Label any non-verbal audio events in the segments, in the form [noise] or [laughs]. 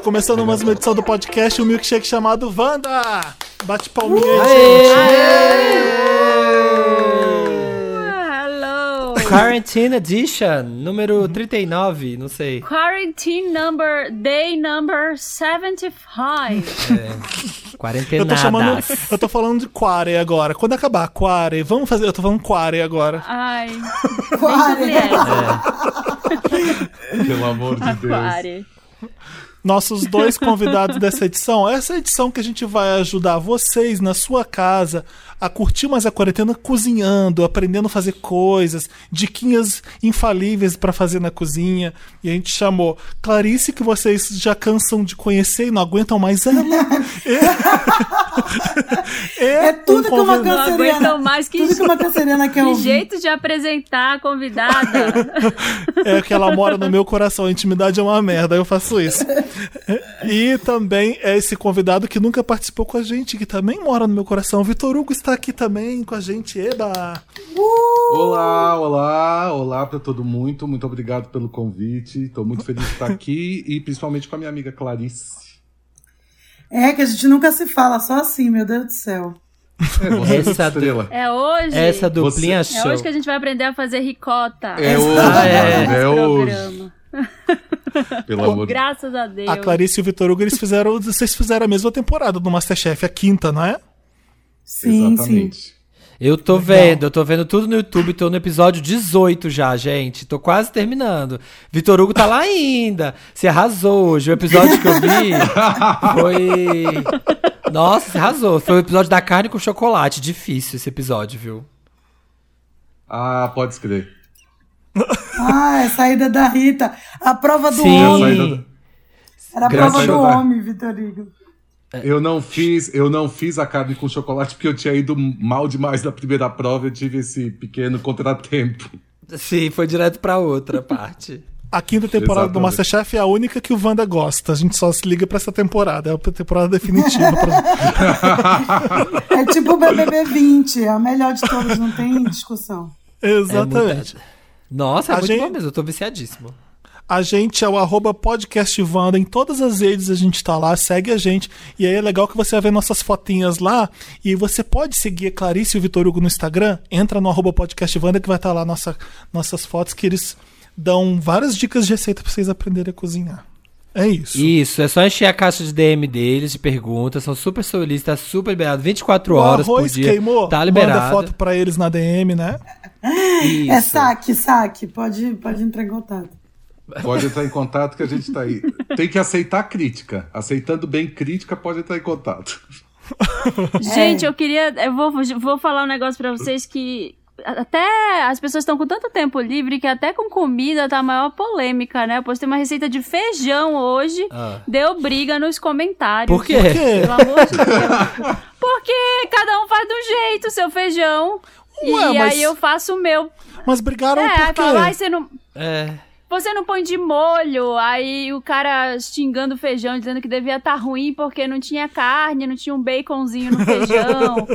Tá começando mais uma edição do podcast, um milkshake chamado Wanda! Bate palminha aí, Hello. Quarantine Edition, número 39, não sei. Quarantine number, day number 75. Eu tô chamando. Eu tô falando de Quare agora. Quando acabar Quare, vamos fazer. Eu tô falando Quare agora. Ai, Quare. Juliette. [laughs] Pelo amor de Deus. Aquário. Nossos dois convidados dessa edição. Essa edição que a gente vai ajudar vocês na sua casa a curtir mais a quarentena cozinhando, aprendendo a fazer coisas, diquinhas infalíveis pra fazer na cozinha. E a gente chamou Clarice, que vocês já cansam de conhecer e não aguentam mais ela. [laughs] é, É tudo que uma Não canceriana. aguentam mais que, Tudo que uma canceriana quer que jeito de apresentar a convidada. É que ela mora no meu coração. A intimidade é uma merda, eu faço isso. E também é esse convidado que nunca participou com a gente, que também mora no meu coração. Vitor Hugo está aqui também com a gente. Eba! Olá, olá, olá pra todo mundo. Muito obrigado pelo convite. Tô muito feliz de estar aqui e principalmente com a minha amiga Clarice. É que a gente nunca se fala, só assim, meu Deus do céu. É, Essa é estrela. É hoje. Essa duplinha Você- É show. hoje que a gente vai aprender a fazer ricota. É hoje, Ah, é. é, hoje. programa. [laughs] Pelo amor de Graças a Deus. A Clarice e o Vitor Hugo, eles fizeram. Vocês fizeram a mesma temporada do Masterchef, a quinta, não é? Sim, sim. Eu tô vendo, eu tô vendo tudo no YouTube, tô no episódio 18 já, gente. Tô quase terminando. Vitor Hugo tá lá ainda. Você arrasou hoje. O episódio que eu vi [laughs] foi. Nossa, você arrasou. Foi o episódio da carne com chocolate. Difícil esse episódio, viu? Ah, pode escrever. Ah, é a saída da Rita. A prova do Sim. Homem. Era a Graças prova do homem, Vitorigo. Eu não fiz, eu não fiz a carne com chocolate porque eu tinha ido mal demais na primeira prova, eu tive esse pequeno contratempo. Sim, foi direto pra outra [laughs] parte. A quinta temporada do Exatamente. Masterchef é a única que o Wanda gosta. A gente só se liga pra essa temporada. É a temporada definitiva. pra- [laughs] É tipo o BBB 20, é a melhor de todas, não tem discussão. Exatamente. Nossa, é A muito gente- bom mesmo. Eu tô viciadíssimo. A gente é o arroba podcast Wanda, em todas as redes a gente tá lá, segue a gente. E aí é legal que você vai ver nossas fotinhas lá. E você pode seguir a Clarice e o Vitor Hugo no Instagram. Entra no arroba podcast Wanda que vai estar lá nossa, nossas fotos que eles dão várias dicas de receita pra vocês aprenderem a cozinhar. É isso. Isso, é só encher a caixa de DM deles, de perguntas. São super solistas, super liberados. 24 o horas por arroz dia. queimou, Tá manda liberado. foto pra eles na DM, né? Isso. É saque, saque. Pode, pode entrar em contato. Pode entrar em contato que a gente tá aí. Tem que aceitar crítica. Aceitando bem crítica, pode entrar em contato. [laughs] Gente, eu queria. Eu vou, vou falar um negócio pra vocês que. Até as pessoas estão com tanto tempo livre que até com comida tá a maior polêmica, né? Eu postei uma receita de feijão hoje, Ah. deu briga nos comentários. Por quê? Por quê? Pelo amor de Deus. Porque cada um faz do jeito o seu feijão. Ué, e mas- aí eu faço o meu. Mas brigaram É, por quê? fala, ai, você não. É. Você não põe de molho, aí o cara xingando o feijão, dizendo que devia estar ruim porque não tinha carne, não tinha um baconzinho no [laughs] feijão.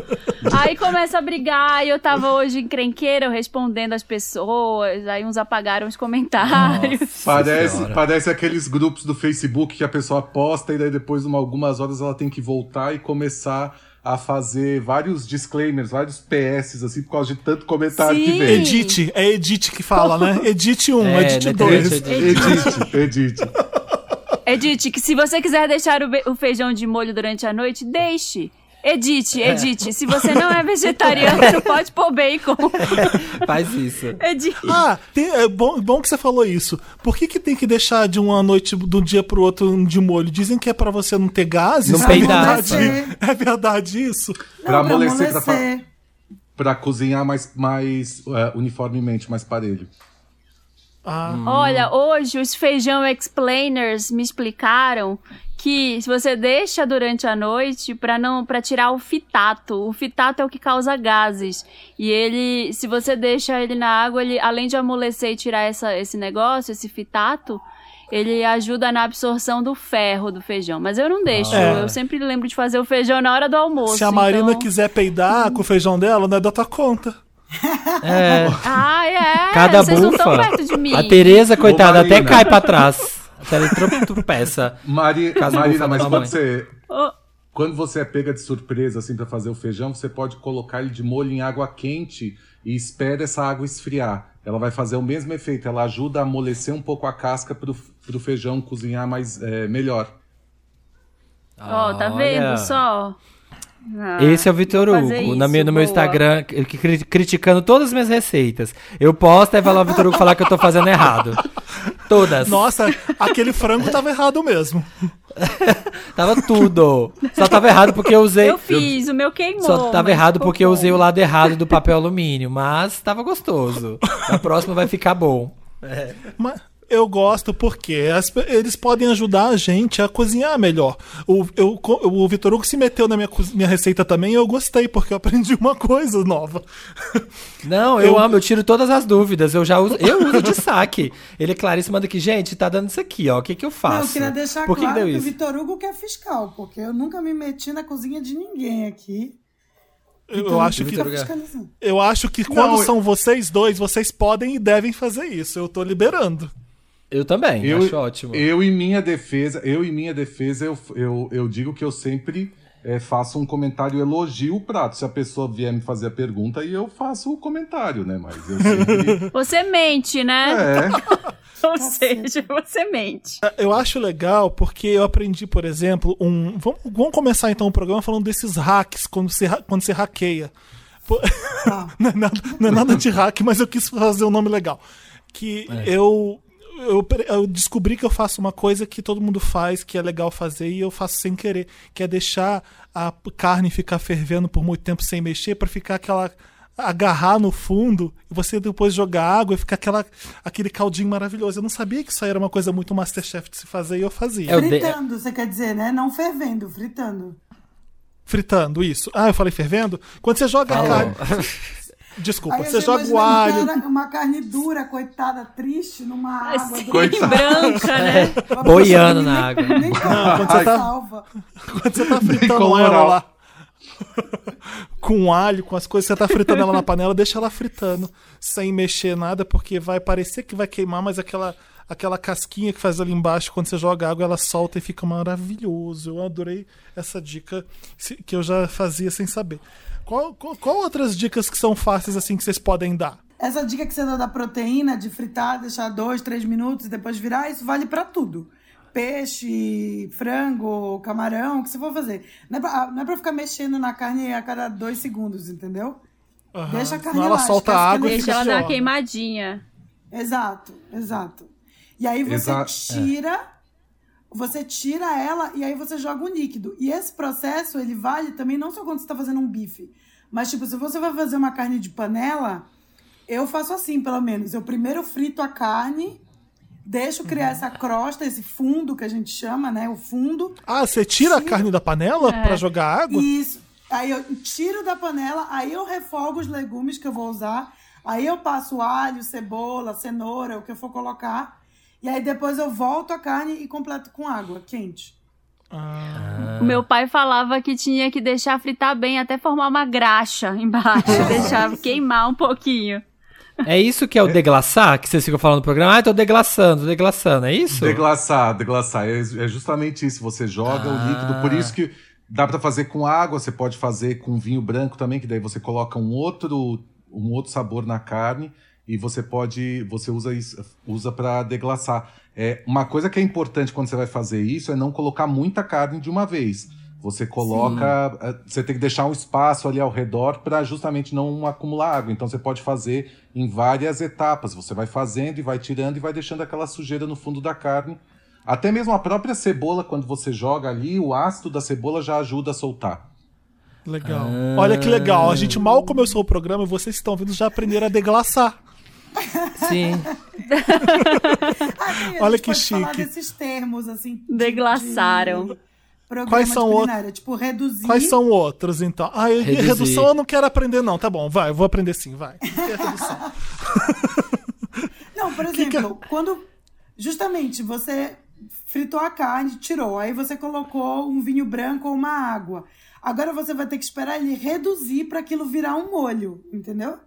aí começa a brigar, e eu tava hoje encrenqueira, eu respondendo as pessoas, aí uns apagaram os comentários. Parece, Senhora. parece aqueles grupos do Facebook que a pessoa posta e daí depois de uma- algumas horas ela tem que voltar e começar a fazer vários disclaimers, vários PS, assim, por causa de tanto comentário que Sim. vem. Edite, é Edite que fala, né? Edite 1, É, Edite 2. Edite, Edite, edite. Edite, que se você quiser deixar o feijão de molho durante a noite, deixe. Edite, edite. Se você não é vegetariano, [laughs] você pode pôr bacon. [laughs] Faz isso. Edite. Ah, tem- é bom, bom que você falou isso. Por que, que tem que deixar de uma noite, de um dia pro outro, de molho? Dizem que é pra você não ter gases? Não é peidar. verdade? É verdade isso? Pra Não, amolecer, pra fa- amolecer. Pra cozinhar mais, mais é, uniformemente, mais parelho. Ah, Olha, hoje os feijão explainers me explicaram que se você deixa durante a noite para não para tirar o fitato, o fitato é o que causa gases. E ele, se você deixa ele na água, ele além de amolecer e tirar essa, esse negócio, esse fitato, ele ajuda na absorção do ferro do feijão. Mas eu não deixo, É. eu sempre lembro de fazer o feijão na hora do almoço. se a Marina então... quiser peidar com o feijão dela, não é da tua conta. É. Ah, é. Cada Vocês não estão bufa. perto de mim. A Tereza, coitada, até cai pra trás. Até ele tro- tropeça. Mari, Marina, mas mãe. você, Ô, quando você é pega de surpresa assim para fazer o feijão, você pode colocar ele de molho em água quente e espera essa água esfriar. Ela vai fazer o mesmo efeito, ela ajuda a amolecer um pouco a casca pro, pro feijão cozinhar mais é, melhor. Ó, tá Olha. vendo só? Ah, Esse é o Vitor Hugo, isso, meu, no meu. Instagram, cri- cri- criticando todas as minhas receitas. Eu posto, aí vai lá o Vitor Hugo falar que eu tô fazendo errado. Todas. Nossa, aquele frango tava errado mesmo. [laughs] Tava tudo. Só tava errado porque eu usei. Eu fiz, o meu queimou. Só tava errado porque eu bom. usei o lado errado do papel alumínio, mas tava gostoso. A próxima vai ficar bom. Mas eu gosto porque as eles podem ajudar a gente a cozinhar melhor. O, eu, o Vitor Hugo se meteu na minha, minha receita também e eu gostei, porque eu aprendi uma coisa nova. [laughs] Não, eu, Eu- amo, eu tiro todas as dúvidas. Eu já uso, eu uso de saque. Ele, Clarice, manda aqui, gente, tá dando isso aqui, ó. O que que eu faço? Não, eu queria deixar Por que, claro que que, o? Vitor Hugo que é fiscal, porque eu nunca me meti na cozinha de ninguém aqui. Eu, eu acho que, eu acho que quando eu- são vocês dois, vocês podem e devem fazer isso. Eu tô liberando. Eu também, Eu, acho ótimo. eu em minha defesa, eu em minha defesa, eu, eu, eu digo que eu sempre é, faço um comentário elogio o prato. Se a pessoa vier me fazer a pergunta, aí eu faço o comentário, né? Mas eu sempre. [laughs] Você mente, né? é. [laughs] Ou seja, você mente. Eu acho legal porque eu aprendi, por exemplo, um. Vamos, vamos começar então o programa falando desses hacks quando você, quando você hackeia. Pô, Tá. [laughs] não, é nada, não é nada de hack, mas eu quis fazer um nome legal. Que eu, eu. Eu descobri que eu faço uma coisa que todo mundo faz, que é legal fazer, e eu faço sem querer, que é deixar a carne ficar fervendo por muito tempo sem mexer, pra ficar aquela. agarrar no fundo e você depois jogar água e ficar aquela, aquele caldinho maravilhoso. Eu não sabia que isso aí era uma coisa muito Masterchef de se fazer e eu fazia. É Fritando, você quer dizer, né? Não fervendo, fritando. Fritando, isso. Ah, eu falei fervendo? Quando você joga a Falou. carne. [laughs] Desculpa, Aí você joga o uma alho. Uma carne dura, coitada, triste, numa água. Assim, Coitado. branca, né? Uma [laughs] Boiando na água. Nem quando você tá- salva. Quando você tá [laughs] fritando Com ela lá. com alho, com as coisas, você tá fritando ela na panela, deixa ela fritando, sem mexer nada, porque vai parecer que vai queimar, mas aquela, aquela casquinha que faz ali embaixo, quando você joga água, ela solta e fica maravilhoso. Eu adorei essa dica que eu já fazia sem saber. Qual, qual, qual outras dicas que são fáceis assim que vocês podem dar? Essa dica que você deu da proteína, de fritar, deixar dois, três minutos e depois virar, isso vale pra tudo. Peixe, frango, camarão, o que você for fazer. Não é, pra, não é pra ficar mexendo na carne a cada dois segundos, entendeu? Aham, Deixa a carne senão ela lá, solta que água e Deixa ela dar uma queimadinha. Exato, exato. E aí você Exa- tira, você tira ela e aí você joga o líquido. E esse processo, ele vale também não só quando você tá fazendo um bife, mas tipo, se você vai fazer uma carne de panela, eu faço assim, pelo menos. Eu primeiro frito a carne, deixo criar essa crosta, esse fundo que a gente chama, né, o fundo. Ah, você tira a Tira. carne da panela pra jogar água? Isso. Aí eu tiro da panela, aí eu refogo os legumes que eu vou usar. Aí eu passo alho, cebola, cenoura, o que eu for colocar. E aí depois eu volto a carne e completo com água quente. Ah. O meu pai falava que tinha que deixar fritar bem até formar uma graxa embaixo, deixar queimar um pouquinho. É isso que é o deglaçar, que vocês ficam falando no programa? Ah, tô deglaçando, tô deglaçando, é isso? Deglaçar, deglaçar. É, é justamente isso. Você joga Ah. o líquido. Por isso que dá pra fazer com água, você pode fazer com vinho branco também, que daí você coloca um outro, um outro sabor na carne e você pode, você usa isso, usa para deglaçar. É uma coisa que é importante quando você vai fazer isso é não colocar muita carne de uma vez. Você coloca, eh, você tem que deixar um espaço ali ao redor para justamente não acumular água. Então você pode fazer em várias etapas. Você vai fazendo e vai tirando e vai deixando aquela sujeira no fundo da carne. Até mesmo a própria cebola, quando você joga ali, o ácido da cebola já ajuda a soltar. Legal. Olha que legal. A gente mal começou o programa e vocês que estão vindo já aprenderam a deglaçar. Sim. [laughs] Olha que falar chique. desses termos, assim. de- Deglaçaram. de Quais de são o- culinária. Tipo, reduzir. Quais são outros, então? Ah, eu- Reduzir. redução eu não quero aprender, não. Tá bom, vai, eu vou aprender sim, vai. [laughs] É? [laughs] Não, por Que que é? exemplo, quando justamente você fritou a carne, tirou, aí você colocou um vinho branco ou uma água. Agora você vai ter que esperar ele reduzir para aquilo virar um molho, entendeu?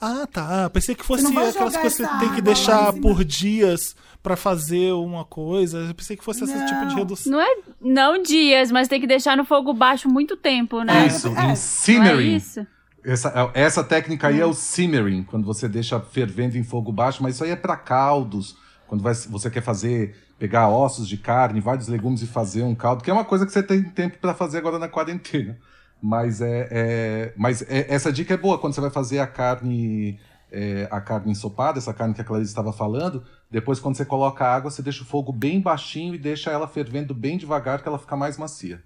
Ah, tá. Pensei que fosse aquelas coisas que você tem que deixar por dias pra fazer uma coisa. Eu pensei que fosse esse Não. tipo de redução. Não é não dias, mas tem que deixar no fogo baixo muito tempo, né? Isso, é. Não é incinerate. isso? Essa, essa técnica aí é o simmering, quando você deixa fervendo em fogo baixo, mas isso aí é para caldos, quando vai- você quer fazer, pegar ossos de carne, vários legumes e fazer um caldo, que é uma coisa que você tem tempo para fazer agora na quarentena. Mas, é, é- mas é- essa dica é boa quando você vai fazer a carne, é, a carne ensopada, essa carne que a Clarice estava falando. Depois, quando você coloca a água, você deixa o fogo bem baixinho e deixa ela fervendo bem devagar, que ela fica mais macia.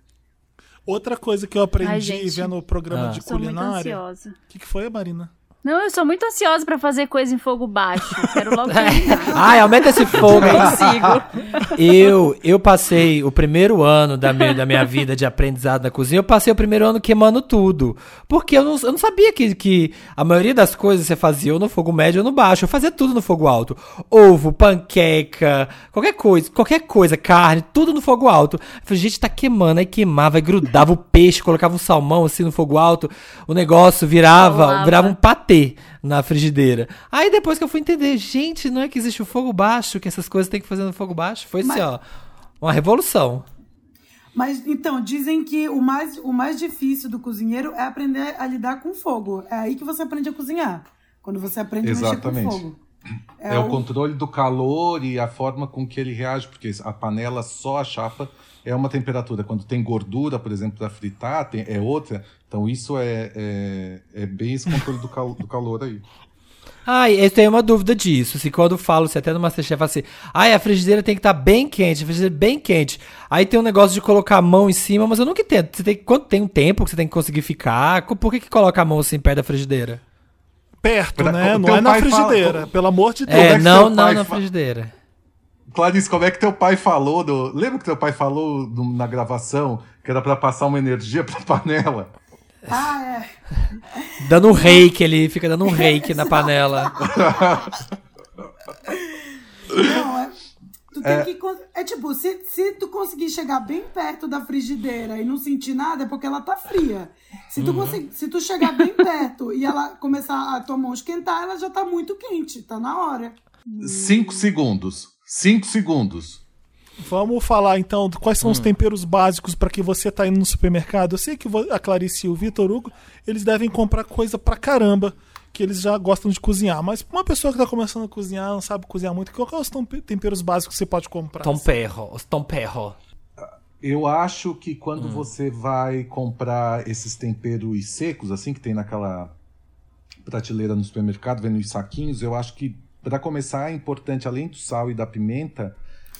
Outra coisa que eu aprendi Ai, gente. vendo o programa Ah. de culinária. O que, que foi, Marina? Não, eu sou muito ansiosa pra fazer coisa em fogo baixo. Quero logo [laughs] terminar. Ai, aumenta esse fogo aí. Consigo. Eu, eu passei o primeiro ano da minha, da minha vida de aprendizado na cozinha, eu passei o primeiro ano queimando tudo. Porque eu não, eu não sabia que, que a maioria das coisas você fazia ou no fogo médio ou no baixo. Eu fazia tudo no fogo alto. Ovo, panqueca, qualquer coisa, qualquer coisa, carne, tudo no fogo alto. Eu falei, gente, tá queimando. Aí queimava, aí grudava o peixe, colocava um salmão assim no fogo alto. O negócio virava, Colava. virava um patê na frigideira. Aí depois que eu fui entender, gente, não é que existe o fogo baixo, que essas coisas tem que fazer no fogo baixo. Foi assim, Mas- ó, uma revolução. Mas então, dizem que o mais, o mais difícil do cozinheiro é aprender a lidar com fogo. É aí que você aprende a cozinhar. Quando você aprende a mexer Exatamente. com fogo. É, o controle do calor e a forma com que ele reage, porque a panela só a chapa é uma temperatura. Quando tem gordura, por exemplo, para fritar, tem- é outra. Então isso é, é, é bem esse controle do, cal- do calor aí. Ai, eu tenho uma dúvida disso. Se quando eu falo, se até no Masterchef fala assim, ai, a frigideira tem que estar bem quente, a frigideira bem quente. Aí tem um negócio de colocar a mão em cima, mas eu nunca entendo. Você tem, quanto tem um tempo que você tem que conseguir ficar? Por que, que coloca a mão assim perto da frigideira? Perto, Pra- né? Não é na pai fala- frigideira, pelo amor de Deus. É, é não, não na frigideira. Clarice, como é que teu pai falou? Do... Lembra que teu pai falou do- na gravação que era para passar uma energia [laughs] pra panela? Ah, é. Dando um reiki, ele fica dando um reiki na panela. [laughs] Não, é. Tu tem que. con- É tipo, se, se tu conseguir chegar bem perto da frigideira e não sentir nada, é porque ela tá fria. Se Uhum. tu, conseguir, se tu chegar bem perto e ela começar a tua mão esquentar, ela já tá muito quente, tá na hora. Cinco segundos. Cinco segundos. Vamos falar então de quais Hum. são os temperos básicos para que você tá indo no supermercado. Eu sei que a Clarice e o Vitor Hugo, eles devem comprar coisa pra caramba, que eles já gostam de cozinhar. Mas pra uma pessoa que tá começando a cozinhar, não sabe cozinhar muito, qual que são os tempe- temperos básicos que você pode comprar? Tom perro, os tom perro. Eu acho que quando Hum. você vai comprar esses temperos secos, assim, que tem naquela prateleira no supermercado, vendo os saquinhos, eu acho que, para começar, é importante, além do sal e da pimenta,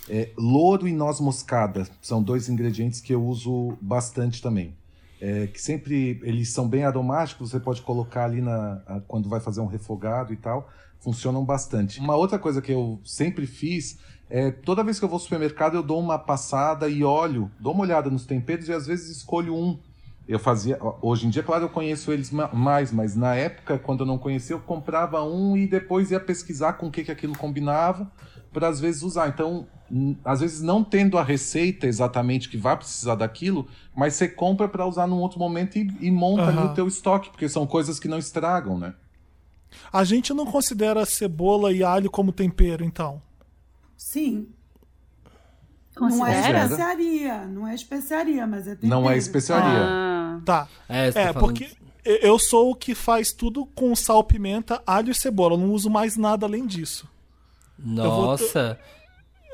é, louro e noz moscada. São dois ingredientes que eu uso bastante também. É, que sempre eles são bem aromáticos, você pode colocar ali na, a- quando vai fazer um refogado e tal, funcionam bastante. Uma outra coisa que eu sempre fiz é toda vez que eu vou ao supermercado eu dou uma passada e olho, dou uma olhada nos temperos e às vezes escolho um. Eu fazia, hoje em dia, claro, eu conheço eles ma- mais, mas na época, quando eu não conhecia, eu comprava um e depois ia pesquisar com o que, que aquilo combinava para às vezes usar. Então, às vezes não tendo a receita exatamente que vai precisar daquilo, mas você compra para usar num outro momento e, e monta ali Aham. o teu estoque, porque são coisas que não estragam, né? A gente não considera cebola e alho como tempero, então. Sim. Não é Considera? especiaria, não é especiaria, mas é tempero. Não é especiaria. Ah, Tá. É, você É, tá porque eu- eu sou o que faz tudo com sal, pimenta, alho e cebola. Eu não uso mais nada além disso. Nossa.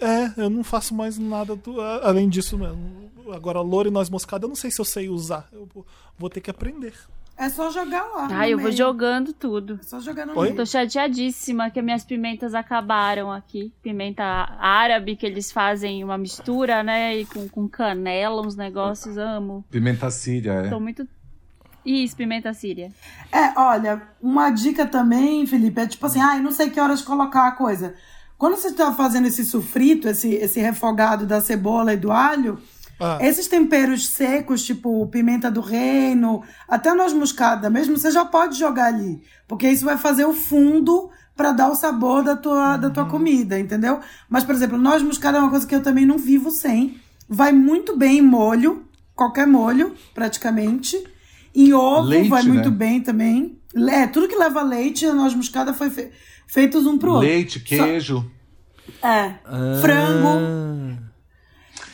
É, eu não faço mais nada do- além disso mesmo. Agora, louro e noz moscada, eu não sei se eu sei usar. Eu vou- vou ter que aprender. É só jogar lá. Ai, no eu vou meio. jogando tudo. É só jogar no Oi? meio. Tô chateadíssima que minhas pimentas acabaram aqui. Pimenta árabe, que eles fazem uma mistura, né? E com, com canela, uns negócios, amo. Pimenta síria, é. Tô muito. Isso, pimenta síria. É, olha, uma dica também, Felipe, é tipo assim, ai, não sei que horas colocar a coisa. Quando você está fazendo esse sofrito, esse, esse refogado da cebola e do alho, Ah. esses temperos secos, tipo pimenta do reino, até noz moscada mesmo, você já pode jogar ali. Porque isso vai fazer o fundo para dar o sabor da tua, da tua comida, entendeu? Mas, por exemplo, noz moscada é uma coisa que eu também não vivo sem. Vai muito bem em molho, qualquer molho, praticamente. Em ovo Leite, vai muito né? bem também. É, tudo que leva leite, a noz moscada foi fe... feitos um pro outro. Leite, queijo. É. Frango. Ah,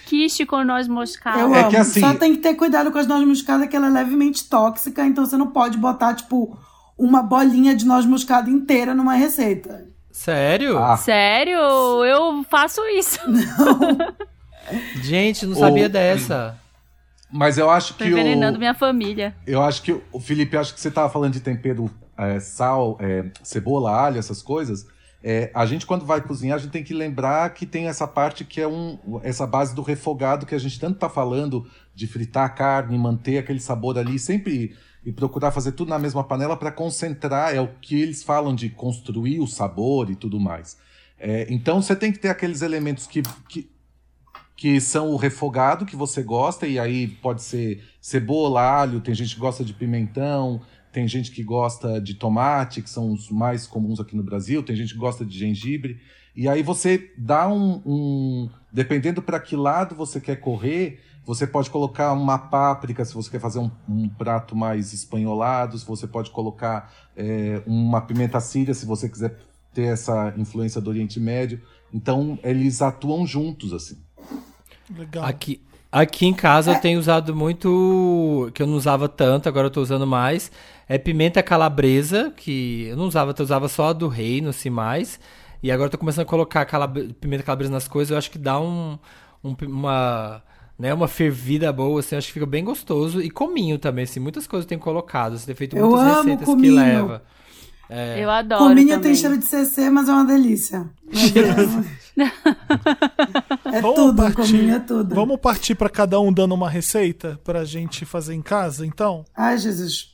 Quiche com noz moscada. Eu É amo. que assim- Só tem que ter cuidado com as noz moscada, que ela é levemente tóxica, então você não pode botar, tipo, uma bolinha de noz moscada inteira numa receita. Sério? Ah, Sério? Eu faço isso. [laughs] Gente, não Ou- sabia dessa. Mas eu acho Tô que o, envenenando minha família. eu acho que o Felipe, acho que você tava falando de tempero, é, sal, é, cebola, alho, essas coisas. É, a gente quando vai cozinhar, a gente tem que lembrar que tem essa parte que é um, essa base do refogado que a gente tanto tá falando de fritar a carne, manter aquele sabor ali, sempre e procurar fazer tudo na mesma panela para concentrar, é o que eles falam de construir o sabor e tudo mais. É, então você tem que ter aqueles elementos que, que, que são o refogado que você gosta, e aí pode ser cebola, alho, tem gente que gosta de pimentão, tem gente que gosta de tomate, que são os mais comuns aqui no Brasil, tem gente que gosta de gengibre, e aí você dá um. um dependendo para que lado você quer correr, você pode colocar uma páprica se você quer fazer um, um prato mais espanholado, você pode colocar é, uma pimenta síria se você quiser ter essa influência do Oriente Médio. Então eles atuam juntos assim. Legal. Aqui, aqui em casa eu tenho usado muito, que eu não usava tanto, agora eu tô usando mais. É pimenta calabresa, que eu não usava, eu usava só a do reino, assim, mais. E agora eu tô começando a colocar calabre- pimenta calabresa nas coisas, eu acho que dá um, um- uma, né, uma fervida boa, assim, eu acho que fica bem gostoso. E cominho também, assim, muitas coisas tenho colocado, você tem feito Eu muitas receitas que cominho. leva. É. Eu adoro Cominha também. tem cheiro de CC, mas é uma delícia. [laughs] é Vamos tudo, partir- cominha é tudo. Vamos partir para cada um dando uma receita pra gente fazer em casa, então? Ai, Jesus.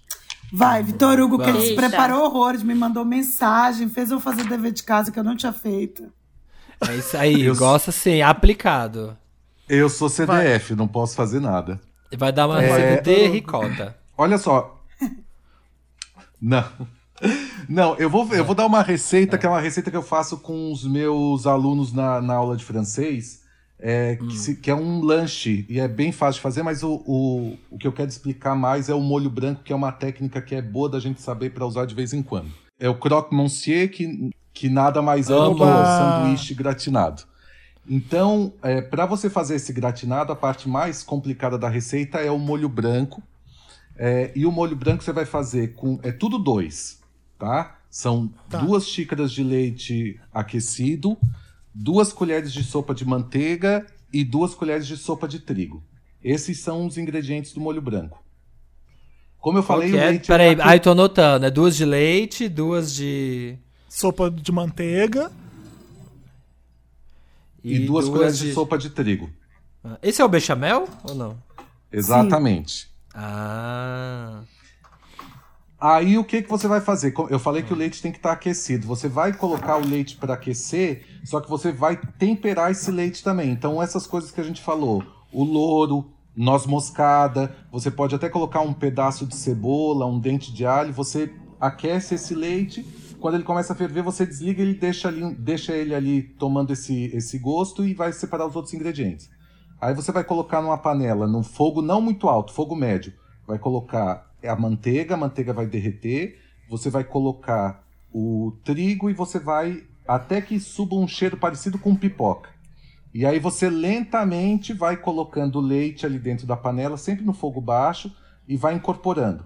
Vai, Vitor Hugo, que ele se preparou horrores, me mandou mensagem, fez eu fazer dever de casa que eu não tinha feito. É isso aí, Eu- gosta assim, aplicado. Eu sou CDF, não posso fazer nada. Vai dar uma É. receita de ricota. Olha só. Não. Não, eu vou, eu vou dar uma receita, que é uma receita que eu faço com os meus alunos na, na aula de francês, é, que, se- que é um lanche, e é bem fácil de fazer, mas o, o, o que eu quero explicar mais é o molho branco, que é uma técnica que é boa da gente saber para usar de vez em quando. É o croque monsieur, que, que nada mais é do que um sanduíche gratinado. Então, para você fazer esse gratinado, a parte mais complicada da receita é o molho branco. É, e o molho branco você vai fazer com. É tudo dois, tá? São Tá. duas xícaras de leite aquecido, duas colheres de sopa de manteiga e duas colheres de sopa de trigo. Esses são os ingredientes do molho branco. Como eu falei, o é? leite. Peraí, é aí tô anotando. É duas de leite, duas de. Sopa de manteiga. e, duas, colheres de... sopa de trigo. Ah, Esse é o bechamel ou não? Exatamente. Ah. Aí o que, que você vai fazer? Eu falei que o leite tem que estar aquecido. Você vai colocar o leite para aquecer, só que você vai temperar esse leite também. Então, essas coisas que a gente falou: o louro, noz moscada, você pode até colocar um pedaço de cebola, um dente de alho. Você aquece esse leite. Quando ele começa a ferver, você desliga e deixa, ali, deixa ele ali tomando esse, esse gosto e vai separar os outros ingredientes. Aí você vai colocar numa panela, num fogo não muito alto, fogo médio. Vai colocar a manteiga, a manteiga vai derreter. Você vai colocar o trigo e você vai até que suba um cheiro parecido com pipoca. E aí você lentamente vai colocando leite ali dentro da panela, sempre no fogo baixo, e vai incorporando.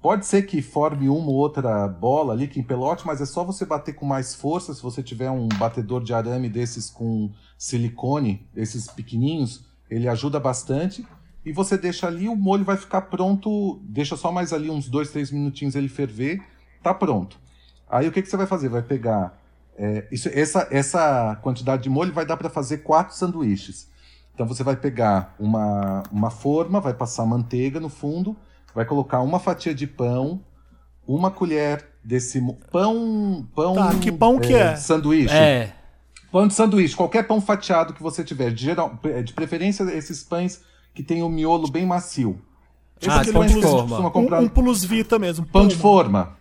Pode ser que forme uma ou outra bola ali que empelote, mas é só você bater com mais força. Se você tiver um batedor de arame desses com silicone, esses pequenininhos, ele ajuda bastante. E você deixa ali, o molho vai ficar pronto. Deixa só mais ali uns dois, três minutinhos ele ferver, tá pronto. Aí o que, que você vai fazer? Vai pegar é, isso, essa, essa quantidade de molho vai dar para fazer quatro sanduíches. Então você vai pegar uma, uma forma, vai passar manteiga no fundo, vai colocar uma fatia de pão, uma colher desse pão. pão Tá, que pão que é? Sanduíche. É. Pão de sanduíche, qualquer pão fatiado que você tiver. De, geral, de preferência, esses pães que tem o miolo bem macio. Ah, Esses pão de forma. costuma Um, comprar. um plus vita mesmo. Pão de Puma. forma.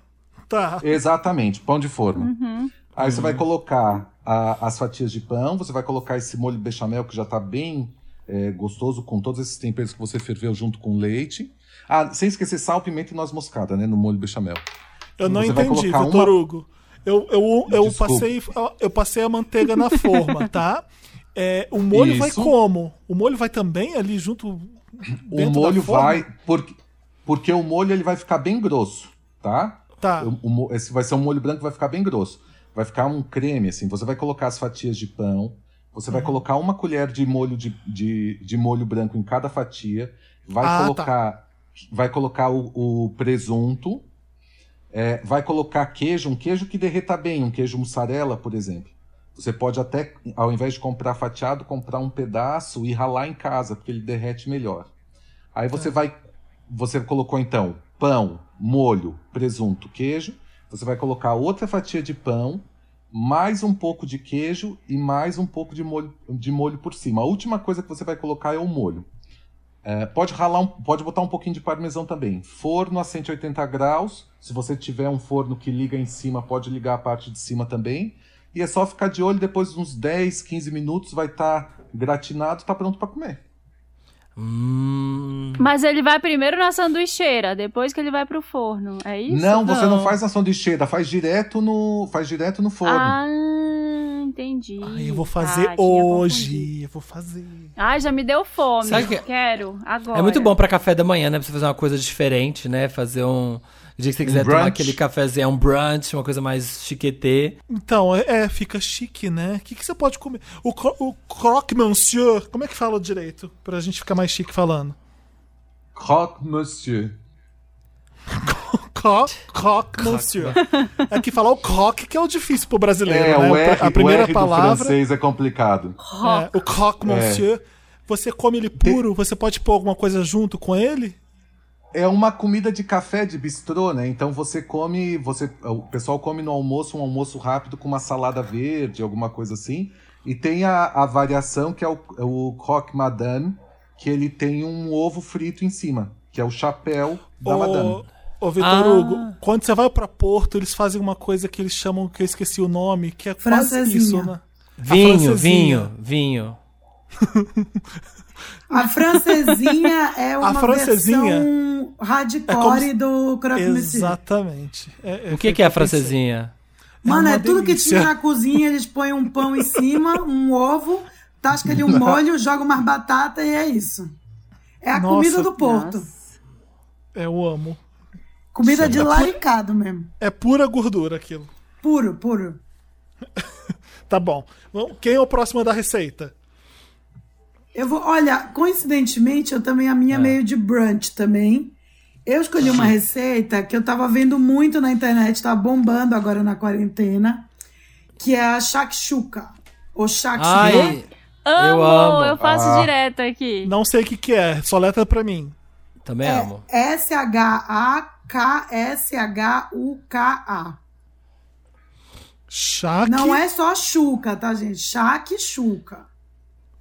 Tá. Exatamente, pão de forma. Uhum. Aí você vai colocar a- as fatias de pão, você vai colocar esse molho bechamel que já está bem é, gostoso com todos esses temperos que você ferveu junto com leite. Ah, sem esquecer sal, pimenta e noz moscada, né? No molho bechamel. Eu não Você entendi, Vitor uma- Hugo. Eu, eu, eu, Desculpa. passei, eu passei a manteiga na forma, tá? [laughs] É, o molho vai Isso. como? O molho vai também ali junto O molho vai. Porque, porque o molho ele vai ficar bem grosso, tá? Tá. O- o esse vai ser um molho branco que vai ficar bem grosso. Vai ficar um creme, assim. Você vai colocar as fatias de pão. Você Uhum. vai colocar uma colher de molho de, de, de molho branco em cada fatia. Vai Ah, tá. colocar. Vai colocar o, o presunto. É, vai colocar queijo, um queijo que derreta bem, um queijo mussarela, por exemplo. Você pode até, ao invés de comprar fatiado, comprar um pedaço e ralar em casa, porque ele derrete melhor. Aí você vai. Você colocou então pão, molho, presunto, queijo. Você vai colocar outra fatia de pão, mais um pouco de queijo e mais um pouco de molho, de molho por cima. A última coisa que você vai colocar é o molho. É, pode ralar, um- pode botar um pouquinho de parmesão também. Forno a 180 graus. Se você tiver um forno que liga em cima, pode ligar a parte de cima também. E é só ficar de olho, depois de uns 10, 15 minutos, vai estar gratinado, está pronto para comer. Hum. Mas ele vai primeiro na sanduicheira, depois que ele vai pro forno. É isso? Não, você não Não. faz na sanduicheira, faz direto no, faz direto no forno. Ah, entendi. Ai, eu vou fazer Ah, hoje. Eu vou fazer. Ai, já me deu fome. Sabe que- Quero, agora. É muito bom pra café da manhã, né? Pra você fazer uma coisa diferente, né? Fazer um. O dia que você quiser tomar brunch. aquele cafezinho, é um brunch, uma coisa mais chiquetê. Então, é, é, fica chique, né? O que, que você pode comer? O, cro- o croque monsieur, como é que fala direito? Pra gente ficar mais chique falando. Croque monsieur. [laughs] Croque, croque monsieur. É que falar o croque que é o difícil pro brasileiro, É, né? o R, a primeira o R palavra, do francês é complicado. é, o croque monsieur. Você come ele puro, você pode pôr alguma coisa junto com ele? É uma comida de café de bistrô, né? Então você come, você, o pessoal come no almoço um almoço rápido com uma salada verde, alguma coisa assim. E tem a, a variação que é o, é o croque madame, que ele tem um ovo frito em cima, que é o chapéu da madame. Ô, Vitor Ah. Hugo, quando você vai pra Porto, eles fazem uma coisa que eles chamam, que eu esqueci o nome, que é quase Francesinha. isso, né? Vinho, vinho, vinho. [laughs] A francesinha [laughs] é uma francesinha versão é hardcore como se- do Croque Monsieur. Exatamente. É- O que, que é a francesinha? Mano, É é, tudo que tinha na cozinha, eles põem um pão em cima, um ovo, tasca ali um [laughs] molho, joga umas batatas e é isso. É a Nossa. comida do Porto. Nossa. Eu amo. Comida de laricado mesmo. É pura gordura aquilo. Puro, puro. [laughs] Tá bom. Quem é o próximo da receita? Eu vou, olha, coincidentemente, eu também a minha é meio de brunch também. Eu escolhi uma receita que eu tava vendo muito na internet, tá bombando agora na quarentena, que é a shakshuka. Ou shakshuka. Ai, Amo, Eu amo. eu faço Ah. direto aqui. Não sei o que, que é, só letra pra mim. também É amo. S-H-A-K-S-H-U-K-A. Chaque. Não é só chuca, tá, gente? Shakshuka.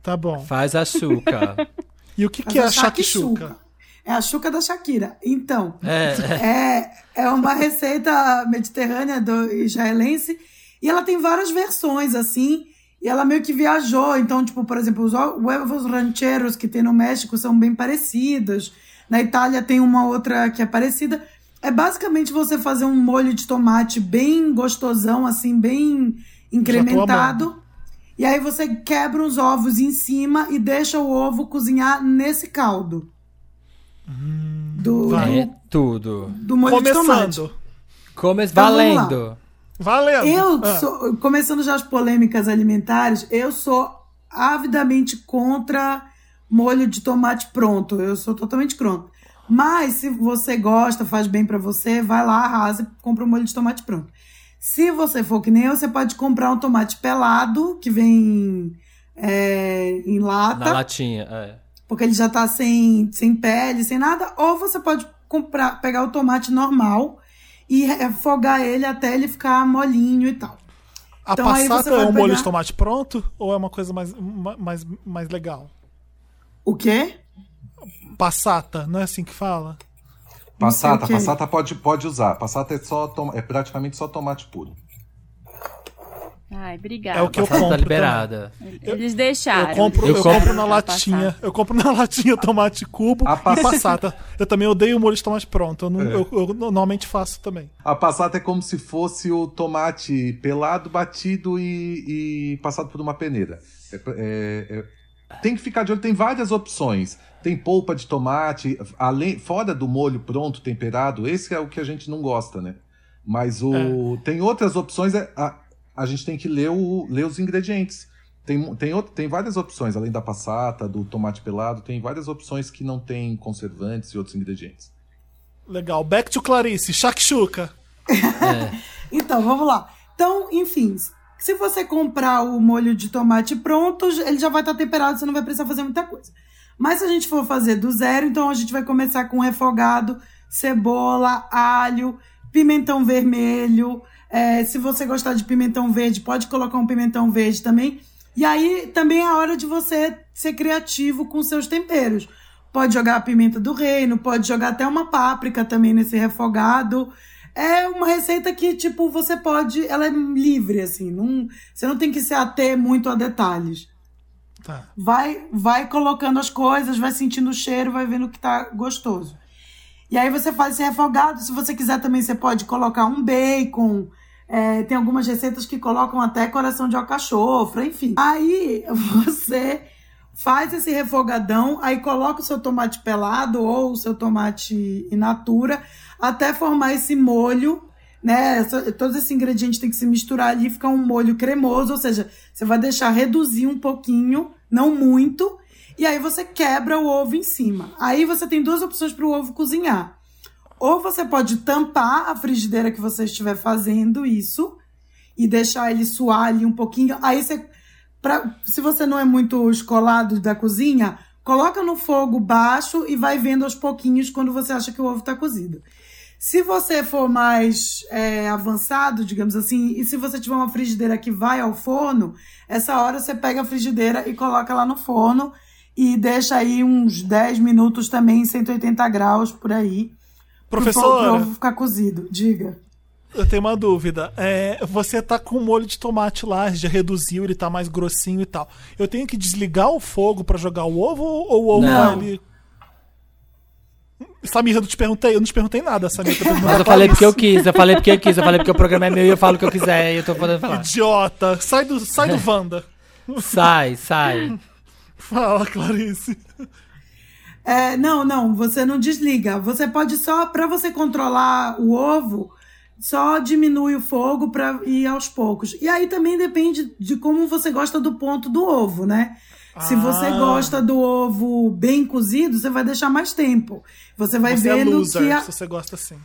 Tá bom. Faz açúcar. [laughs] E o que, que é a shakshuka. shakshuka? É a chuca da Shakira. Então, é, [laughs] É, é uma receita mediterrânea do israelense e ela tem várias versões, assim, e ela meio que viajou. Então, tipo, por exemplo, os huevos rancheros que tem no México são bem parecidos. Na Itália tem uma outra que é parecida. É basicamente você fazer um molho de tomate bem gostosão, assim, bem incrementado. E aí você quebra os ovos em cima e deixa o ovo cozinhar nesse caldo. do, vai. é tudo. do molho de tomate. Começando. Come... Então. Valendo. Valendo. Eu Ah, sou, começando já as polêmicas alimentares, eu sou avidamente contra molho de tomate pronto. Eu sou totalmente contra. Mas se você gosta, faz bem pra você, vai lá, arrasa e compra um molho de tomate pronto. Se você for que nem eu, você pode comprar um tomate pelado, que vem é, em lata, Na latinha, é. porque ele já tá sem, sem pele, sem nada. Ou você pode comprar, pegar o tomate normal e refogar ele até ele ficar molinho e tal. a então aí passata você é um molho pegar- de tomate pronto ou é uma coisa mais, ma- mais, mais legal? O quê? Passata, não é assim que fala? Não sei o Passata, passata pode, pode usar. Passata é, só tom- é praticamente só tomate puro. Ai, obrigada. É o que eu compro. tá liberada. Eles deixaram. Eu compro, Eu eu compro- compro na latinha. Eu compro na latinha tomate cubo A pass- e passata. Eu também odeio molho de tomate pronto. Eu, não- É. eu- eu normalmente faço também. A passata é como se fosse o tomate pelado, batido e, e passado por uma peneira. É- é- é- tem que ficar de olho, tem várias opções. Tem polpa de tomate, além, fora do molho pronto, temperado, esse é o que a gente não gosta, né? Mas o, tem outras opções, é- a, a gente tem que ler, o, ler os ingredientes. Tem, tem, outro, tem várias opções, além da passata, do tomate pelado, tem várias opções que não tem conservantes e outros ingredientes. Legal. Back to Clarice. Shakshuka. [laughs] Então, vamos lá. Então, enfim, se você comprar o molho de tomate pronto, ele já vai estar temperado, você não vai precisar fazer muita coisa. Mas se a gente for fazer do zero, então a gente vai começar com refogado, cebola, alho, pimentão vermelho. É, se você gostar de pimentão verde, pode colocar um pimentão verde também. E aí também é a hora de você ser criativo com seus temperos. Pode jogar a pimenta do reino, pode jogar até uma páprica também nesse refogado. É uma receita que, tipo, você pode. Ela é livre, assim. Não, você não tem que se ater muito a detalhes. Tá. Vai, vai colocando as coisas, vai sentindo o cheiro, vai vendo que tá gostoso. E aí você faz esse refogado. Se você quiser também, você pode colocar um bacon. É, tem algumas receitas que colocam até coração de alcachofra, enfim. Aí você faz esse refogadão, aí coloca o seu tomate pelado ou o seu tomate in natura até formar esse molho, né? Todos esses ingredientes têm que se misturar ali, ficar um molho cremoso, ou seja, você vai deixar reduzir um pouquinho, não muito, e aí você quebra o ovo em cima. Aí você tem duas opções para o ovo cozinhar. Ou você pode tampar a frigideira que você estiver fazendo isso e deixar ele suar ali um pouquinho. Aí você, pra, se você não é muito escolado da cozinha, coloca no fogo baixo e vai vendo aos pouquinhos quando você acha que o ovo está cozido. Se você for mais é, avançado, digamos assim, e se você tiver uma frigideira que vai ao forno, essa hora você pega a frigideira e coloca lá no forno e deixa aí uns 10 minutos também em 180 graus por aí. Pro pro Professora, ovo ficar cozido. Diga. eu tenho uma dúvida. É, você tá com o molho de tomate lá, já reduziu, ele tá mais grossinho e tal. Eu tenho que desligar o fogo pra jogar o ovo ou o ovo Não. vai ali. Samir, eu não te perguntei, eu não te perguntei nada, Samir. Tá Mas eu falei porque eu quis, eu falei porque eu quis, eu falei porque o programa é meu e eu falo o que eu [laughs] quiser e eu tô podendo falar. Idiota, sai do, sai do [laughs] Wanda. Sai, sai. Fala, Clarice. É, não, não, você não desliga. Você pode só, para você controlar o ovo, só diminui o fogo para ir aos poucos. E aí também depende de como você gosta do ponto do ovo, né? Se você Ah. gosta do ovo bem cozido, você vai deixar mais tempo. Você vai Você é vendo loser, que a- se você gosta assim.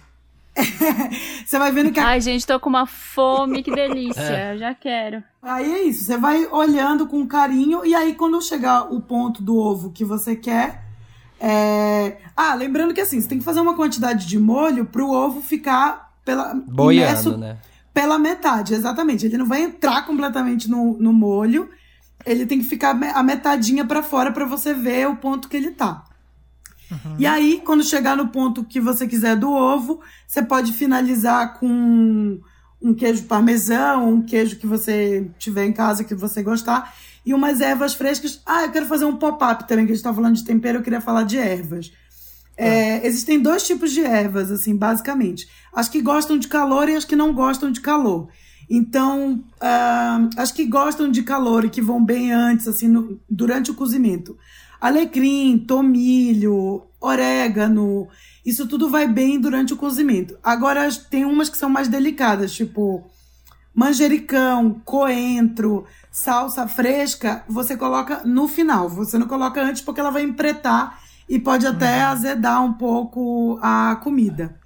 [laughs] você vai vendo que a Ai, gente, tô com uma fome, que delícia. Eu já quero. Aí é isso, você vai olhando com carinho e aí quando chegar o ponto do ovo que você quer, é... ah, lembrando que assim, você tem que fazer uma quantidade de molho pro ovo ficar pela Boiando, imerso né? pela metade, exatamente. Ele não vai entrar completamente no, no molho, ele tem que ficar a metadinha pra fora pra você ver o ponto que ele tá. E aí, quando chegar no ponto que você quiser do ovo, você pode finalizar com um queijo parmesão, um queijo que você tiver em casa que você gostar, e umas ervas frescas. Ah, eu quero fazer um pop-up também, que a gente tá falando de tempero, eu queria falar de ervas. É, existem dois tipos de ervas, assim, basicamente. As que gostam de calor e as que não gostam de calor. Então, ah, as que gostam de calor e que vão bem antes, assim, no- durante o cozimento. Alecrim, tomilho, orégano, isso tudo vai bem durante o cozimento. Agora, tem umas que são mais delicadas, tipo manjericão, coentro, salsa fresca, você coloca no final. Você não coloca antes porque ela vai empretar e pode até azedar um pouco a comida.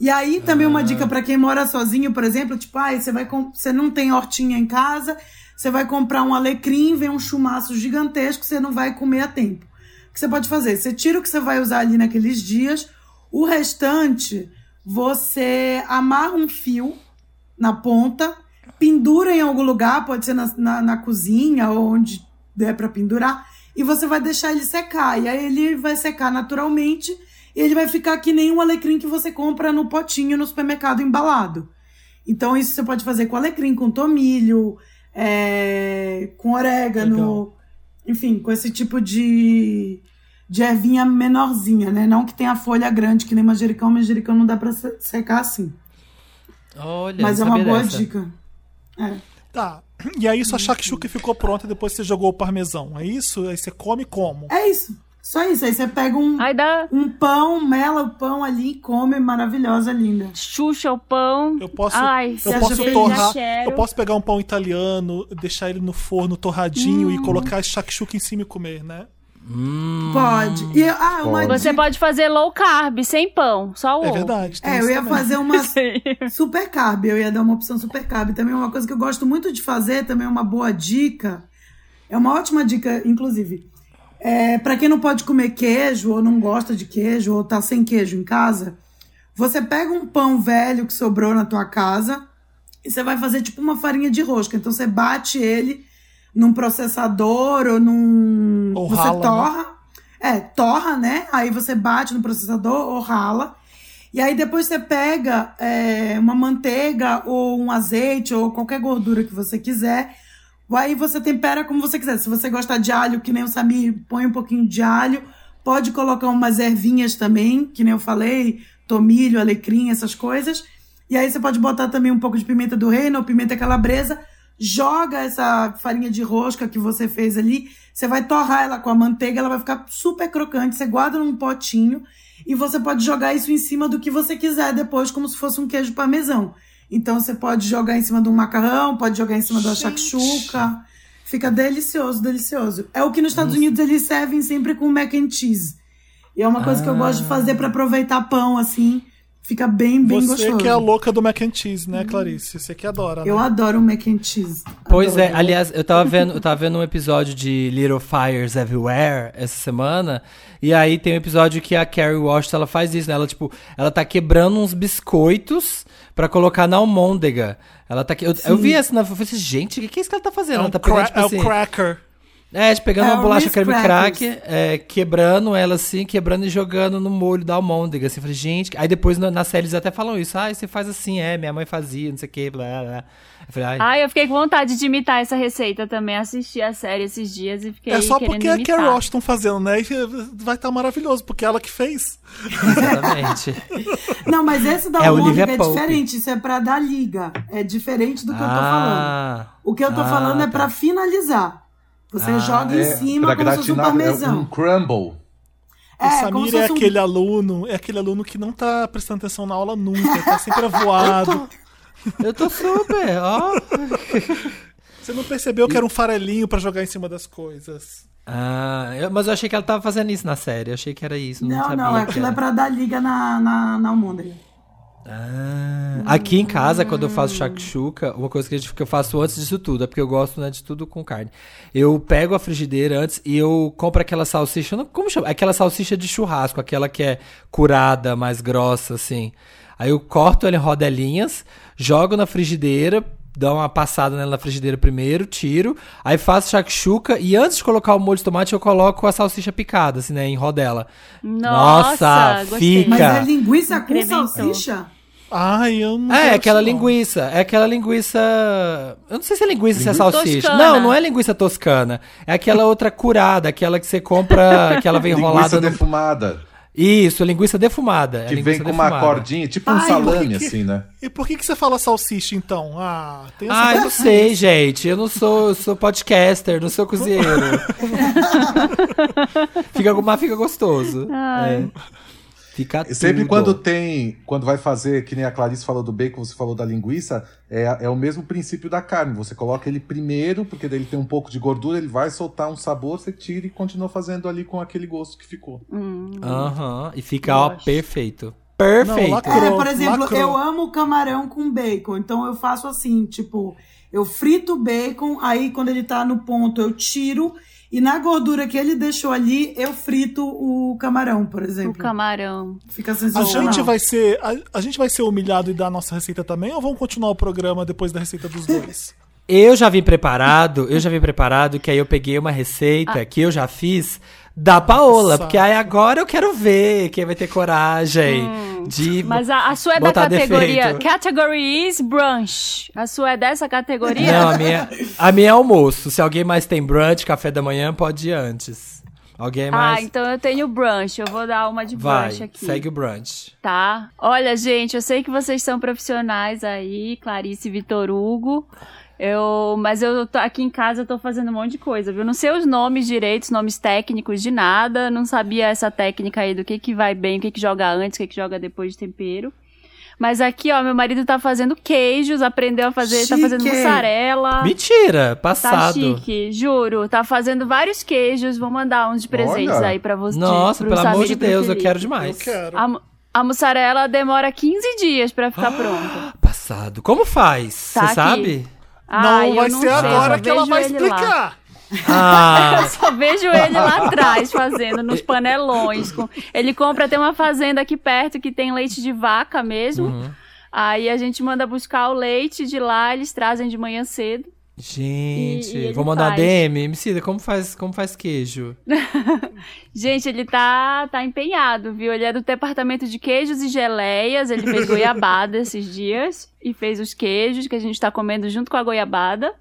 E aí também uma dica para quem mora sozinho, por exemplo, tipo, ah, você vai você não tem hortinha em casa, você vai comprar um alecrim, vem um chumaço gigantesco, você não vai comer a tempo. O que você pode fazer? Você tira o que você vai usar ali naqueles dias, o restante você amarra um fio na ponta, pendura em algum lugar, pode ser na, na, na cozinha ou onde der para pendurar, e você vai deixar ele secar. E aí ele vai secar naturalmente ele vai ficar que nem um alecrim que você compra no potinho no supermercado embalado. Então isso você pode fazer com alecrim, com tomilho, é, com orégano, Legal. enfim, com esse tipo de, de ervinha menorzinha, né? Não que tenha folha grande, que nem manjericão, manjericão não dá pra se- secar assim. Olha, Mas é uma boa dessa. dica. É. Tá. E aí sua shakshuka ficou pronta depois você jogou o parmesão. É isso? Aí você come como? É isso. Só isso. Aí você pega um, Aí dá um pão, mela o pão ali e come, maravilhosa, linda. Xuxa o pão. Eu posso, Ai, eu posso torrar, eu posso pegar um pão italiano, deixar ele no forno torradinho Hum. e colocar shakshuka em cima e comer, né? Pode. E, ah, uma Pode. Você pode fazer low carb, sem pão, só o É verdade. tem É, eu ia também. fazer uma [laughs] super carb, eu ia dar uma opção super carb. Também uma coisa que eu gosto muito de fazer, também é uma boa dica. É uma ótima dica, inclusive. É, para quem não pode comer queijo, ou não gosta de queijo, ou tá sem queijo em casa, você pega um pão velho que sobrou na tua casa e você vai fazer tipo uma farinha de rosca. Então você bate ele num processador ou num. Ou você rala, né? torra. É, torra, né? Aí você bate no processador ou rala. E aí depois você pega é, uma manteiga ou um azeite ou qualquer gordura que você quiser. Aí você tempera como você quiser. Se você gostar de alho, que nem o Samir, põe um pouquinho de alho. Pode colocar umas ervinhas também, que nem eu falei, tomilho, alecrim, essas coisas. E aí você pode botar também um pouco de pimenta do reino ou pimenta calabresa. Joga essa farinha de rosca que você fez ali. Você vai torrar ela com a manteiga, ela vai ficar super crocante. Você guarda num potinho e você pode jogar isso em cima do que você quiser depois, como se fosse um queijo parmesão. Então você pode jogar em cima de um macarrão, pode jogar em cima da shakshuka. Fica delicioso, delicioso. É o que nos Estados Unidos eles servem sempre com mac and cheese. E é uma coisa que eu gosto de fazer pra aproveitar pão assim. Fica bem, bem Você gostoso. que é a louca do mac and cheese, né, Clarice? Você que adora, né? Eu adoro mac and cheese. Pois Adoro. é, aliás, eu tava vendo, eu tava vendo um episódio de Little Fires Everywhere essa semana, e aí tem um episódio que a Carrie Washington, ela faz isso, né? Ela, tipo, ela tá quebrando uns biscoitos pra colocar na almôndega. Ela tá, que- eu, eu vi essa, na, eu falei assim, gente, o que, que é isso que ela tá fazendo? É, um ela tá pegando, tipo é assim, o cracker. É, pegando É uma bolacha creme crack, é, quebrando ela assim, quebrando e jogando no molho da almôndega. Assim, eu falei, gente. Aí depois na, na série eles até falam isso. Ah, você faz assim, é, minha mãe fazia, não sei o que, blá, blá, blá. Eu falei, ai. Ai, eu fiquei com vontade de imitar essa receita também. Assisti a série esses dias e fiquei É só querendo porque é a imitar. Carrie Washington fazendo, né? E vai estar maravilhoso, porque é ela que fez. Exatamente. [laughs] Não, mas esse da É almôndega é Pope. diferente. Isso é pra dar liga. É diferente do que eu tô falando. ah, O que eu tô Ah, falando é tá. pra finalizar. Você Ah, joga em É, cima pra como se fosse um gratinar, é parmesão. um crumble. o É, como Samir é fosse um- aquele aluno, é aquele aluno que não tá prestando atenção na aula nunca, tá sempre [laughs] avoado. eu tô super, ó. [laughs] Você não percebeu que era um farelinho pra jogar em cima das coisas. Ah, eu- mas eu achei que ela tava fazendo isso na série. Eu achei que era isso. Não, Não, sabia não, aquilo era. é pra dar liga na, na, na almôndega. Ah, aqui em casa, quando eu faço shakshuka, uma coisa que, a gente- que eu faço antes disso tudo, é porque eu gosto né, de tudo com carne. Eu pego a frigideira antes e eu compro aquela salsicha, não- como chama? Aquela salsicha de churrasco, aquela que é curada, mais grossa, assim. Aí eu corto ela em rodelinhas, jogo na frigideira, dou uma passada nela na frigideira primeiro, tiro, aí faço shakshuka e antes de colocar o molho de tomate eu coloco a salsicha picada, assim, né, em rodela. Nossa, gostei. fica. Mas é linguiça com salsicha? Ai, eu não. É, gosto, aquela não. linguiça. É aquela linguiça. Eu não sei se é linguiça, se é salsicha. Toscana. Não, não é linguiça toscana. É aquela outra curada, aquela que você compra, que ela vem [laughs] enrolada. Linguiça No... defumada. Isso, linguiça defumada. é Que linguiça vem com uma defumada. cordinha, tipo um Ai, salame, que- assim, né? E por que, que você fala salsicha, então? Ah, tem essa Ah, eu não sei, gente. Eu não sou, eu sou podcaster, não sou cozinheiro. [laughs] fica, mas fica gostoso. É. Fica E Sempre tudo. quando tem, quando vai fazer, que nem a Clarice falou do bacon, você falou da linguiça, é, é o mesmo princípio da carne. Você coloca ele primeiro, porque daí ele tem um pouco de gordura, ele vai soltar um sabor, você tira e continua fazendo ali com aquele gosto que ficou. Aham, e fica, ó, perfeito. Perfeito. É, Lacrou, por exemplo, lacrou. eu amo camarão com bacon. Então eu faço assim, tipo, eu frito o bacon, aí quando ele tá no ponto eu tiro. E na gordura que ele deixou ali, eu frito o camarão, por O exemplo. camarão. Fica A sensacional. gente vai ser. A, a gente vai ser humilhado e dar a nossa receita também, ou vamos continuar o programa depois da receita dos dois? [laughs] Eu já vim preparado, eu já vim preparado, que aí eu peguei uma receita que eu já fiz da Paola, Nossa. porque aí agora eu quero ver quem vai ter coragem De Mas a, a sua é da botar categoria. defeito. Category is brunch. A sua é dessa categoria? Não, a minha, a minha é almoço. Se alguém mais tem brunch, café da manhã, pode ir antes. Alguém mais. Ah, então eu tenho brunch. Eu vou dar uma de Vai, brunch aqui. segue o brunch. Tá? Olha, gente, eu sei que vocês são profissionais aí, Clarice e Vitor Hugo. Eu, mas eu tô aqui em casa eu tô fazendo um monte de coisa, viu? Não sei os nomes direitos, nomes técnicos de nada, não sabia essa técnica aí do que que vai bem, o que que joga antes, o que que joga depois de tempero. Mas aqui, ó, meu marido tá fazendo queijos, aprendeu a fazer, tá fazendo Chique. mussarela. Mentira, Tá passado. chique, juro. Tá fazendo vários queijos. Vou mandar uns de presentes Olha. aí pra você. Nossa, pelo amor de Deus, eu quero Eu demais. quero. A, a mussarela demora 15 dias pra ficar pronta. Passado. Como faz? Tá Você aqui. sabe? Ah, não eu vai não ser sei, agora que ela vai explicar. Ah, [laughs] Só vejo ele lá atrás fazendo, nos panelões. com- Ele compra, tem uma fazenda aqui perto que tem leite de vaca mesmo. Uhum. Aí a gente manda buscar o leite de lá, eles trazem de manhã cedo. Gente, E- e vou mandar faz. DM. Emicida, como faz, como faz queijo? [laughs] Gente, ele tá, tá empenhado, viu? Ele é do departamento de queijos e geleias. Ele fez goiabada [laughs] esses dias e fez os queijos que a gente tá comendo junto com a goiabada.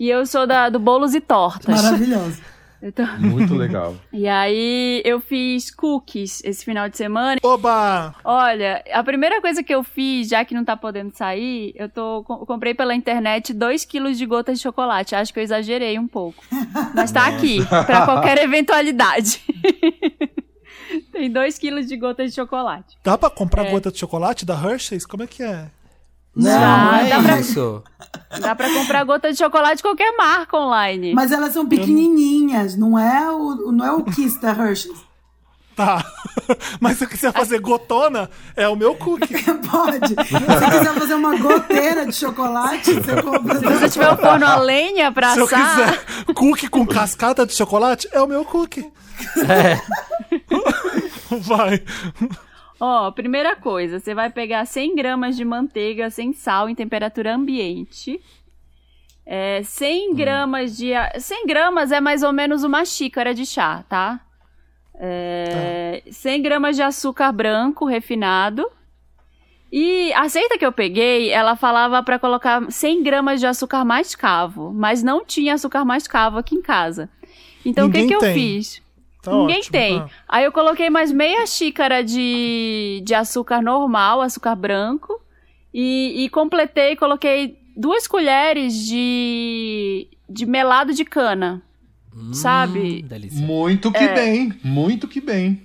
E eu sou da, do bolos e tortas. Maravilhoso. Eu [laughs] tô- Muito legal. E aí eu fiz cookies esse final de semana. Oba! Olha, a primeira coisa que eu fiz, já que não tá podendo sair, eu tô co- comprei pela internet 2 quilos de gotas de chocolate. Acho que eu exagerei um pouco. Mas tá aqui, pra qualquer eventualidade. [laughs] Tem 2 quilos de gotas de chocolate. Dá pra comprar É. gota de chocolate da Hershey's? Como é que é? Não, Dá, não dá é pra- isso. [laughs] Dá pra comprar gota de chocolate de qualquer marca online. Mas elas são pequenininhas, não é o, não é o Kiss da Hershey's. Tá. [laughs] Mas se eu quiser fazer gotona, é o meu cookie. [laughs] Pode. Se você quiser fazer uma goteira de chocolate, você compra. Se você tiver o forno a lenha pra Se eu assar, quiser cookie com cascata de chocolate, é o meu cookie. É. Vai. Ó, primeira coisa, você vai pegar 100 gramas de manteiga sem sal em temperatura ambiente. É, 100 gramas de. a- 100 gramas é mais ou menos uma xícara de chá, tá? É, 100 gramas de açúcar branco refinado. E a receita que eu peguei, ela falava pra colocar 100 gramas de açúcar mascavo, mas não tinha açúcar mascavo aqui em casa. Então o que, que eu tem. fiz? Tá Ninguém ótimo. tem. Ah. Aí eu coloquei mais meia xícara de, de açúcar normal, açúcar branco. E, e completei, coloquei duas colheres de, de melado de cana. Sabe? Hum, delícia. Muito que bem, muito que bem.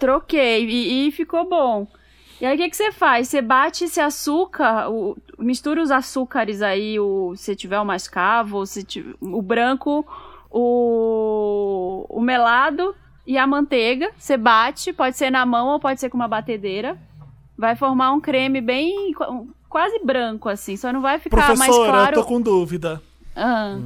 Troquei e, e ficou bom. E aí o que, que você faz? Você bate esse açúcar, o- mistura os açúcares aí, o, se tiver o mascavo, se tiver, o branco, o, o melado e a manteiga. Você bate, pode ser na mão ou pode ser com uma batedeira. Vai formar um creme bem qu- quase branco assim, só não vai ficar mais Professora, claro. eu tô com dúvida. Ah.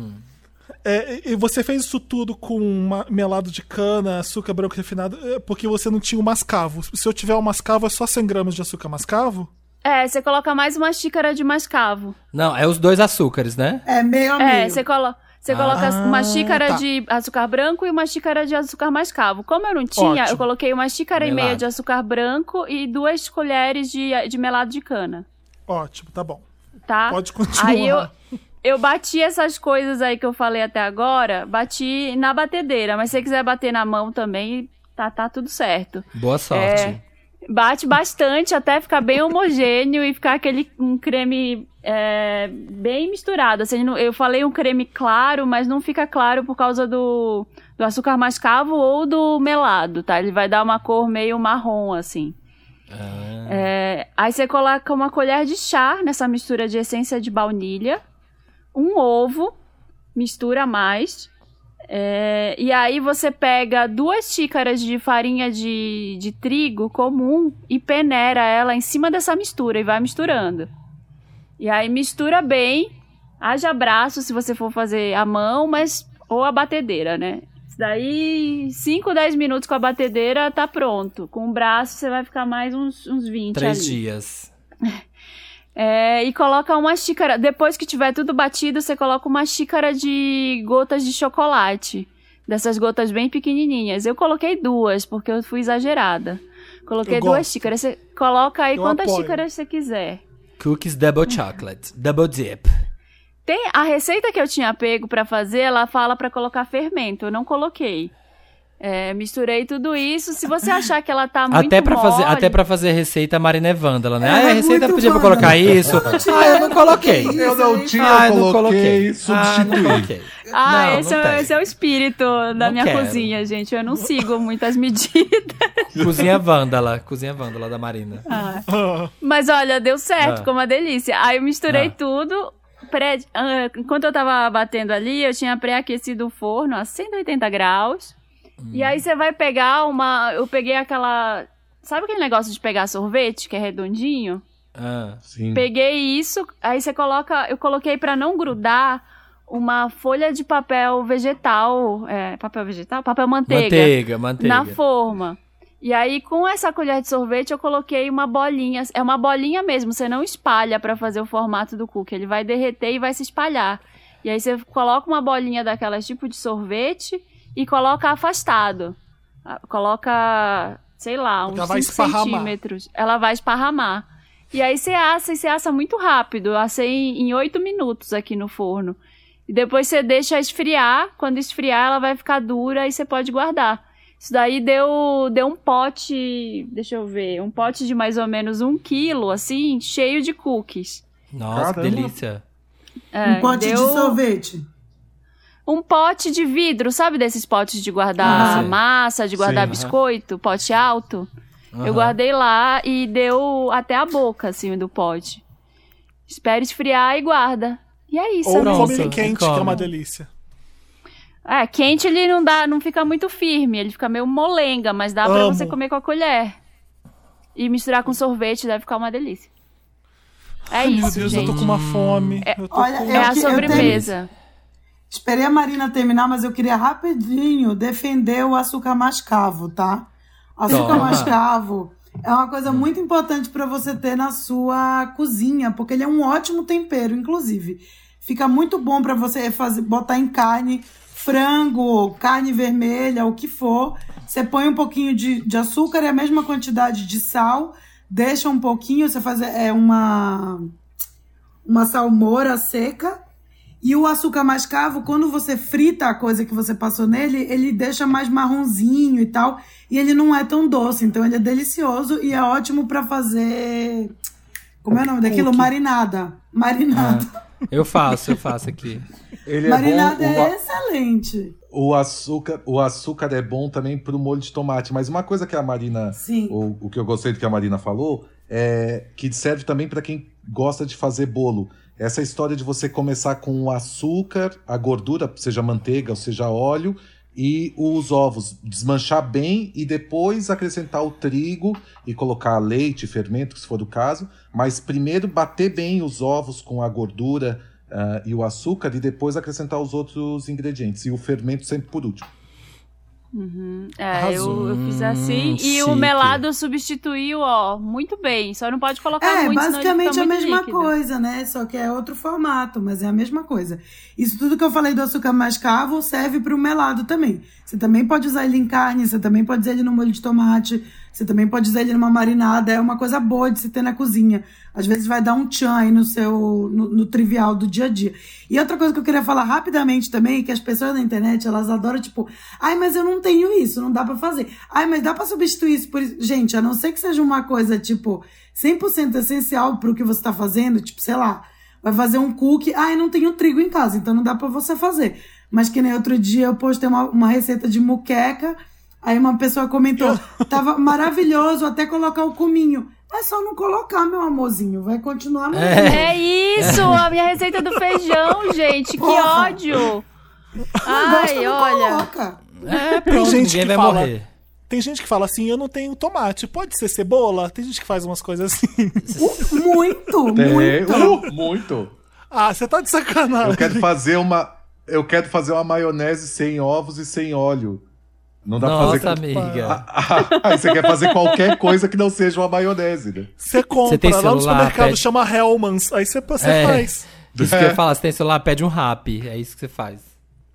É, e você fez isso tudo com uma- melado de cana, açúcar branco refinado, é, porque você não tinha o mascavo. Se eu tiver o mascavo, é só 100 gramas de açúcar mascavo? É, você coloca mais uma xícara de mascavo. Não, é os dois açúcares, né? É meio a É, meio. você, colo você Ah, coloca uma xícara tá. de açúcar branco e uma xícara de açúcar mascavo. Como eu não tinha, Ótimo. eu coloquei uma xícara e meia Melado. de açúcar branco e duas colheres de, de melado de cana, Ótimo, tá bom. tá? Pode continuar. Aí eu, eu bati essas coisas aí que eu falei até agora, bati na batedeira, mas se você quiser bater na mão também, tá, tá tudo certo. Boa sorte. É. Bate bastante até ficar bem homogêneo e ficar aquele um creme é, bem misturado. Assim, eu falei um creme claro, mas não fica claro por causa do, do açúcar mascavo ou do melado, tá? Ele vai dar uma cor meio marrom, assim. Ah. É, aí você coloca uma colher de chá nessa mistura de essência de baunilha, um ovo, mistura mais. é, e aí você pega duas xícaras de farinha de, de trigo comum e peneira ela em cima dessa mistura e vai misturando. E aí mistura bem, haja braço se você for fazer a mão, mas ou a batedeira, né? Daí, 5, 10 minutos com a batedeira, tá pronto. Com o braço, você vai ficar mais uns, uns 20 Três ali. dias. [laughs] É, e coloca uma xícara. Depois que tiver tudo batido, você coloca uma xícara de gotas de chocolate. Dessas gotas bem pequenininhas. Eu coloquei duas, porque eu fui exagerada. Coloquei Eu duas gosto. xícaras. Você coloca aí Eu quantas apoio. xícaras você quiser. Cookies double chocolate. Double dip. Tem a receita que eu tinha pego pra fazer, ela fala pra colocar fermento. Eu não coloquei. É, misturei tudo isso. Se você achar que ela tá muito Até pra, fazer, mole- até pra fazer receita, a Marina é vândala, né? Ela ah, a é receita podia pra colocar isso. ah, eu não coloquei. Eu não tinha, Ah, eu não coloquei. Ah, substituí. coloquei. Ah, Não, esse, não é, esse é o espírito da Não minha quero. cozinha, gente. Eu não sigo muitas medidas. [laughs] Cozinha vândala. Cozinha vândala da Marina. Ah, Mas olha, deu certo, Ah. ficou uma delícia. Aí eu misturei Ah. tudo. Pré, enquanto eu tava batendo ali, eu tinha pré-aquecido o forno a 180 graus. E aí você vai pegar uma. Eu peguei aquela. Sabe aquele negócio de pegar sorvete, que é redondinho? Ah. Sim. Peguei isso, aí você coloca. Eu coloquei pra não grudar uma folha de papel vegetal. É, papel vegetal? Papel manteiga. Manteiga, manteiga. Na forma. E aí, com essa colher de sorvete, eu coloquei uma bolinha. É uma bolinha mesmo, você não espalha pra fazer o formato do cookie. Ele vai derreter e vai se espalhar. E aí você coloca uma bolinha daquelas tipo de sorvete e coloca afastado. Ah, Coloca, sei lá, uns Ela vai 5 esparramar. centímetros. Ela vai esparramar. E aí você assa e você assa muito rápido. Eu assei em 8 minutos aqui no forno. E depois você deixa esfriar. Quando esfriar, ela vai ficar dura e você pode guardar. Isso daí deu, deu um pote, deixa eu ver, um pote de mais ou menos um quilo, assim, cheio de cookies. Nossa, que Caramba. delícia. É, um pote deu de sorvete. Um pote de vidro, sabe desses potes de guardar Ah, massa, de guardar Sim, biscoito, pote alto? Aham. Eu guardei lá e deu até a boca, assim, do pote. Espera esfriar e guarda. E é isso, Ou. Pronto, come quente, que é uma delícia. É, quente ele não dá, não fica muito firme, ele fica meio molenga, mas dá pra Amo. você comer com a colher. E misturar com sorvete deve ficar uma delícia. É Ai, isso, meu Deus, gente. eu tô com uma fome. eu tô Olha, com... É a sobremesa. Esperei a Marina terminar, mas eu queria rapidinho defender o açúcar mascavo, tá? Açúcar Toma. mascavo é uma coisa muito importante para você ter na sua cozinha, porque ele é um ótimo tempero, inclusive. Fica muito bom para você fazer, botar em carne, frango, carne vermelha, o que for. Você põe um pouquinho de, de açúcar e a mesma quantidade de sal, deixa um pouquinho, você faz é, uma, uma salmoura seca. E o açúcar mascavo, quando você frita a coisa que você passou nele, ele deixa mais marronzinho e tal. E ele não é tão doce, então ele é delicioso e é ótimo pra fazer. Como é o nome daquilo? Cookie. Marinada. Marinada. Eu faço, eu faço aqui. Ele Marinada é bom. é, o excelente. O açúcar, o açúcar é bom também pro molho de tomate, mas uma coisa que a Marina, Sim. o, o que eu gostei do que a Marina falou, é que serve também para quem gosta de fazer bolo. Essa história de você começar com o açúcar, a gordura, seja manteiga ou seja óleo, e os ovos, desmanchar bem e depois acrescentar o trigo e colocar leite, fermento, se for o caso, mas primeiro bater bem os ovos com a gordura ah, e o açúcar e depois acrescentar os outros ingredientes e o fermento sempre por último. É, eu, eu fiz assim. Hum, e o chique. melado substituiu, ó, muito bem. Só não pode colocar É, muito, basicamente fica a mesma líquido. coisa, né? Só que é outro formato, mas é a mesma coisa. Isso tudo que eu falei do açúcar mascavo serve para o melado também. Você também pode usar ele em carne, você também pode usar ele no molho de tomate, você também pode usar ele numa marinada. É uma coisa boa de se ter na cozinha. Às vezes vai dar um tchan aí no seu, no, no trivial do dia a dia. E outra coisa que eu queria falar rapidamente também, que as pessoas na internet, elas adoram, tipo, ai, mas eu não tenho isso, não dá pra fazer. Ai, mas dá pra substituir isso por isso. Gente, a não ser que seja uma coisa, tipo, 100% essencial pro que você tá fazendo, tipo, sei lá, vai fazer um cookie, ai, não tenho trigo em casa, então não dá pra você fazer. Mas que nem outro dia eu postei uma, uma receita de muqueca, aí uma pessoa comentou, [laughs] tava maravilhoso até colocar o cominho. É só não colocar, meu amorzinho, vai continuar no É isso, a minha receita do feijão, gente. Que Porra. ódio. gosta, Ai, olha. coloca. É, pronto, gente ninguém que vai fala- morrer. Tem gente que fala assim, eu não tenho tomate. Pode ser cebola? Tem gente que faz umas coisas assim. [laughs] Muito, Tem- muito. Uh, muito. ah, você tá de sacanagem. Eu quero fazer uma. Eu quero fazer uma maionese sem ovos e sem óleo. Não dá Nossa, pra fazer. amiga. Aí você quer fazer qualquer coisa que não seja uma maionese, né? Você compra Você tem lá no celular, supermercado, pede- chama Hellmann's. Aí você, você É. faz. Isso que eu ia falar, se tem celular, pede um rap. É isso que você faz.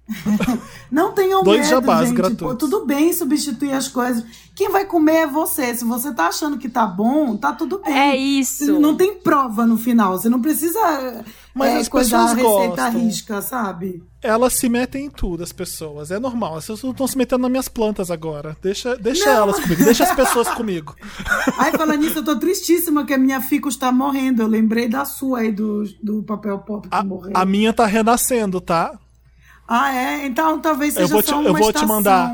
[laughs] Não tem com Dois medo, jabás gente. gratuitos. Pô, tudo bem substituir as coisas. Quem vai comer é você. Se você tá achando que tá bom, tá tudo bem. É isso. Não tem prova no final. Você não precisa Mas é, as pessoas gostam. risca, sabe? Elas se metem em tudo, as pessoas. É normal. As pessoas estão se metendo nas minhas plantas agora. Deixa, deixa Não. elas comigo. Deixa as pessoas comigo. Ai, falando nisso, eu tô tristíssima que a minha ficus tá morrendo. Eu lembrei da sua aí, do, do papel pop que A, morreu. a minha tá renascendo, tá? Ah, é? Então talvez seja Eu vou te- só uma eu vou te estação. mandar.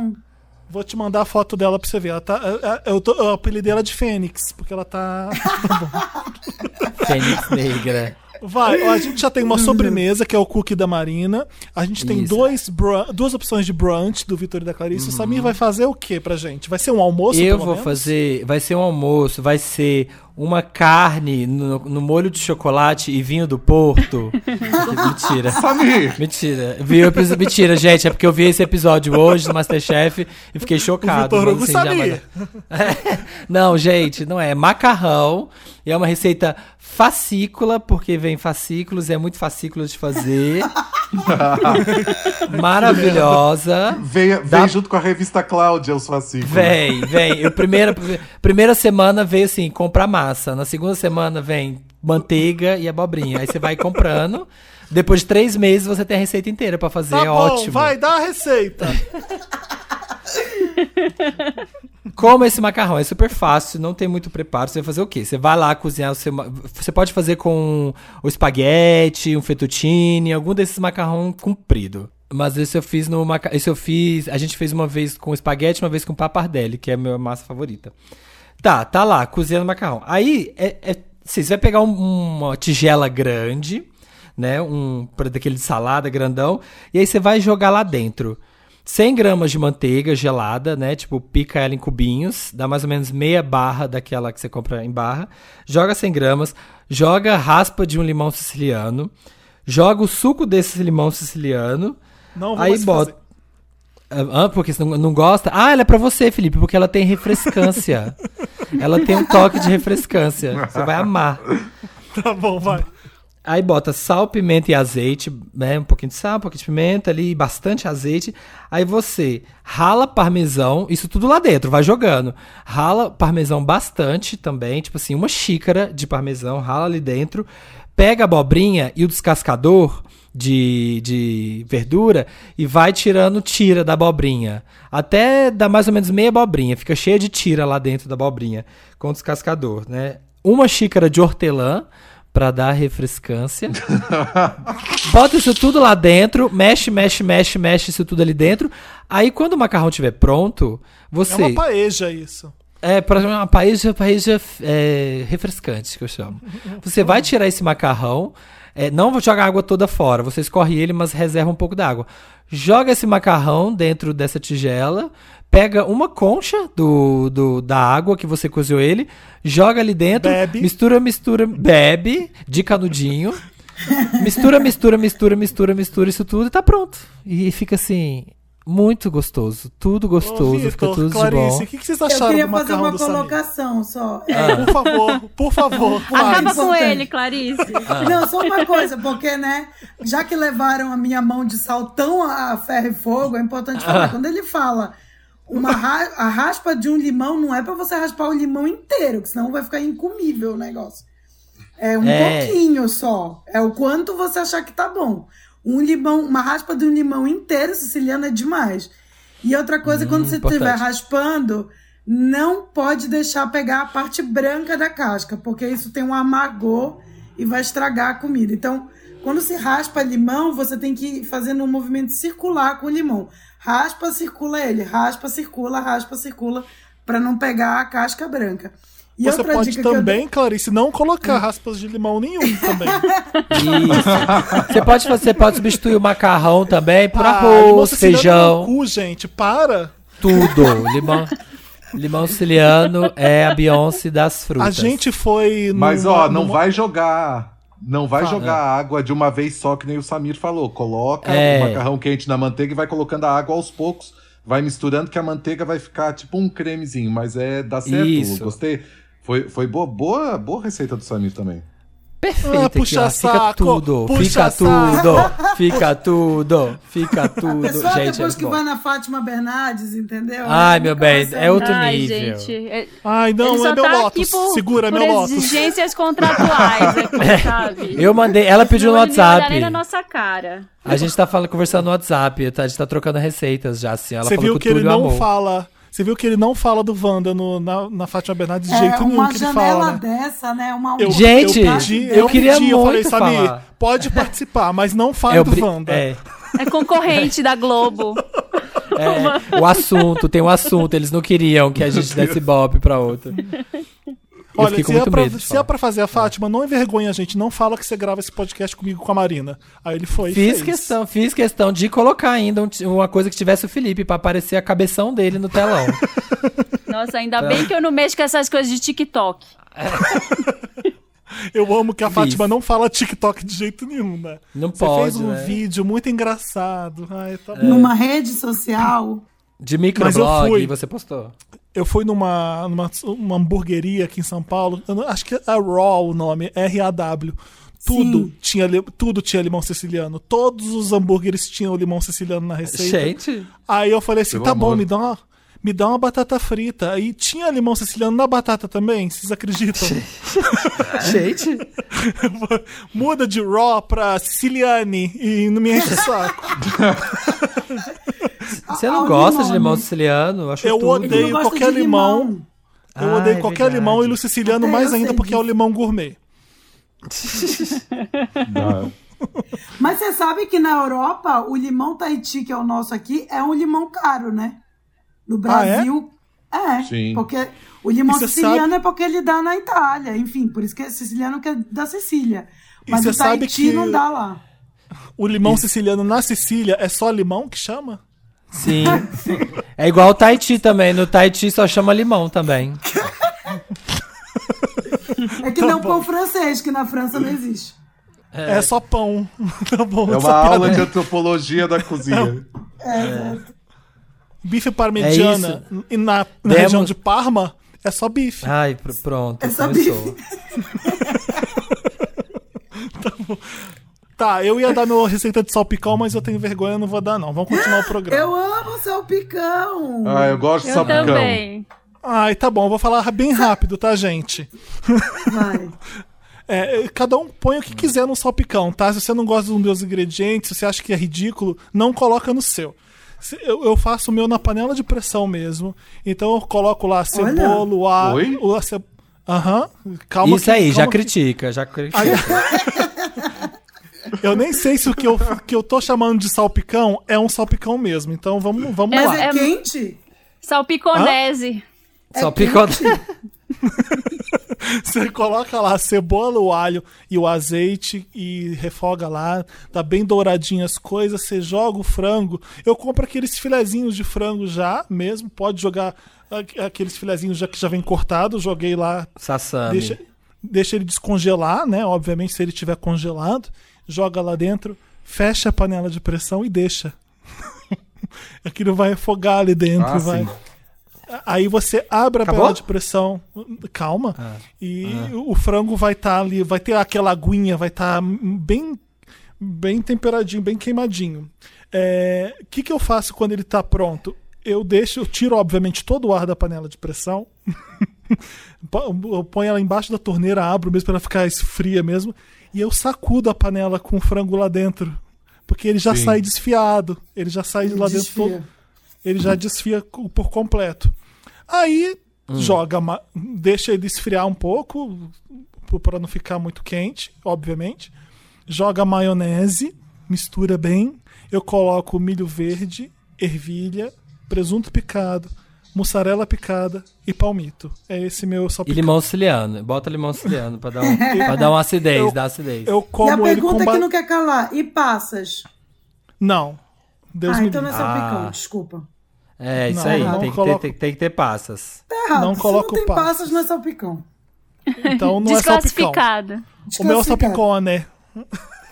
Vou te mandar a foto dela pra você ver. Ela tá, eu, eu, tô, eu apelidei ela de Fênix, porque ela tá. [laughs] Fênix Negra. Vai, ó, a gente já tem uma sobremesa, que é o cookie da Marina. A gente tem Isso. dois brun- duas opções de brunch do Vitor e da Clarice. O Samir vai fazer o que pra gente? Vai ser um almoço, Eu pelo vou menos? fazer. Vai ser um almoço, vai ser uma carne no, no molho de chocolate e vinho do Porto. [laughs] Mentira. Samir! Mentira. Vi o episódio- Mentira, gente. É porque eu vi esse episódio hoje do Masterchef e fiquei chocado. O Vitor Hugo assim, sabia. [laughs] É. Não, gente, não é. Macarrão. E é uma receita fascícula, porque vem fascículos e é muito fascículo de fazer. [laughs] Maravilhosa. Vem, vem Dá- junto com a revista Cláudia, os fascículos. Vem, vem. Eu primeira, primeira semana veio assim, comprar massa. Na segunda semana vem manteiga e abobrinha. Aí você vai comprando. Depois de três meses você tem a receita inteira pra fazer. Tá é bom, ótimo. vai, dá a receita. [laughs] Como esse macarrão é super fácil, não tem muito preparo. Você vai fazer o quê? Você vai lá cozinhar o seu. ma- Você pode fazer com o espaguete, um fettuccine, algum desses macarrão comprido. Mas esse eu fiz no maca... esse eu fiz, a gente fez uma vez com espaguete, uma vez com papardelli, que é a minha massa favorita. Tá, tá lá, cozinhando macarrão. Aí, é, é- você vai pegar um- uma tigela grande, né? Um daquele de salada grandão, e aí você vai jogar lá dentro 100 gramas de manteiga gelada, né? Tipo, pica ela em cubinhos, dá mais ou menos meia barra daquela que você compra em barra. Joga 100 gramas, joga raspa de um limão siciliano, joga o suco desse limão siciliano, Não vou aí bota. Ah, porque você não, não gosta? Ah, ela é pra você, Felipe, porque ela tem refrescância. [laughs] ela tem um toque de refrescância. Você vai amar. Tá bom, vai. Aí bota sal, pimenta e azeite, né? Um pouquinho de sal, um pouquinho de pimenta ali, bastante azeite. Aí você rala parmesão, isso tudo lá dentro, vai jogando. Rala parmesão bastante também, tipo assim, uma xícara de parmesão, rala ali dentro. Pega a abobrinha e o descascador de, de verdura e vai tirando tira da abobrinha. Até dar mais ou menos meia abobrinha. Fica cheia de tira lá dentro da abobrinha com o descascador, né? Uma xícara de hortelã pra dar refrescância. Bota isso tudo lá dentro, mexe, mexe, mexe, mexe isso tudo ali dentro. Aí quando o macarrão estiver pronto, É você uma paeja isso. é para uma paella, paella é, refrescante que eu chamo. Você vai tirar esse macarrão, é, não vou jogar a água toda fora, você escorre ele, mas reserva um pouco da água. Joga esse macarrão dentro dessa tigela, pega uma concha do, do- da água que você cozinhou ele, joga ali dentro, Bebe. mistura, mistura, bebe de canudinho. [laughs] mistura, mistura, mistura, mistura, mistura isso tudo e tá pronto. E fica assim, muito gostoso. Tudo gostoso, Ô, fica tudo de Clarice, bom. o que, que vocês Eu acharam queria do fazer macarrão uma colocação só. É, Ah. Por favor, por favor. [laughs] Acaba com ele, Clarice. Não, só uma coisa, porque, né, já que levaram a minha mão de sal tão a ferro e fogo, é importante falar. Quando ele fala uma ra- a raspa de um limão, não é pra você raspar o limão inteiro, que senão vai ficar incomível o negócio. É um É. pouquinho só. É o quanto você achar que tá bom. Um limão, uma raspa de um limão inteiro siciliano é demais. E outra coisa, quando você estiver raspando, não pode deixar pegar a parte branca da casca, porque isso tem um amargor e vai estragar a comida. Então, quando se raspa limão, você tem que ir fazendo um movimento circular com o limão. Raspa, circula ele, raspa, circula, raspa, circula, para não pegar a casca branca. E Você outra pode dica que eu também, Clarice, não colocar raspas de limão nenhum também. Isso. Você pode, fazer- você pode substituir o macarrão também por Ah, arroz, feijão, no cu, gente, para. tudo. Limão, limão siciliano é a Beyoncé das frutas. A gente foi. Mas, numa- ó, não numa- vai jogar. Não vai Fala. jogar água de uma vez só, que nem o Samir falou. Coloca É. o macarrão quente na manteiga e vai colocando a água aos poucos. Vai misturando que a manteiga vai ficar tipo um cremezinho, mas é dá certo. Isso. Gostei. Foi, foi boa, boa, boa receita do Samir também. Perfeito. Ah, aqui, puxa ó. Fica saco, tudo, puxa fica saco. tudo, [laughs] fica tudo, fica [laughs] A tudo. pessoa Gente, depois é que bom. vai na Fátima Bernardes, entendeu? Ai, Aí meu bem, é outro. Ai, nível. gente. é- Ai, ele não, só é meu tá Lotus. aqui por, Segura por meu Lotus. exigências contratuais [laughs] aqui, sabe? Eu mandei, ela pediu no ele WhatsApp. nem na nossa cara. A gente tá falando, conversando no WhatsApp, tá? a gente tá trocando receitas já, assim. Ela Você falou viu que, ele não amou. fala. Você viu que ele não fala do Wanda no, na, na Fátima Bernardes de É, jeito nenhum uma que ele janela fala, né? dessa, né? Uma Eu, Gente, eu, pedi, eu eu queria pedi, eu falei, muito Samir, falar. pode participar, mas não fale É, do bri- Wanda. é, É concorrente da Globo. [laughs] é, o assunto, tem um assunto, eles não queriam que a gente desse bope pra outro. Eu Olha, fiquei com se, é pra, medo se falar. é pra fazer a Fátima, não envergonha a gente, não fala que você grava esse podcast comigo com a Marina. Aí ele foi e Fiz fez. questão, fiz questão de colocar ainda um uma coisa que tivesse o Felipe pra aparecer a cabeção dele no telão. [laughs] Nossa, ainda bem que eu não mexo com essas coisas de TikTok. [laughs] Eu amo que a Fiz. Fátima não fala TikTok de jeito nenhum, né? Não Você pode, fez um né? vídeo muito engraçado. Ai, tá bom. Numa rede social. De eu microblog, você postou. Eu fui numa, numa uma hamburgueria aqui em São Paulo. eu não- acho que é Raw o nome, R-A-W. Tudo Sim. tinha, tudo tinha limão siciliano. Todos os hambúrgueres tinham limão siciliano na receita. Gente, Aí eu falei assim: Pelo tá bom, amor. me dá, uma, me dá uma batata frita. Aí tinha limão siciliano na batata também, vocês acreditam? gente. [laughs] [laughs] Muda de raw pra siciliane e não me enche o saco. [laughs] [laughs] Você não ao gosta de limão, limão né? siciliano? Eu acho Eu tudo. odeio não qualquer de limão. Eu Ah, odeio é qualquer verdade. limão e o siciliano Até mais ainda porque é o disso. limão gourmet. [laughs] Mas você sabe que na Europa, o limão Tahiti, que é o nosso aqui, é um limão caro, né? No Ah, é? Brasil. é? Sim. Porque o limão siciliano sabe- é porque ele dá na Itália. Enfim, por isso que é siciliano que é da Sicília. Mas você o sabe Tahiti que- não dá lá. O limão siciliano na Sicília é só limão que chama? Sim. É igual o Tahiti também. No Tahiti só chama limão também. É que Tá não bom. pão francês, que na França não existe. É, só pão. [laughs] tá bom. É uma aula de antropologia da cozinha. Bife parmegiana e na, na Demos- região de Parma é só bife. Ai, pr- pronto. É só começou. [laughs] [laughs] Tá, eu ia dar minha receita de salpicão, mas eu tenho vergonha, não vou dar não. Vamos continuar o programa. Eu amo salpicão. Ah, eu gosto de Eu salpicão. também. Ai, tá bom, vou falar bem rápido, tá, gente? Vai. [laughs] É, cada um põe o que quiser no salpicão, tá? Se você não gosta dos meus ingredientes, se você acha que é ridículo, não coloca no seu. Se- Eu, eu faço o meu na panela de pressão mesmo. Então eu coloco lá cebola, o a, ce- Aham. Calma Isso que- aí, já calma que- critica, já critica. Aí- [laughs] eu nem sei se o que eu, que eu tô chamando de salpicão é um salpicão mesmo. Então vamos, vamos É, lá. Mas é, é- quente? Salpiconese. Só picou. [laughs] Você coloca lá a cebola, o alho e o azeite e refoga lá, tá bem douradinho as coisas, você joga o frango. Eu compro aqueles filezinhos de frango já mesmo, pode jogar aqu- aqueles filezinhos já que já vem cortado, joguei lá, Sassami. deixa, deixa ele descongelar, né? Obviamente se ele tiver congelado, joga lá dentro, fecha a panela de pressão e deixa. [laughs] Aquilo vai afogar ali dentro, Ah, vai. sim. Aí você abre a Acabou? panela de pressão, calma, e o frango vai estar ali, vai ter aquela aguinha, vai estar bem, bem temperadinho, bem queimadinho. O que, que eu faço quando ele está pronto? Eu deixo, eu tiro obviamente todo o ar da panela de pressão, [laughs] eu ponho ela embaixo da torneira, abro mesmo para ela ficar fria mesmo, e eu sacudo a panela com o frango lá dentro, porque ele já Sim. sai desfiado, ele já sai de lá dentro todo Desfia. ele já desfia por completo. Aí joga, ma- deixa ele esfriar um pouco para não ficar muito quente, obviamente. Joga maionese, mistura bem. Eu coloco milho verde, ervilha, presunto picado, mussarela picada e palmito. É esse meu E salpicão. limão siciliano. Bota limão siciliano pra dar, um, [laughs] pra dar uma acidez, Eu- dar acidez. Eu E como a ele com pergunta ba- que não quer calar. E passas? Não. Deus ah, me então não é salpicão, Ah. desculpa. É, isso Não, aí. não tem, que coloco- ter, tem, tem que ter passas. Tá errado. Não Se coloco não tem passas. passas, não é salpicão. Então não é salpicão. Desclassificado. O meu é Desclassificado.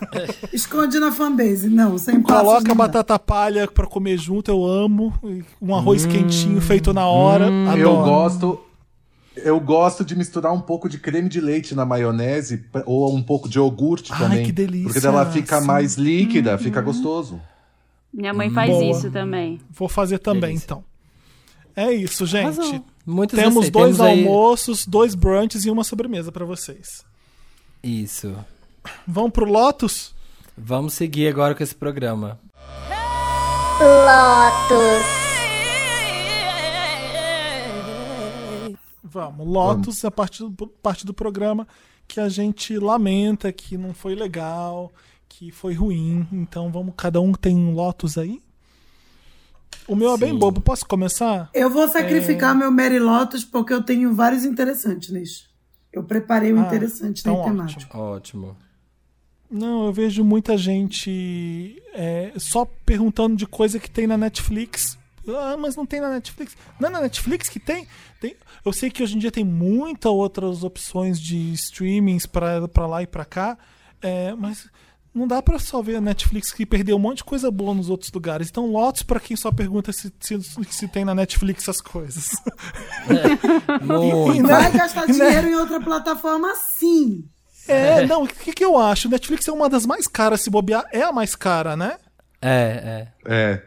[laughs] Esconde na fanbase. Não, sem passas Coloca não dá. batata palha pra comer junto, eu amo. Um arroz quentinho feito na hora. Eu adoro. gosto. Eu gosto de misturar um pouco de creme de leite na maionese ou um pouco de iogurte Ai, também. que delícia, Porque ela fica sim. mais líquida, fica gostoso. Minha mãe faz Boa. isso também. Vou fazer também, Delícia. então. É isso, gente. Muitas Temos receitas. dois Temos aí- almoços, dois brunches e uma sobremesa pra vocês. Isso. Vamos pro Lotus? Vamos seguir agora com esse programa. Lotus. Vamos. Lotus é a parte do, parte do programa que a gente lamenta que não foi legal, que foi ruim. Então vamos, cada um tem um Lotus aí? O meu é bem Sim. bobo. Posso começar? Eu vou sacrificar É. meu Mary Lotus porque eu tenho vários interessantes nisso. Eu preparei o Ah, interessante então na ótimo. temática. Ótimo. Não, eu vejo muita gente é, só perguntando de coisa que tem na Netflix. Ah, mas não tem na Netflix. Não é na Netflix que tem? tem? Eu sei que hoje em dia tem muitas outras opções de streamings pra pra lá e pra cá, é, mas não dá pra só ver a Netflix que perdeu um monte de coisa boa nos outros lugares. Então, lotes pra quem só pergunta se, se, se tem na Netflix as coisas. [laughs] Muito. Vai gastar [laughs] dinheiro em outra plataforma sim. É, não, o que, que eu acho? Netflix é uma das mais caras, se bobear, é a mais cara, né? É, é. É.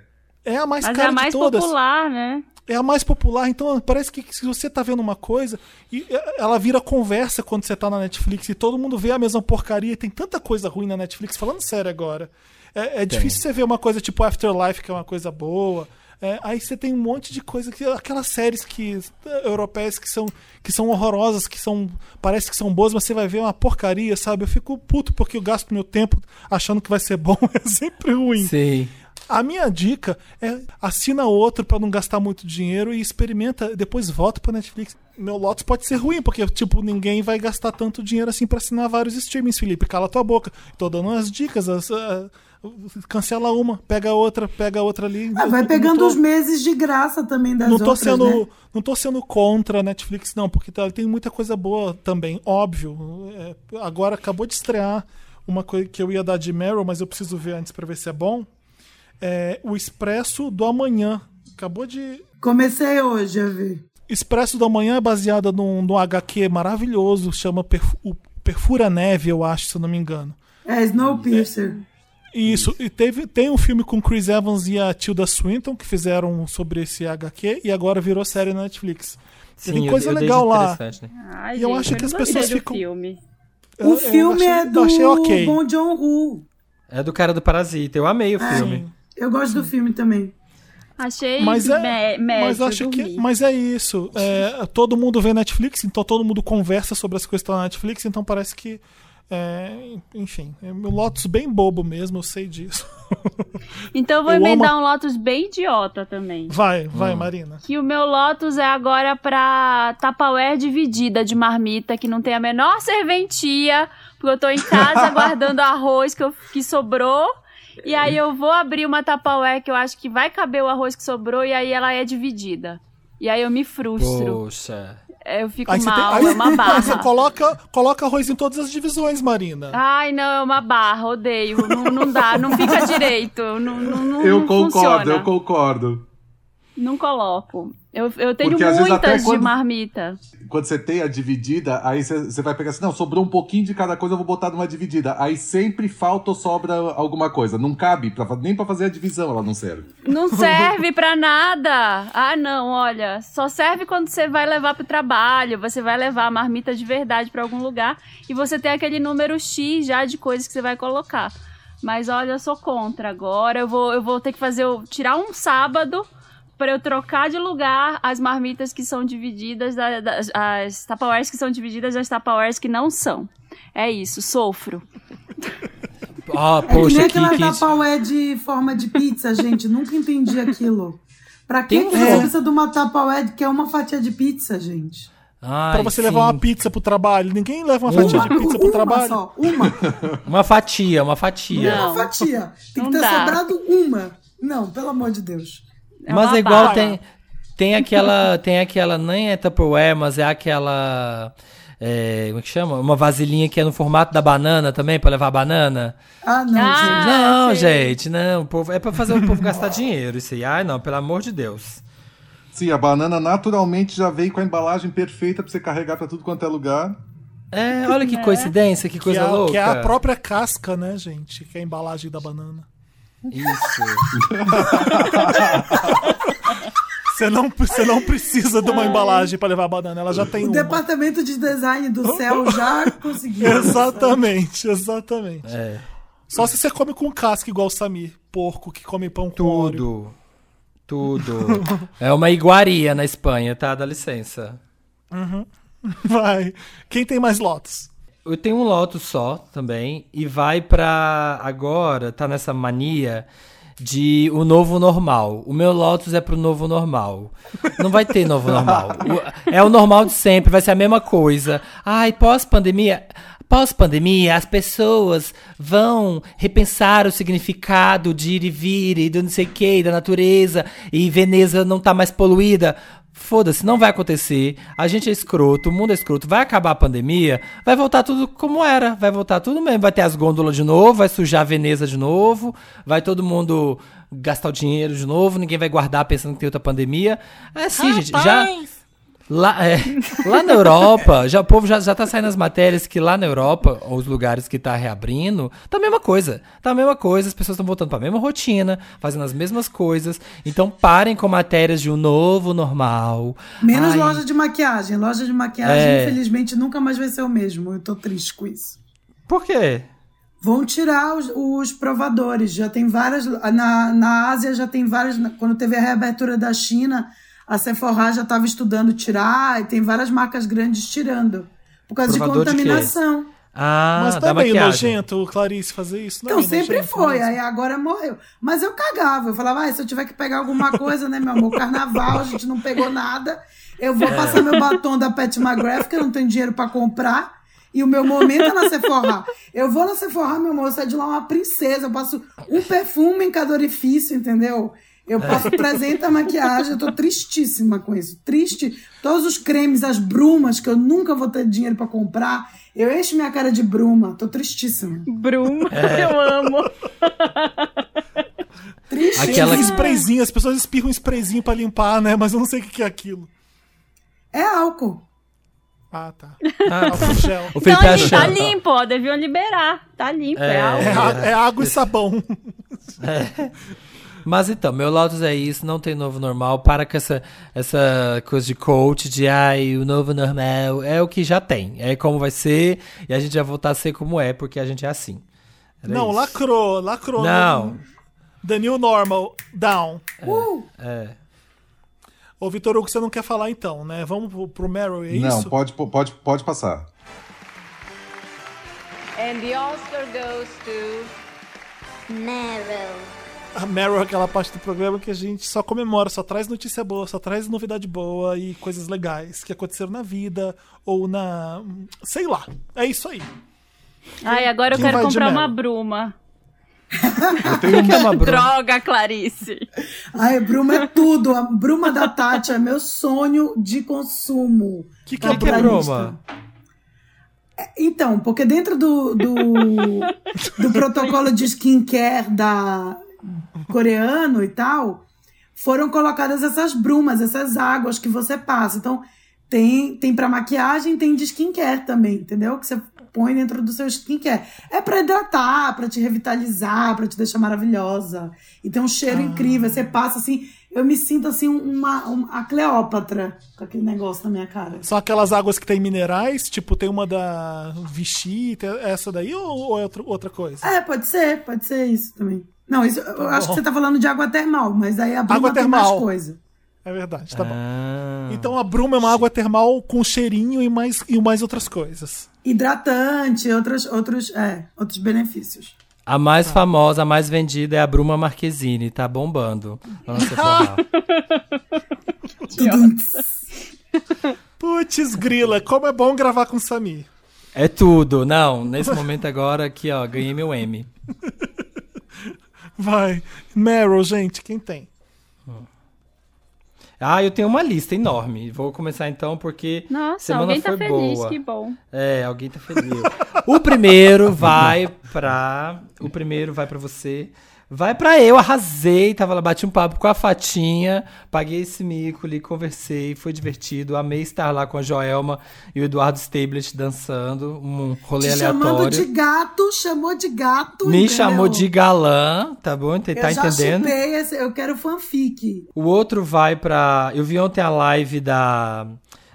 É a mais Mas é cara a mais de todas. popular, né? É a mais popular, então parece que se você tá vendo uma coisa, e é, ela vira conversa quando você tá na Netflix e todo mundo vê a mesma porcaria e tem tanta coisa ruim na Netflix, falando sério agora. É, é difícil você ver uma coisa tipo Afterlife, que é uma coisa boa. É, aí você tem um monte de coisa que. Aquelas séries que. europeias que são, que são horrorosas, que são. Parece que são boas, mas você vai ver uma porcaria, sabe? Eu fico puto porque eu gasto meu tempo achando que vai ser bom. [laughs] É sempre ruim. Sim. A minha dica é assina outro pra não gastar muito dinheiro e experimenta, depois volta pra Netflix. Meu Lotus pode ser ruim, porque, tipo, ninguém vai gastar tanto dinheiro assim pra assinar vários streamings, Felipe. Cala tua boca. Tô dando as dicas. as- ah, cancela uma, pega outra, pega outra ali. Ah, vai pegando tô- os meses de graça também das não tô outras, sendo né? não tô sendo contra a Netflix não porque tá- tem muita coisa boa também óbvio É, agora acabou de estrear uma coisa que eu ia dar de Meryl mas eu preciso ver antes pra ver se é bom é o Expresso do Amanhã acabou de Comecei hoje a ver. Expresso do Amanhã é baseada num, num HQ maravilhoso chama o Perfura Neve eu acho se eu não me engano É Snowpiercer. Isso, e teve, tem um filme com Chris Evans e a Tilda Swinton que fizeram sobre esse HQ e agora virou série na Netflix. Sim, tem eu- coisa eu dei legal lá. interessante, né? Ai, E eu gente, acho que as pessoas do ficam- filme. Eu- O eu filme achei- é eu do achei ok. Bom John Woo. É do cara do Parasita. Eu amei o É. filme. Eu gosto do filme também. Achei Mas é, mas acho que, mas é isso. É, todo mundo vê Netflix, então todo mundo conversa sobre as coisas que estão na Netflix, então parece que, é, enfim, é meu Lotus bem bobo mesmo, eu sei disso. [laughs] Então eu vou Eu emendar amo- um Lotus bem idiota também. Vai, vai, Hum. Marina. Que o meu Lotus é agora pra Tupperware dividida de marmita, que não tem a menor serventia, porque eu tô em casa [laughs] guardando arroz que, eu- que sobrou. E aí eu vou abrir uma Tupperware que eu acho que vai caber o arroz que sobrou, e aí ela é dividida. E aí eu me frustro. Poxa. Eu fico Aí você, tem, mal, aí, é uma [laughs] aí você barra. coloca, coloca arroz em todas as divisões, Marina. Ai, não, é uma barra, odeio. Não, não dá, não fica direito. Não, não, não, Eu concordo, funciona. eu concordo. Não coloco. Eu, eu tenho Porque às vezes muitas de quando- marmita. Quando você tem a dividida, aí você você vai pegar assim, não, sobrou um pouquinho de cada coisa, eu vou botar numa dividida. Aí sempre falta ou sobra alguma coisa. Não cabe, pra, nem pra fazer a divisão ela não serve. Não [laughs] serve pra nada. Ah, não, olha. Só serve quando você vai levar pro trabalho. Você vai levar a marmita de verdade pra algum lugar. E você tem aquele número X já de coisas que você vai colocar. Mas olha, eu sou contra agora. Eu vou, eu vou ter que fazer. o- Tirar um sábado pra eu trocar de lugar as marmitas que são divididas, da- das, as Tupperwares que são divididas das Tupperwares que não são. É isso, sofro. Ah, É que nem poxa, que, aquela que... tapaué de forma de pizza, gente. Nunca entendi aquilo. Pra que, Tem você precisa de uma tapaué que é uma fatia de pizza, gente? Ai, Pra você sim. levar uma pizza pro trabalho. Ninguém leva uma Uma. fatia de pizza pro uma trabalho. só, uma. Uma fatia, uma fatia. Não. Uma fatia. Tem Não que ter dá. sobrado uma. Não, pelo amor de Deus. É mas é igual barra. tem tem aquela tem aquela nem é Tupperware, mas é aquela é, como é que chama? Uma vasilhinha que é no formato da banana também para levar banana. Ah, não, Ah, gente. não, sei. gente, não, o povo é para fazer o povo gastar dinheiro isso aí. Ai, não, pelo amor de Deus. Sim, a banana naturalmente já vem com a embalagem perfeita pra você carregar pra tudo quanto é lugar. É, olha que coincidência, que Que coisa é, a- louca. que é a própria casca, né, gente? Que é a embalagem da banana. Isso. [laughs] Você não, você não precisa de uma embalagem pra levar a banana, ela já tem O uma. departamento de design do céu já [laughs] conseguiu. Exatamente, exatamente. É. Só se você come com casca, igual o Samir. Porco que come pão com óleo. Tudo. Tudo. É uma iguaria na Espanha, tá? Dá licença. [laughs] Vai. Quem tem mais lotos? Eu tenho um Lotus só também e vai pra agora, tá nessa mania de o novo normal. O meu Lotus é pro novo normal. Não vai ter novo normal. [laughs] O- é o normal de sempre, vai ser a mesma coisa. Ai, pós-pandemia, pós-pandemia, as pessoas vão repensar o significado de ir e vir e do não sei o que, da natureza, e Veneza não tá mais poluída. Foda-se, não vai acontecer. A gente é escroto, o mundo é escroto. Vai acabar a pandemia, vai voltar tudo como era. Vai voltar tudo mesmo. Vai ter as gôndolas de novo, vai sujar a Veneza de novo, vai todo mundo gastar o dinheiro de novo, ninguém vai guardar pensando que tem outra pandemia. É assim, gente. Já. Lá, é, [laughs] lá na Europa, já, o povo já, já tá saindo as matérias que lá na Europa, os lugares que tá reabrindo, tá a mesma coisa. Tá a mesma coisa, as pessoas estão voltando pra mesma rotina, fazendo as mesmas coisas. Então parem com matérias de um novo normal. Menos Ai, loja de maquiagem. Loja de maquiagem, É. infelizmente, nunca mais vai ser o mesmo. Eu tô triste com isso. Por quê? Vão tirar os, os provadores. Já tem várias. Na, na Ásia já tem várias. Quando teve a reabertura da China, a Sephora já estava estudando tirar, e tem várias marcas grandes tirando. Por causa Provador de de contaminação. Ah, Mas tá meio maquiagem. nojento, Clarice, fazer isso. Não é Então, meio sempre nojento foi, aí agora morreu. Mas eu cagava, eu falava, ah, se eu tiver que pegar alguma coisa, né, meu amor? Carnaval, a gente não pegou nada. Eu vou passar meu batom da Pat McGrath, que eu não tenho dinheiro pra comprar. E o meu momento é na Sephora. Eu vou na Sephora, meu amor, eu saio de lá uma princesa. Eu passo um perfume em cada orifício, entendeu? Eu passo 300 maquiagem, eu tô tristíssima com isso. Triste. Todos os cremes, as brumas, que eu nunca vou ter dinheiro pra comprar. Eu encho minha cara de bruma. Tô tristíssima. Bruma, É. [laughs] eu amo. Triste. Aquela sprayzinho, as pessoas espirram um sprayzinho pra limpar, né? Mas eu não sei o que é aquilo. É álcool. Ah, tá. Ah, [laughs] Álcool gel. o Felipe Não, gente, tá achando. limpo, ó. Deviam liberar. Tá limpo, é, É. algo. É, a- é água e sabão. [laughs] Mas então, meu Lotus é isso, não tem novo normal. Para com essa, essa coisa de coach, de ai, o novo normal. É o que já tem. É como vai ser, e a gente vai voltar a ser como é, porque a gente é assim. Era não, isso. lacrou, lacrou. Não. The new normal, down. Uh! É. Ô, Vitor Hugo, você não quer falar então, né? Vamos pro, pro Meryl, é Não, isso? pode, pode, pode passar. And the Oscar goes to Meryl. A Meryl é aquela parte do programa que a gente só comemora, só traz notícia boa, só traz novidade boa e coisas legais que aconteceram na vida ou na. sei lá. É isso aí. Ai, agora eu Quem quero vai de comprar uma bruma. O que é uma bruma? [laughs] Droga, Clarice. Ai, bruma é tudo. A bruma da Tati é meu sonho de consumo. O que, que é é bruma? bruma? Então, porque dentro do, do, [laughs] do protocolo de skincare da coreano e tal, foram colocadas essas brumas, essas águas que você passa. Então, tem, tem para maquiagem, tem de skincare também, entendeu? Que você põe dentro do seu skincare. É pra hidratar, pra te revitalizar, pra te deixar maravilhosa. E tem um cheiro incrível. Você passa assim, eu me sinto assim uma, uma a Cleópatra com aquele negócio na minha cara. São aquelas águas que tem minerais, tipo, tem uma da Vichy, essa daí ou, ou é outra, outra coisa? É, pode ser, pode ser isso também. Não, isso, eu acho que você tá falando de água termal, mas aí a bruma Água tem termal. mais coisa. É verdade, tá bom. Ah. Então a bruma é uma água termal com cheirinho e mais, e mais outras coisas. Hidratante, outros, outros, é, outros benefícios. A mais famosa, a mais vendida é a Bruma Marquezine, tá bombando. [laughs] Putz, grila, como é bom gravar com o Samir. É tudo. Não, nesse momento agora aqui, ó, ganhei meu M. Vai. Meryl, gente, quem tem? Ah, eu tenho uma lista enorme. Vou começar então porque Nossa, semana alguém tá foi feliz, boa. que bom. É, alguém tá feliz. o primeiro vai pra. O primeiro vai pra você. Vai pra eu, arrasei, tava lá, bati um papo com a Fatinha, paguei esse mico ali, conversei, foi divertido, amei estar lá com a Joelma e o Eduardo Stablet dançando, um rolê Te chamando aleatório. de gato, chamou de gato. Me entendeu? chamou de galã, tá bom? Tá Eu já entendendo? esse- eu quero fanfic. O outro vai pra. Eu vi ontem a live da,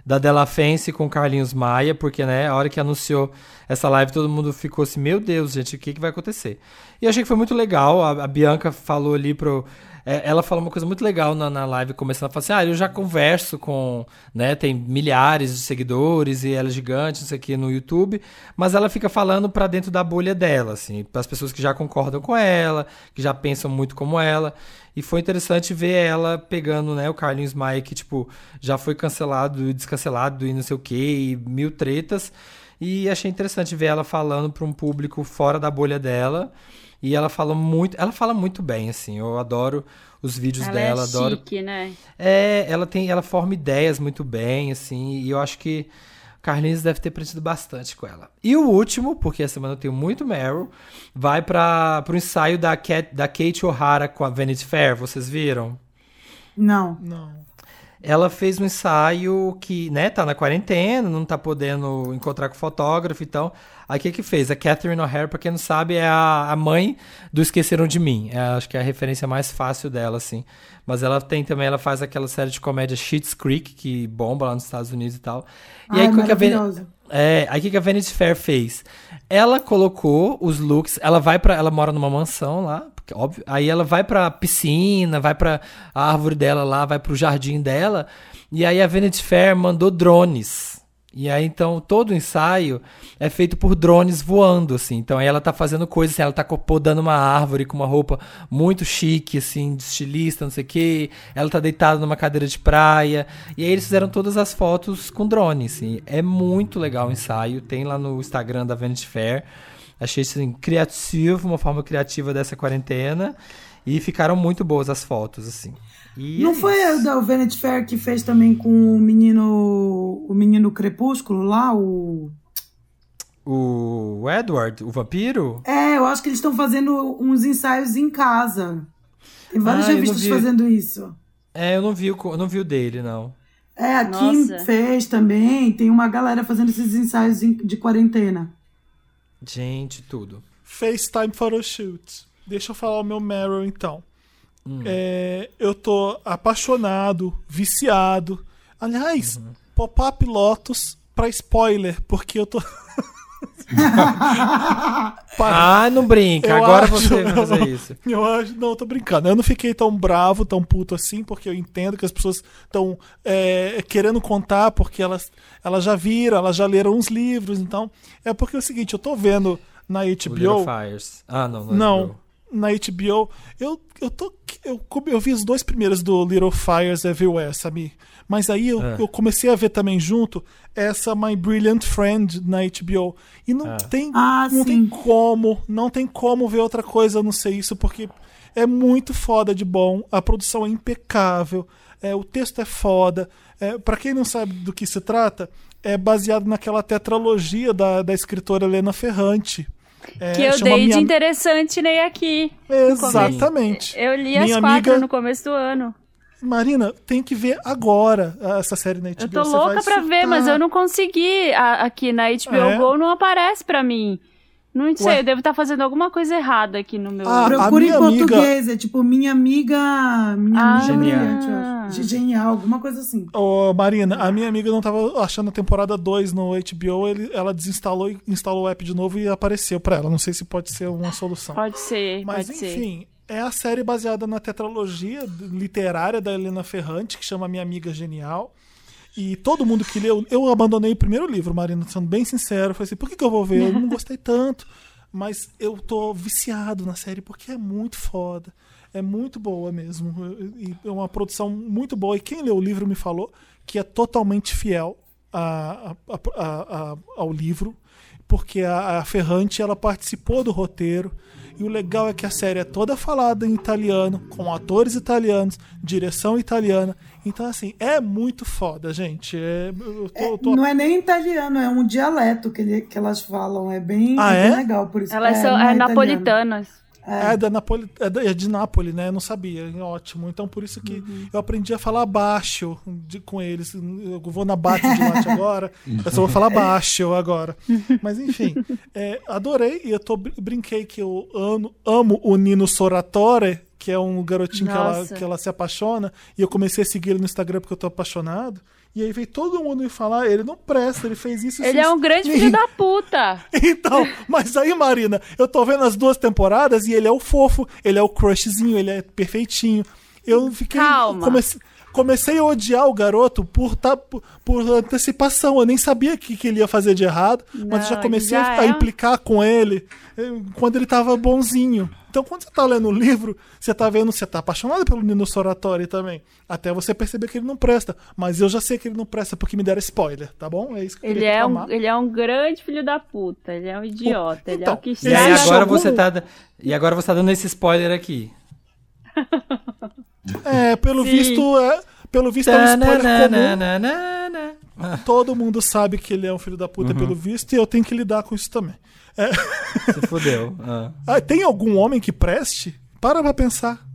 da Della Fence com Carlinhos Maia, porque, né, a hora que anunciou essa live, todo mundo ficou assim: Meu Deus, gente, o que, que vai acontecer? E achei que foi muito legal. A, a Bianca falou ali pro. É, ela falou uma coisa muito legal na, na live, começando a falar assim: Ah, eu já converso com. né, Tem milhares de seguidores e ela é gigante, isso aqui no YouTube. Mas ela fica falando pra dentro da bolha dela, assim, para as pessoas que já concordam com ela, que já pensam muito como ela. E foi interessante ver ela pegando, né, o Carlinhos Maia, que, tipo, já foi cancelado e descancelado e não sei o que, e mil tretas. E achei interessante ver ela falando para um público fora da bolha dela. E ela fala muito, ela fala muito bem, assim. Eu adoro os vídeos Ela dela, é adoro chique, né? é, ela tem, ela forma ideias muito bem, assim, e eu acho que Carlinhos deve ter aprendido bastante com ela. E o último, porque essa semana eu tenho muito Meryl, vai para o ensaio da, Cat, da Kate O'Hara com a Vanity Fair, vocês viram? Não. Não. Ela fez um ensaio que, né, tá na quarentena, não tá podendo encontrar com fotógrafo e tal. Aí o que que fez? A Catherine O'Hara, pra quem não sabe, é a, a mãe do Esqueceram de Mim. É, acho que é a referência mais fácil dela, assim. Mas ela tem também, ela faz aquela série de comédia Schitt's Creek, que bomba lá nos Estados Unidos e tal. E Ai, aí, o que a Ven- é, aí o que que a Vanity Fair fez? Ela colocou os looks, ela vai para, ela mora numa mansão lá, porque, óbvio. Aí ela vai pra piscina, vai pra árvore dela lá, vai pro jardim dela. E aí a Vanity Fair mandou drones. E aí então todo o ensaio é feito por drones voando assim. Então ela tá fazendo coisas assim, ela tá podando uma árvore com uma roupa muito chique assim, de estilista, não sei o quê. Ela tá deitada numa cadeira de praia. E aí eles fizeram todas as fotos com drone, assim. É muito legal o ensaio, tem lá no Instagram da Vanity Fair. Achei assim, criativo, uma forma criativa dessa quarentena. E ficaram muito boas as fotos, assim. E Não é foi isso. o da Vanity Fair que fez também com o menino. O menino Crepúsculo lá? O. O Edward, o vampiro? É, eu acho que eles estão fazendo uns ensaios em casa. Tem vários Ah, eu não revistas vi. fazendo isso. É, eu não vi eu não vi o dele, não. É, a Nossa. Kim fez também. Tem uma galera fazendo esses ensaios de quarentena. Gente, tudo. FaceTime Photoshoot. Deixa eu falar o meu Meryl então. É, eu tô apaixonado, viciado. Aliás, pop-up Lotus pra spoiler, porque eu tô. [laughs] Ah, não brinca. Eu Agora acho- você vai fazer isso. Eu acho, não, eu tô brincando. Eu não fiquei tão bravo, tão puto assim, porque eu entendo que as pessoas estão querendo contar, porque elas, elas já viram, elas já leram uns livros, então. É porque é o seguinte, eu tô vendo na HBO. Fires. Ah, não. Não. Não, HBO. Na HBO. Eu, eu tô. Eu, eu vi os dois primeiros do Little Fires Everywhere, sabe? Mas aí eu, É. eu comecei a ver também junto essa My Brilliant Friend na HBO. E não É. tem. Ah, não sim. tem como. Não tem como ver outra coisa a não ser isso, porque é muito foda de bom. A produção é impecável. É, o texto é foda. É, para quem não sabe do que se trata, é baseado naquela tetralogia da, da escritora Helena Ferrante. É, que eu dei Minha- de interessante nem aqui. Exatamente. Eu li as Minha quatro amiga- no começo do ano. Marina, tem que ver agora essa série na HBO. Eu tô Você louca pra ver, surtar. mas eu não consegui. A- aqui na HBO É? Go não aparece pra mim. Não sei, Ué? eu devo estar fazendo alguma coisa errada aqui no meu. Ah, Procura em minha amiga- português, é tipo minha amiga. Minha Ah. amiga Genial. brilhante. Genial, alguma coisa assim. Ô, Marina, a minha amiga não tava achando a temporada 2 no HBO, ele- ela desinstalou e instalou o app de novo e apareceu pra ela. Não sei se pode ser uma solução. Pode ser, Mas pode ser. enfim, é a série baseada na tetralogia literária da Helena Ferrante, que chama Minha Amiga Genial. E todo mundo que leu. Eu abandonei o primeiro livro, Marina, sendo bem sincero. Falei assim, por que, que eu vou ver? Eu não gostei tanto. Mas eu tô viciado na série porque é muito foda. É muito boa mesmo. É uma produção muito boa. E quem leu o livro me falou que é totalmente fiel a- a- a- ao livro porque a Ferrante ela participou do roteiro e o legal é que a série é toda falada em italiano, com atores italianos, direção italiana. Então, assim, é muito foda, gente. É, eu tô- eu tô- Não é nem italiano, é um dialeto que, ele- que elas falam. É bem, Ah, é bem é? legal por isso. Elas É, são não é. É, da Napoli, é, da- é de Nápoles, né? Eu não sabia. Ótimo. Então por isso que Uhum. eu aprendi a falar baixo de- com eles. Eu vou na bate de latte agora. Eu só vou falar baixo agora. Mas enfim, [laughs] é, adorei e eu tô, br- brinquei que eu amo, amo o Nino Soratore, que é um garotinho que ela, que ela se apaixona. E eu comecei a seguir ele no Instagram porque eu tô apaixonado. E aí veio todo mundo me falar, ele não presta, ele fez isso. Ele isso, é um grande isso." filho [laughs] da puta. Então, mas aí, Marina, eu tô vendo as duas temporadas e ele é o fofo, ele é o crushzinho, ele é perfeitinho. Eu fiquei. Calma. Comecei, comecei a odiar o garoto por, tá, por, por antecipação. Eu nem sabia o que, que ele ia fazer de errado, mas Não, já comecei ele já a, a é. implicar com ele eh, quando ele tava bonzinho. Então, quando você tá lendo o livro, você tá vendo, você tá apaixonado pelo Nino Soratori também. Até você perceber que ele não presta. Mas eu já sei que ele não presta porque me deram spoiler, tá bom? É isso que eu Ele queria é, um, ele é um grande filho da puta. Ele é um idiota. Ele é Então, o que E Existe aí estraga. agora algum- você tá. E agora você tá dando esse spoiler aqui. É, pelo Sim. visto, é, pelo visto é um spoiler comum. Todo mundo sabe que ele é um filho da puta, pelo visto, e eu tenho que lidar com isso também. Se fudeu. Ah. Ah, tem algum homem que preste? Para pra pensar.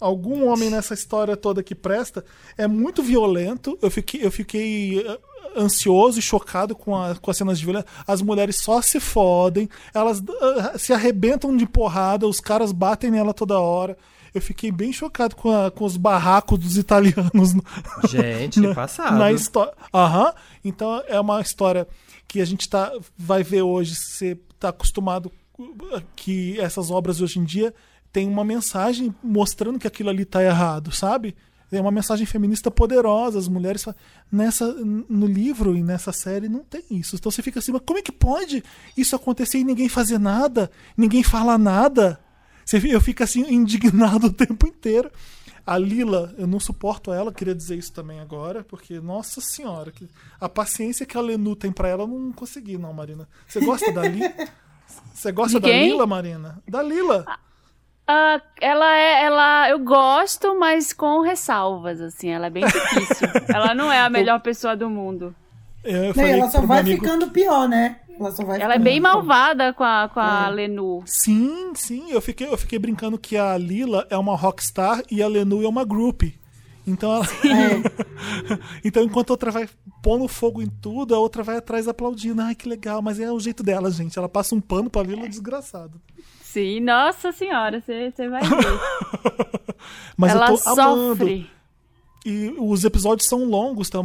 Algum homem nessa história toda que presta é muito violento. Eu fiquei, eu fiquei eh, ansioso e chocado com, a- com as cenas de violência. As mulheres só se fodem, elas ah, se arrebentam de porrada, os caras batem nela toda hora. Eu fiquei bem chocado com, a- com os barracos dos italianos no- Gente, na, passado. na história. Aham. Então é uma história que a gente tá, vai ver hoje. Você tá acostumado que essas obras hoje em dia tem uma mensagem mostrando que aquilo ali tá errado, sabe? Tem uma mensagem feminista poderosa. As mulheres nessa no livro e nessa série não tem isso. Então você fica assim, mas como é que pode isso acontecer e ninguém fazer nada? Ninguém fala nada? Eu fico assim indignado [laughs] o tempo inteiro. A Lila, eu não suporto ela, queria dizer isso também agora, porque, nossa senhora, que- a paciência que a Lenu tem pra ela, eu não consegui, não, Marina. Você gosta da Lila? [laughs] Você gosta da? Lila, Marina? Da Lila. Ah, ela é, ela, eu gosto, mas com ressalvas, assim, ela é bem difícil. [laughs] ela não é a melhor pessoa do mundo. Eu Não, e ela só vai amigo, ficando pior, né? Ela só vai Ela é bem malvada com a, com É. a Lenu. Sim, sim, eu fiquei, eu fiquei brincando que a Lila é uma rockstar e a Lenu é uma groupie. Então ela... [laughs] então enquanto a outra vai pondo fogo em tudo, a outra vai atrás aplaudindo. Ai, que legal, mas é o jeito dela, gente. Ela passa um pano pra Lila desgraçado. Sim, nossa senhora, você você vai ver. [laughs] Mas ela eu tô amando. sofre. E os episódios são longos, tá?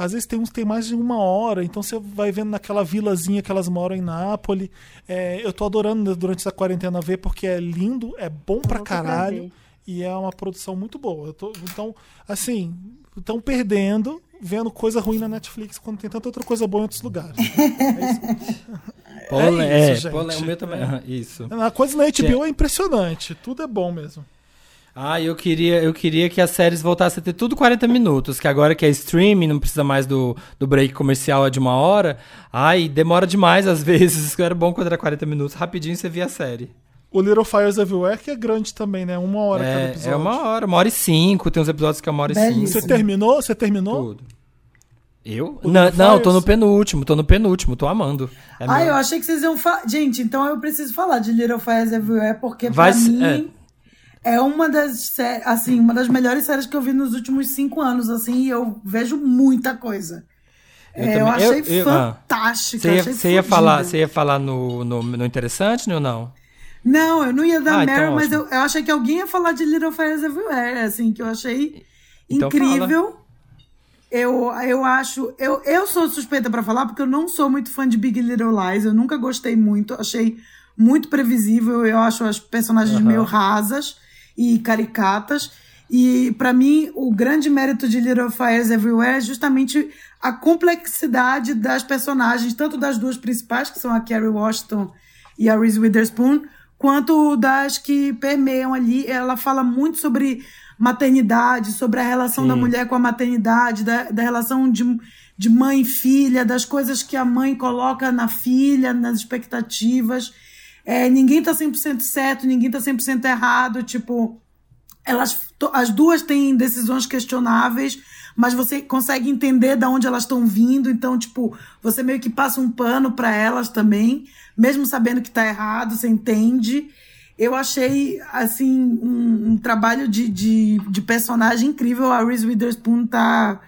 Às vezes tem uns que tem mais de uma hora, então você vai vendo naquela vilazinha que elas moram em Nápoles. É, eu tô adorando durante essa quarentena ver porque é lindo, é bom pra caralho e é uma produção muito boa. Eu tô- então, assim, estão perdendo vendo coisa ruim na Netflix quando tem tanta outra coisa boa em outros lugares. [laughs] É é, isso, gente. pole- o meu também. ah, Isso. A coisa na HBO é impressionante, tudo é bom mesmo. Ah, eu queria, eu queria que as séries voltassem a ter tudo 40 minutos, que agora que é streaming, não precisa mais do, do break comercial é de uma hora. Ai, demora demais às [laughs] vezes. Era bom quando era 40 minutos, rapidinho você via a série. O Little Fires Everywhere que é grande também, né? Uma hora cada É, episódio. é uma hora, uma hora e cinco, tem uns episódios que é uma hora e Belíssimo. Você cinco. terminou? Você terminou? Tudo. Eu? O Não, não, tô no penúltimo, tô no penúltimo, tô amando. É Ah, meu- eu achei que vocês iam falar. Gente, então eu preciso falar de Little Fires Everywhere, porque Vai pra mim é. Uma das assim, uma das melhores séries que eu vi nos últimos cinco anos, assim, e eu vejo muita coisa. Eu É, Eu, achei eu- eu- ah. fantástica. Você ia, achei ia falar, você ia falar no, no, no interessante ou não? Não, eu não ia dar Ah, então Meryl, mas ótimo. eu, eu achei que alguém ia falar de Little Fires Everywhere, assim, que eu achei Então incrível. Eu, eu acho. Eu, eu sou suspeita pra falar, porque eu não sou muito fã de Big Little Lies. Eu nunca gostei muito. Achei muito previsível. Eu acho as personagens Aham. meio rasas e caricatas. E pra mim, o grande mérito de Little Fires Everywhere é justamente a complexidade das personagens, tanto das duas principais, que são a Kerry Washington e a Reese Witherspoon, quanto das que permeiam ali. Ela fala muito sobre maternidade, sobre a relação da Sim. mulher com a maternidade, da, da relação de, de mãe e filha, das coisas que a mãe coloca na filha, nas expectativas. É, ninguém tá 100% certo, ninguém tá 100% errado, tipo elas as duas têm decisões questionáveis, mas você consegue entender de onde elas estão vindo, então tipo, você meio que passa um pano para elas também, mesmo sabendo que tá errado, você entende. Eu achei, assim, um, um trabalho de, de, de personagem incrível. A Reese Witherspoon tá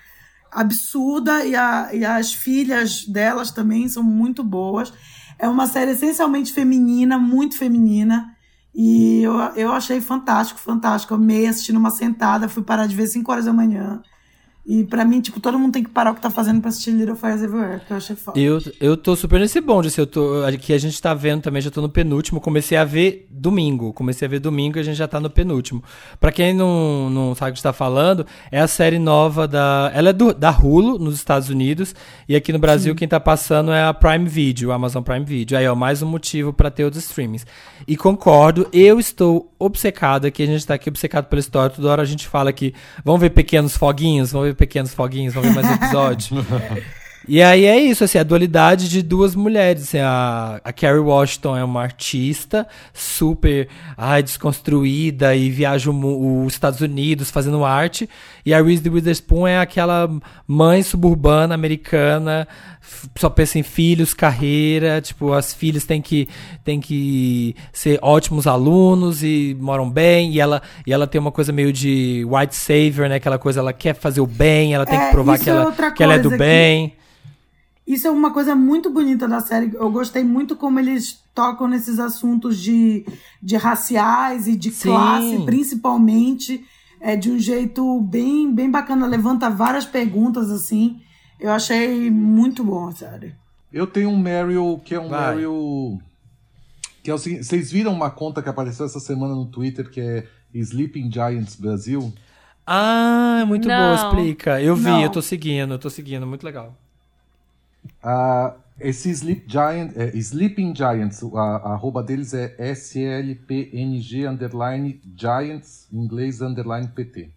absurda e, a, e as filhas delas também são muito boas. É uma série essencialmente feminina, muito feminina. E eu, eu achei fantástico, fantástico. Amei assistir numa sentada, fui parar de ver 5 horas da manhã. E pra mim, tipo, todo mundo tem que parar o que tá fazendo pra assistir Little Fires Everywhere, que eu achei foda. Eu, eu tô super nesse bonde, assim, eu tô, aqui a gente tá vendo também, já tô no penúltimo, comecei a ver domingo, comecei a ver domingo e a gente já tá no penúltimo. Pra quem não, não sabe o que está falando, é a série nova da, ela é do, da Hulu, nos Estados Unidos, e aqui no Brasil quem tá passando é a Prime Video, a Amazon Prime Video, aí ó, mais um motivo pra ter os streamings. E concordo, eu estou obcecado aqui, a gente tá aqui obcecado pela história, toda hora a gente fala que vamos ver pequenos foguinhos, vamos ver pequenos foguinhos, vamos ver mais episódio. E aí é isso, assim, a dualidade de duas mulheres. Assim, a, a Carrie Washington é uma artista super ai, desconstruída e viaja os Estados Unidos fazendo arte. E a Reese Witherspoon é aquela mãe suburbana americana, só pensa em filhos, carreira. Tipo, as filhas têm que, têm que ser ótimos alunos e moram bem. E ela, e ela tem uma coisa meio de white savior, né? Aquela coisa, ela quer fazer o bem, ela tem É, que provar que é ela, que ela é do que- bem. Isso é uma coisa muito bonita da série. Eu gostei muito como eles tocam nesses assuntos de, de raciais e de Sim. classe, principalmente, é, de um jeito bem, bem bacana. Levanta várias perguntas, assim. Eu achei muito bom a série. Eu tenho um Meryl que é um Vai. Meryl. Que é o seguinte: vocês viram uma conta que apareceu essa semana no Twitter que é Sleeping Giants Brasil? Ah, muito boa, Não. explica. Eu vi, Não. eu tô seguindo, eu tô seguindo, muito legal. Ah, esse Sleep Giant, é, Sleeping Giants, a, a arroba deles é SLPNG underline Giants, em inglês underline PT.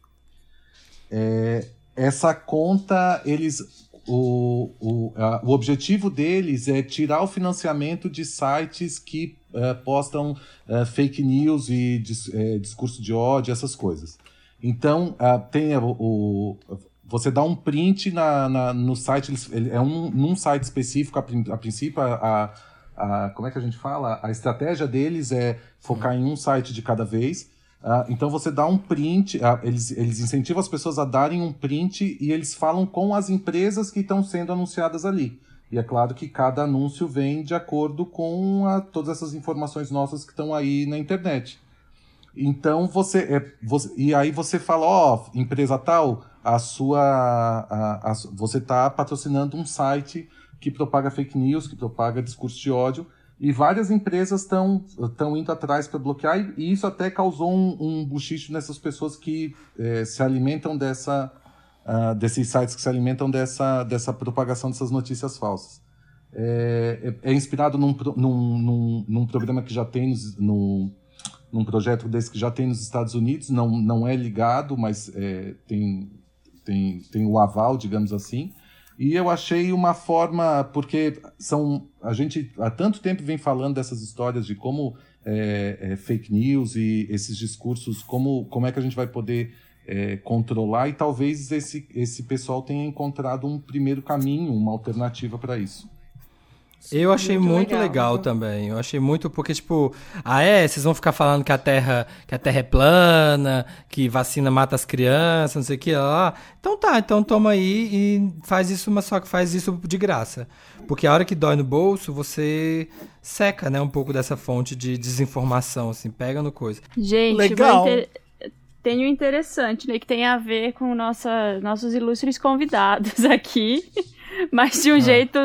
É, essa conta, eles. O, o, a- o objetivo deles é tirar o financiamento de sites que eh, postam eh, fake news e dis- eh, discurso de ódio, essas coisas. Então, tem o, você dá um print na, na- no site, é um, num site específico, a, a princípio, a- a- como é que a gente fala? A estratégia deles é focar em um site de cada vez. Ah, então você dá um print, ah, eles, eles incentivam as pessoas a darem um print e eles falam com as empresas que estão sendo anunciadas ali. E é claro que cada anúncio vem de acordo com a- todas essas informações nossas que estão aí na internet. Então você, é, você- e aí você fala, ó, empresa tal, a sua, a- a você está patrocinando um site que propaga fake news, que propaga discurso de ódio, e várias empresas estão indo atrás para bloquear e, isso até causou um, um buchicho nessas pessoas que eh, se alimentam dessa ah, desses sites que se alimentam dessa dessa propagação dessas notícias falsas. É, é- é inspirado num, num, num, num programa que já tem no, num projeto desse que já tem nos Estados Unidos, não, não é ligado, mas é, tem, tem, tem o aval, digamos assim. E eu achei uma forma, porque são a gente há tanto tempo vem falando dessas histórias de como é, é, fake news e esses discursos, como, como é que a gente vai poder é, controlar, e talvez esse, esse pessoal tenha encontrado um primeiro caminho, uma alternativa para isso. Eu achei muito muito, legal. legal, também. Eu achei muito porque tipo, ah é, vocês vão ficar falando que a Terra, que a Terra é plana, que vacina mata as crianças, não sei o que lá. Então tá, então toma aí e faz isso, mas só que faz isso de graça. Porque a hora que dói no bolso, você seca, né, um pouco dessa fonte de desinformação, assim, pega no coisa. Gente, Legal. vai inter- tem um interessante, né? Que tem a ver com nossa, nossos ilustres convidados [laughs] aqui. Mas de um, jeito,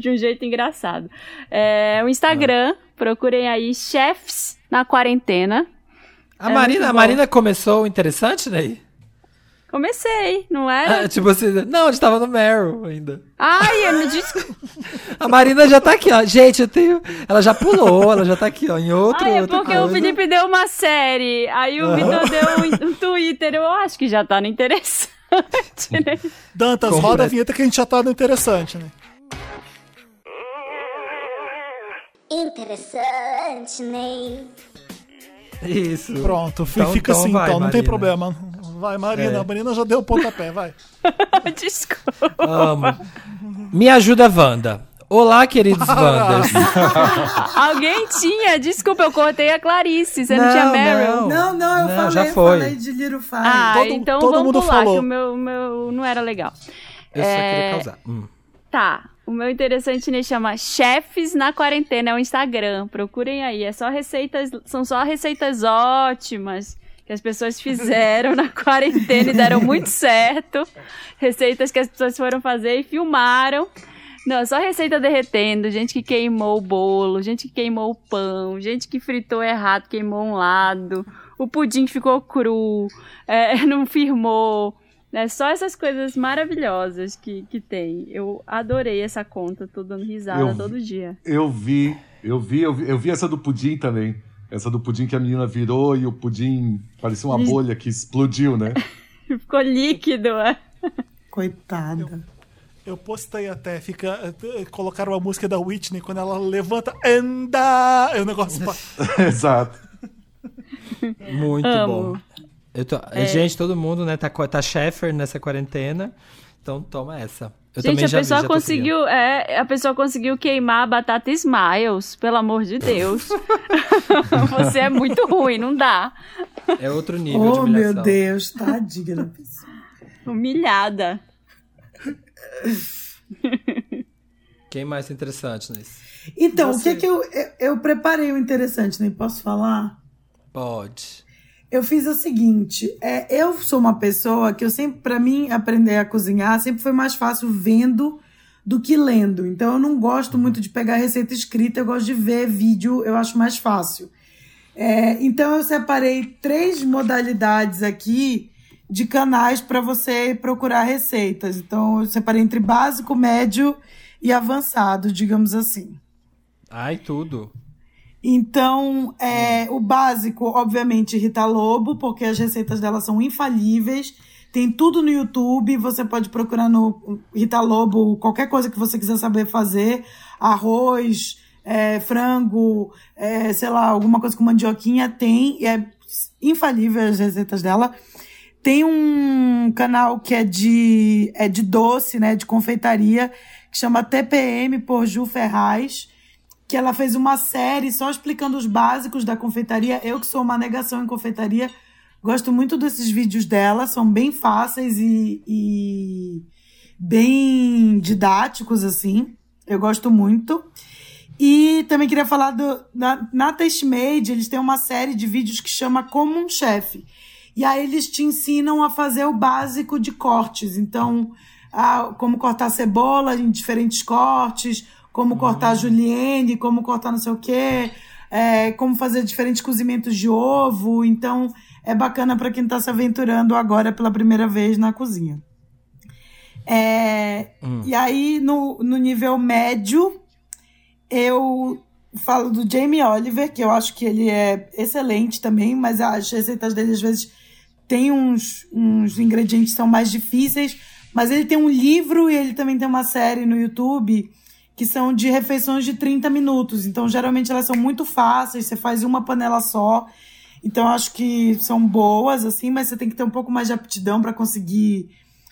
de um jeito engraçado. É, o Instagram, procurem aí chefs na quarentena. A É Marina, a. Marina começou interessante, né? Comecei, não era? Ah, tipo assim, não, a gente tava no Meryl ainda. Ai, eu me desculpa. [laughs] A Marina já tá aqui, ó. Gente, eu tenho. Ela já pulou, ela já tá aqui, ó, em outro. Ah, é outra porque o coisa. Felipe deu uma série. Aí o Vitor deu um, um Twitter. Eu acho que já tá no interessante, né? Dantas, roda a vinheta que a gente já tá no interessante, né? Interessante, Ney. Isso. Pronto, Então- fica então assim vai, então, não tem problema. Vai, Marina, É. a Marina já deu o pontapé, vai. [laughs] Desculpa. Amo. Me ajuda, Wanda. Olá, queridos Wanders. [laughs] Alguém tinha, desculpa, eu cortei a Clarice, você não, Não, tinha Meryl. não. Não, não, eu Não, falei, já foi. falei de Little Fire. Ah, Todo- então todo vamos mundo pular, falou. que o meu, meu não era legal. Eu só É, queria causar. Hum. Tá, o meu interessante né, chama Chefes na Quarentena, é o Instagram. Procurem aí, é só receitas, são só receitas ótimas que as pessoas fizeram na [laughs] quarentena e deram muito certo. Receitas que as pessoas foram fazer e filmaram. Não, só receita derretendo, gente que queimou o bolo, gente que queimou o pão, gente que fritou errado, queimou um lado, o pudim ficou cru, é, [laughs] não firmou. É só essas coisas maravilhosas que, que tem. Eu adorei essa conta, tô dando risada Eu- todo dia. Eu vi, eu vi, eu vi, eu vi essa do pudim também. Essa do pudim que a menina virou e o pudim parecia uma bolha que explodiu, né? [laughs] Ficou líquido, é. Coitada. Eu postei até, fica. Colocaram a música da Whitney quando ela levanta, anda! É o negócio. [laughs] Exato. [laughs] Muito Amo. bom. Eu tô- Gente, todo mundo, né, tá, tá Sheffer nessa quarentena. Então toma essa. Eu Gente, também a já vi, pessoa seguindo. conseguiu. É, a pessoa conseguiu queimar a batata Smiles, pelo amor de Deus. [laughs] Você é muito ruim, não dá. É outro nível de Oh, humilhação. meu Deus, tadinha da pessoa. Humilhada. Quem mais é interessante nisso? Então, o Você- que que eu, eu, eu preparei o interessante, nem posso falar? Pode. Eu fiz o seguinte, é, eu sou uma pessoa que eu sempre, pra mim, aprender a cozinhar sempre foi mais fácil vendo do que lendo. Então eu não gosto muito de pegar receita escrita, eu gosto de ver vídeo, eu acho mais fácil. É, então eu separei três modalidades aqui de canais para você procurar receitas. Então eu separei entre básico, médio e avançado, digamos assim. Ai, tudo. Então, é, o básico, obviamente, Rita Lobo, porque as receitas dela são infalíveis. Tem tudo no YouTube, você pode procurar no Rita Lobo qualquer coisa que você quiser saber fazer. Arroz, é, frango, é, sei lá, alguma coisa com mandioquinha, tem. E é infalível as receitas dela. Tem um canal que é de, é de doce, né, de confeitaria, que chama TPM por Ju Ferraz que ela fez uma série só explicando os básicos da confeitaria. Eu que sou uma negação em confeitaria, gosto muito desses vídeos dela, são bem fáceis e, e bem didáticos, assim. Eu gosto muito. E também queria falar do, na, na Tastmade, eles têm uma série de vídeos que chama Como um Chefe. E aí eles te ensinam a fazer o básico de cortes. Então, a- como cortar cebola em diferentes cortes, como cortar a julienne, como cortar não sei o quê, é, como fazer diferentes cozimentos de ovo. Então, é bacana para quem está se aventurando agora pela primeira vez na cozinha. É, E aí, no, no nível médio, eu falo do Jamie Oliver, que eu acho que ele é excelente também, mas as receitas dele às vezes têm uns, uns ingredientes que são mais difíceis. Mas ele tem um livro e ele também tem uma série no YouTube que são de refeições de 30 minutos. Então, geralmente elas são muito fáceis, você faz uma panela só. Então, acho que são boas, assim, mas você tem que ter um pouco mais de aptidão para conseguir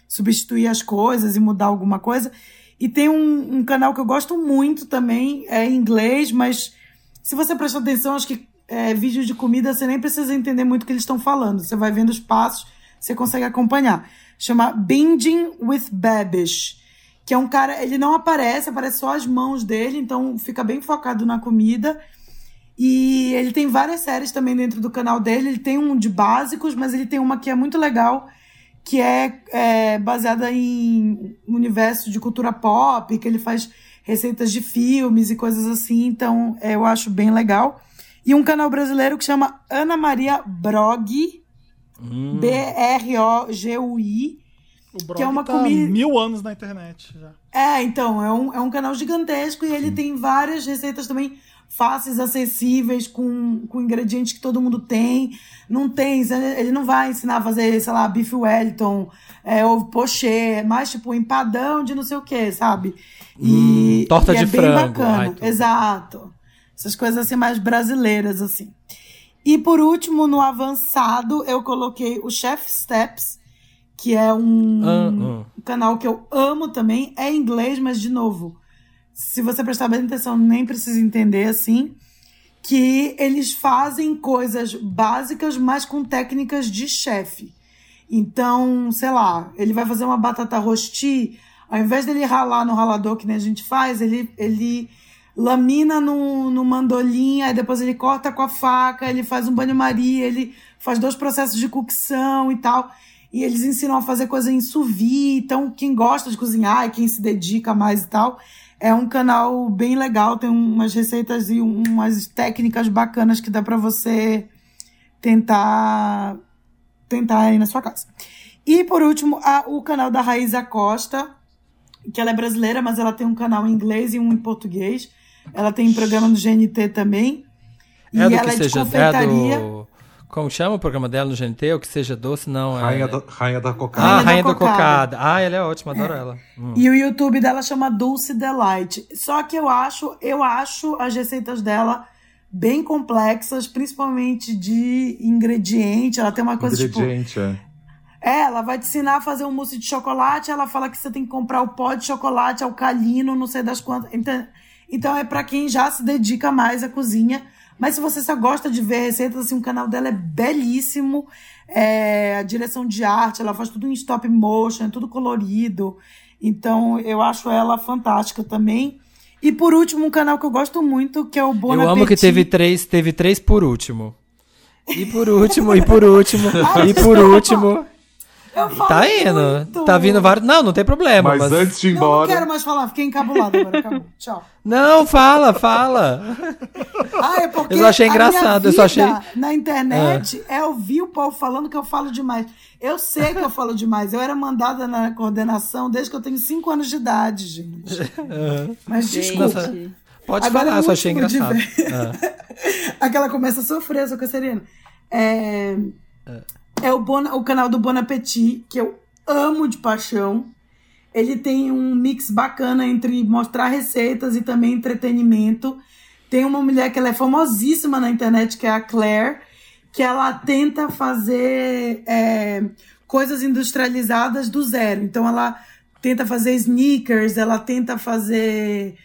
substituir as coisas e mudar alguma coisa. E tem um, um canal que eu gosto muito também, é em inglês, mas se você prestar atenção, acho que é, vídeo de comida você nem precisa entender muito o que eles estão falando. Você vai vendo os passos, você consegue acompanhar. Chama Binging with Babish, que é um cara, ele não aparece, aparece só as mãos dele, então fica bem focado na comida. E ele tem várias séries também dentro do canal dele. Ele tem um de básicos, mas ele tem uma que é muito legal, que é, é baseada em universo de cultura pop, que ele faz receitas de filmes e coisas assim. Então, é, eu acho bem legal. E um canal brasileiro que chama Ana Maria Brog, B-R-O-G-U-I. O Brog Que é uma tá comida- mil anos na internet já. É, então, é um, é um canal gigantesco e ele tem várias receitas também fáceis, acessíveis, com, com ingredientes que todo mundo tem. Não tem, ele não vai ensinar a fazer, sei lá, bife Wellington, é, ovo pochê, é mais tipo empadão de não sei o que, sabe? E, Hum, torta e é de bem frango. bacana. Ai, tudo. Exato. Essas coisas assim mais brasileiras, assim. E por último, no avançado, eu coloquei o Chef Steps, que é um ah. um canal que eu amo também. É em inglês, mas de novo, se você prestar bem atenção, nem precisa entender assim, que eles fazem coisas básicas, mas com técnicas de chefe. Então, sei lá, ele vai fazer uma batata rosti, ao invés dele ralar no ralador que nem a gente faz, ele, ele lamina no, no mandolim, aí depois ele corta com a faca, ele faz um banho-maria, ele faz dois processos de cocção e tal. E eles ensinam a fazer coisa em sous vide. Então, quem gosta de cozinhar e quem se dedica mais e tal, é um canal bem legal. Tem umas receitas e umas técnicas bacanas que dá para você tentar tentar aí na sua casa. E por último, a, o canal da Raíza Costa, que ela é brasileira, mas ela tem um canal em inglês e um em português. Ela tem programa no GNT também. É e do ela que é de seja é confeitaria. do... Como chama o programa dela no GNT? O que seja doce, não. É... Rainha, da, Rainha da Cocada. Ah, Rainha da Rainha Cocada. Cocada. Ah, ela é ótima, adoro ela. Hum. E o YouTube dela chama Dulce Delight. Só que eu acho, eu acho as receitas dela bem complexas, principalmente de ingrediente. Ela tem uma coisa tipo. Ingrediente, é. É, ela vai te ensinar a fazer um mousse de chocolate, ela fala que você tem que comprar o pó de chocolate alcalino, não sei das quantas. Então, então é pra quem já se dedica mais à cozinha. Mas se você só gosta de ver receitas, assim, o canal dela é belíssimo. É, a direção de arte, ela faz tudo em stop motion, é tudo colorido. Então eu acho ela fantástica também. E por último, um canal que eu gosto muito, que é o Bon Eu amo que teve três, teve três por último. E por [laughs] último, e por último, Ai, e por último. Eu falo Tá indo. muito. Tá vindo vários. Não, não tem problema. Mas, Mas, antes de ir Não, não embora. quero mais falar, fiquei encabulada agora, acabou. [laughs] Tchau. Não, fala, fala. Ah, é porque Eu só achei a minha engraçado, eu só achei- Na internet é ouvir o povo falando que eu falo demais. Eu sei que eu falo demais. Eu era mandada na coordenação desde que eu tenho 5 anos de idade, gente. Mas desculpa. Nossa, Pode Agora falar, é só achei engraçado. ver. Ah. [laughs] Aquela começa a sofrer, sou cancerina. É, é o, Bona- o canal do Bon Appetit, que eu amo de paixão. Ele tem um mix bacana entre mostrar receitas e também entretenimento. Tem uma mulher que ela é famosíssima na internet, que é a Claire, que ela tenta fazer é, coisas industrializadas do zero. Então ela tenta fazer sneakers, ela tenta fazer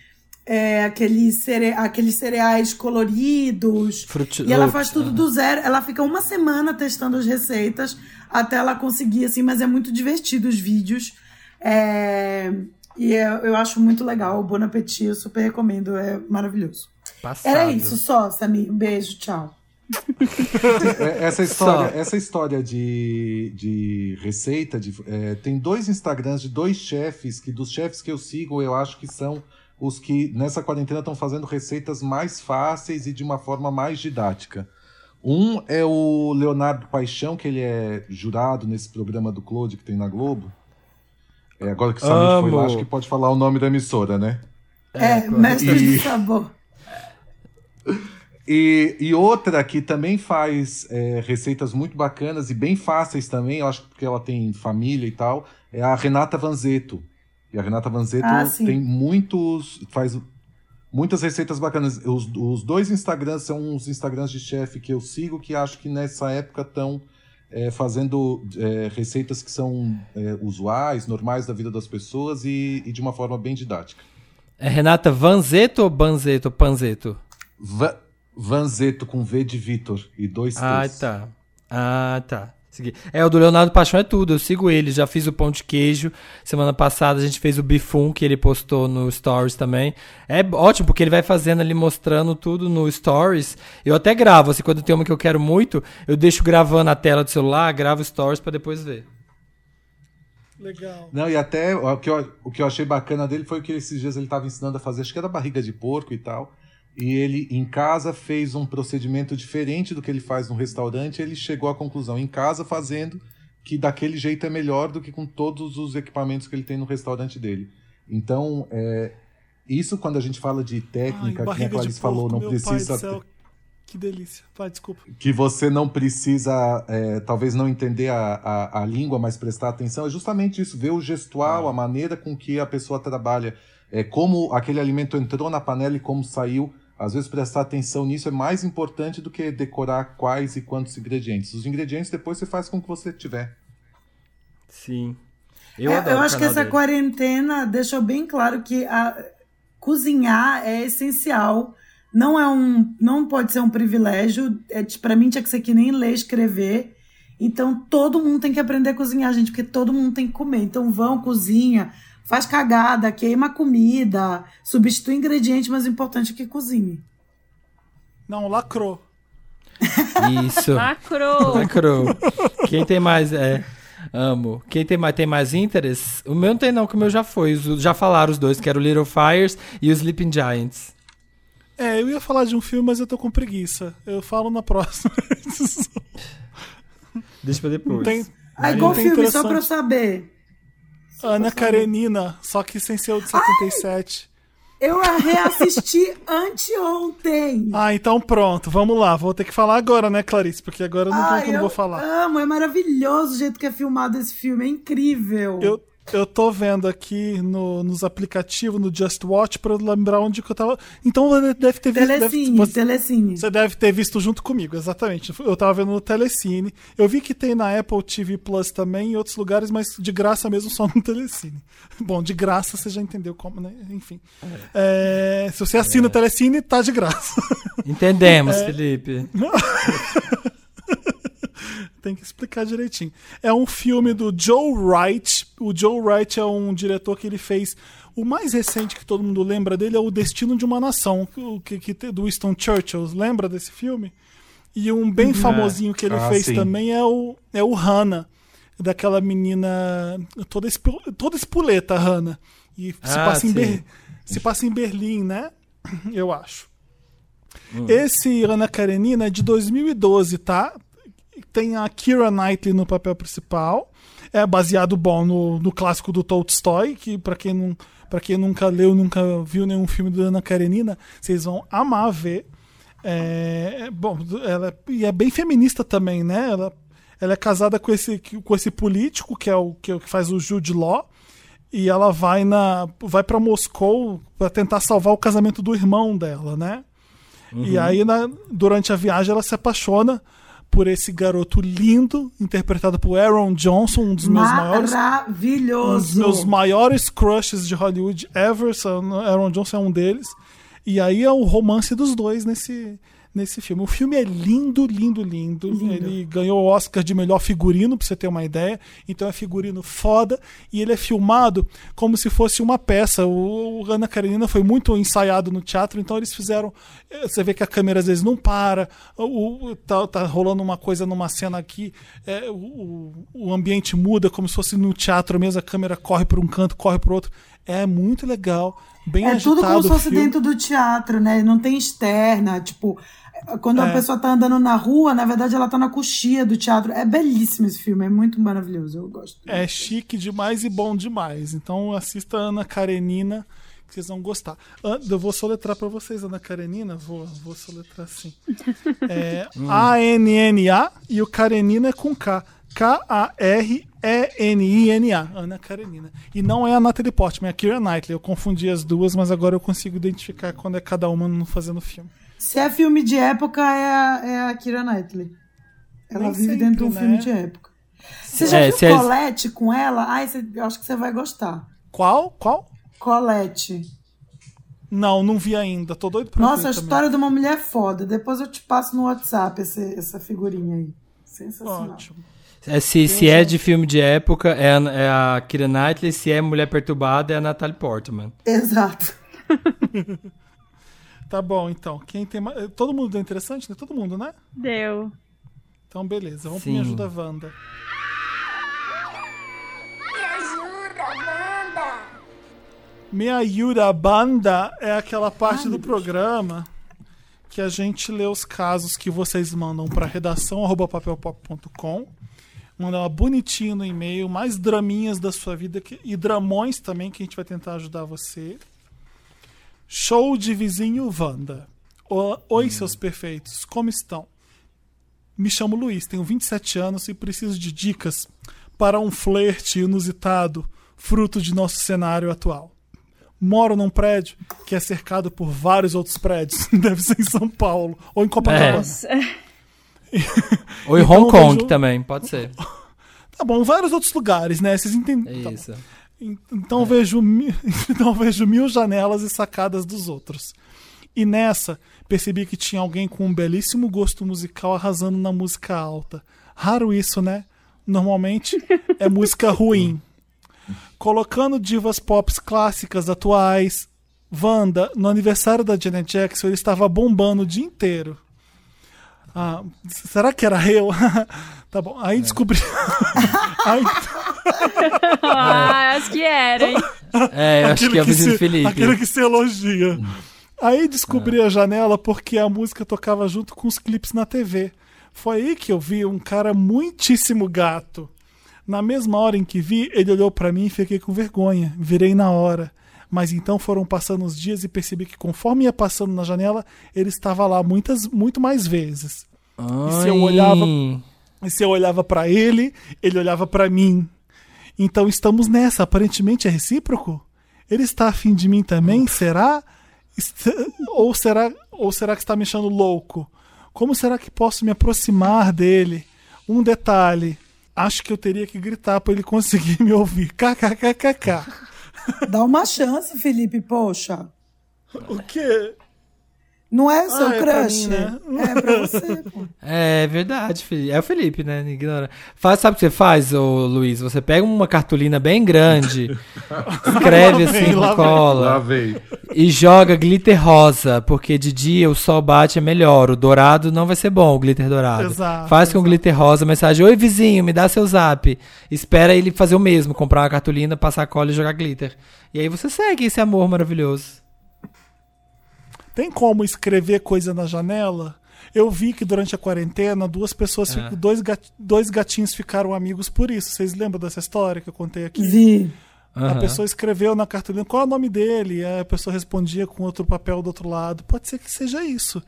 é, aqueles, cere aqueles cereais coloridos. Fruit e ela faz tudo aham. do zero. Ela fica uma semana testando as receitas até ela conseguir, assim, mas é muito divertido os vídeos. É, e eu, eu acho muito legal. O Bon Appetit, eu super recomendo, é maravilhoso. Passado. Era isso só, Samir. Um beijo, tchau. É, Essa história, Só. essa história de, de receita, de, é, tem dois Instagrams de dois chefes, que dos chefes que eu sigo, eu acho que são os que nessa quarentena estão fazendo receitas mais fáceis e de uma forma mais didática. Um é o Leonardo Paixão, que ele é jurado nesse programa do Claude que tem na Globo. É, agora que o Samir foi lá, acho que pode falar o nome da emissora, né? É, mestre E- de sabor. E, e outra que também faz é, receitas muito bacanas e bem fáceis também, eu acho que porque ela tem família e tal, é a Renata Vanzeto. E a Renata Vanzeto Ah, tem muitos. faz muitas receitas bacanas. Os, os dois Instagrams são uns Instagrams de chefe que eu sigo que acho que nessa época estão fazendo é, receitas que são é, usuais, normais da vida das pessoas e, e de uma forma bem didática. É Renata Vanzeto ou Banzeto? Panzeto? Va Vanzeto com V de Vitor e dois T's. Ah, tá. Ah, tá. Segui. É, o do Leonardo Paixão é tudo. Eu sigo ele. Já fiz o pão de queijo. Semana passada a gente fez o bifum que ele postou no Stories também. É ótimo, porque ele vai fazendo ali, mostrando tudo no Stories. Eu até gravo, assim, quando tem uma que eu quero muito, eu deixo gravando a tela do celular, gravo Stories pra depois ver. Legal. Não, e até o que, eu, o que eu achei bacana dele foi que esses dias ele estava ensinando a fazer, acho que era barriga de porco e tal. E ele, em casa, fez um procedimento diferente do que ele faz no restaurante. E ele chegou à conclusão, em casa, fazendo, que daquele jeito é melhor do que com todos os equipamentos que ele tem no restaurante dele. Então, é, isso quando a gente fala de técnica, que a Clarice falou, não pai precisa. céu. Que delícia. Vai, desculpa. que você não precisa, é, talvez não entender a, a, a língua, mas prestar atenção, é justamente isso, ver o gestual, a maneira com que a pessoa trabalha, é, como aquele alimento entrou na panela e como saiu. Às vezes prestar atenção nisso é mais importante do que decorar quais e quantos ingredientes. Os ingredientes depois você faz com o que você tiver. Sim. Eu, É, eu acho que essa quarentena deixou bem claro que a cozinhar é essencial. Não é um, não pode ser um privilégio. É, para mim tinha que ser que nem ler, escrever. Então todo mundo tem que aprender a cozinhar, gente, porque todo mundo tem que comer. Então vão, cozinha, faz cagada, queima comida, substitui ingrediente, mas o importante é que cozinhe. Não, lacrou. Isso. [laughs] Lacrou. Lacrou. Quem tem mais? É. Amo. Quem tem mais, tem mais interesse? O meu não tem, não, que o meu já foi. Os- Já falaram os dois, que era o Little Fires e o Sleeping Giants. É, eu ia falar de um filme, mas eu tô com preguiça. Eu falo na próxima. Deixa pra depois. tem qual tem filme, só pra eu saber? Ana Karenina, só que sem ser o de 77. Eu a reassisti [laughs] anteontem. Ah, então pronto, vamos lá. Vou ter que falar agora, né, Clarice? Porque agora eu não, Ai, eu não vou falar. amo, é maravilhoso o jeito que é filmado esse filme, é incrível. Eu, eu tô vendo aqui no- nos aplicativos, no Just Watch, pra eu lembrar onde que eu tava. Então você deve ter visto. deve- Telecine, você, Telecine. você deve ter visto junto comigo, exatamente. Eu tava vendo no Telecine. Eu vi que tem na Apple TV Plus também, em outros lugares, mas de graça mesmo só no Telecine. [laughs] Bom, de graça você já entendeu como, né? Enfim. É, se você assina o Telecine, tá de graça. Entendemos, [laughs] É. Felipe. [laughs] Tem que explicar direitinho. É um filme do Joe Wright. O Joe Wright é um diretor que ele fez. O mais recente que todo mundo lembra dele é O Destino de uma Nação, o que, que, do Winston Churchill. Lembra desse filme? E um bem famosinho que ele Ah, fez sim. também é o, é o Hannah, daquela menina toda, espu- toda espuleta, Hannah. E se, Ah, passa em. Ber- se passa em Berlim, né? Eu acho. Esse Ana Karenina é de 2012, tá? Tem a Kira Knightley no papel principal. É baseado, bom, no, no clássico do Tolstói, que pra quem, não, pra quem nunca leu, nunca viu nenhum filme da Ana Karenina, vocês vão amar ver. É, é, bom, ela é- e é bem feminista também, né? Ela, ela é casada com esse, com esse político, que é o que, é faz o Jude Law, e ela vai na vai para Moscou para tentar salvar o casamento do irmão dela, né? E aí na- durante a viagem ela se apaixona por esse garoto lindo interpretado por Aaron Johnson, um dos meus maiores um dos meus maiores crushes de Hollywood ever, Aaron Johnson é um deles. E aí é o romance dos dois nesse, nesse filme. O filme é lindo, lindo, lindo. Ele ganhou o Oscar de melhor figurino, pra você ter uma ideia. Então é figurino foda. E ele é filmado como se fosse uma peça. O, o Ana Karenina foi muito ensaiado no teatro, então eles fizeram. eh, Você vê que a câmera às vezes não para, o, o- tá, tá rolando uma coisa numa cena aqui, é, o, o- ambiente muda como se fosse no teatro mesmo, a câmera corre para um canto, corre para outro. É muito legal, bem É agitado. tudo como se fosse dentro do teatro, né? Não tem externa. Tipo, quando É. a pessoa tá andando na rua, na verdade ela tá na coxia do teatro. É belíssimo esse filme, é muito maravilhoso. Eu gosto. É chique demais e bom demais. Então assista a Ana Karenina, que vocês vão gostar. An- Eu vou soletrar para vocês, Ana Karenina. Vou, vou soletrar assim. [laughs] É A-N-N-A e o Karenina é com K. K-A-R-E-N-I-N-A. Ana Karenina. E não é a Natalie Portman, é a Keira Knightley. Eu confundi as duas, mas agora eu consigo identificar quando é cada uma no fazendo filme. Se é filme de época, é a, é a Kira Knightley. Ela Nem vive sempre, dentro de um né? filme de época. Você já É, viu se é- Colette com ela? Ai, você- eu acho que você vai gostar. Qual? Qual? Colette. Não, não vi ainda. Tô doido pra Nossa, ver a também. história de uma mulher foda. Depois eu te passo no WhatsApp esse- essa figurinha aí. Sensacional. Ótimo. É, se, se é de filme de época, é a, é a Kira Knightley. Se é Mulher Perturbada, é a Natalie Portman. Exato. [laughs] Tá bom, então. Quem tem mais... Todo mundo é interessante, né? Todo mundo, né? Deu. Então, beleza. Vamos pro Sim. Me Ajuda Wanda. Me ajuda, Wanda! Me Ajuda Banda é aquela parte do programa que a gente lê os casos que vocês mandam para redação arroba papelpop.com. Manda bonitinho no e-mail, mais draminhas da sua vida que- e dramões também que a gente vai tentar ajudar você. Show de vizinho Wanda. Oi, seus perfeitos, como estão? Me chamo Luiz, tenho 27 anos e preciso de dicas para um flerte inusitado, fruto de nosso cenário atual. Moro num prédio que é cercado por vários outros prédios. [laughs] Deve ser em São Paulo ou em Copacabana. Ou em Então, Hong Kong vejo- também, pode ser. Tá bom, vários outros lugares, né? Vocês entendem? Tá Então vejo, mi- [laughs] então vejo mil janelas e sacadas dos outros. E nessa, percebi que tinha alguém com um belíssimo gosto musical arrasando na música alta. Raro isso, né? Normalmente é [laughs] música ruim. Colocando divas pop clássicas atuais. Wanda, no aniversário da Janet Jackson, ele estava bombando o dia inteiro. Ah, será que era eu? [laughs] tá bom. Aí descobri. [laughs] Aí- Ah, acho que era, hein? É, eu acho Aquele que é o vizinho se, Felipe. Aquele que se elogia. Aí descobri a janela porque a música tocava junto com os clipes na TV. Foi aí que eu vi um cara muitíssimo gato. Na mesma hora em que vi, ele olhou pra mim e fiquei com vergonha. Virei na hora. Mas então foram passando os dias e percebi que conforme ia passando na janela, ele estava lá muitas, muito mais vezes. E se eu Ai. olhava- E se eu olhava pra ele, ele olhava pra mim. Então estamos nessa, aparentemente é recíproco? Ele está afim de mim também, será? Ou será ou será que está me achando louco? Como será que posso me aproximar dele? Um detalhe, acho que eu teria que gritar para ele conseguir [laughs] me ouvir. KKKKK. Dá uma chance, Felipe, poxa. O quê? Não é o seu Ah, é pra crush? mim, né? É pra você, pô. [laughs] É verdade, Felipe. É o Felipe, né? Não Ignora. Faz, sabe o que você faz, ô Luiz? Você pega uma cartolina bem grande, [laughs] escreve Lá assim vem, com cola veio. e joga glitter rosa, porque de dia o sol bate é melhor. O dourado não vai ser bom, o glitter dourado. Exato, Faz com exato. glitter rosa, mensagem: Oi, vizinho, me dá seu zap. Espera ele fazer o mesmo, comprar uma cartolina, passar cola e jogar glitter. E aí você segue esse amor maravilhoso. Tem como escrever coisa na janela? Eu vi que durante a quarentena duas pessoas, fi- dois, gat- dois gatinhos ficaram amigos por isso. Vocês lembram dessa história que eu contei aqui? Vi. A Aham. pessoa escreveu na cartolina qual é o nome dele, e a pessoa respondia com outro papel do outro lado. Pode ser que seja isso.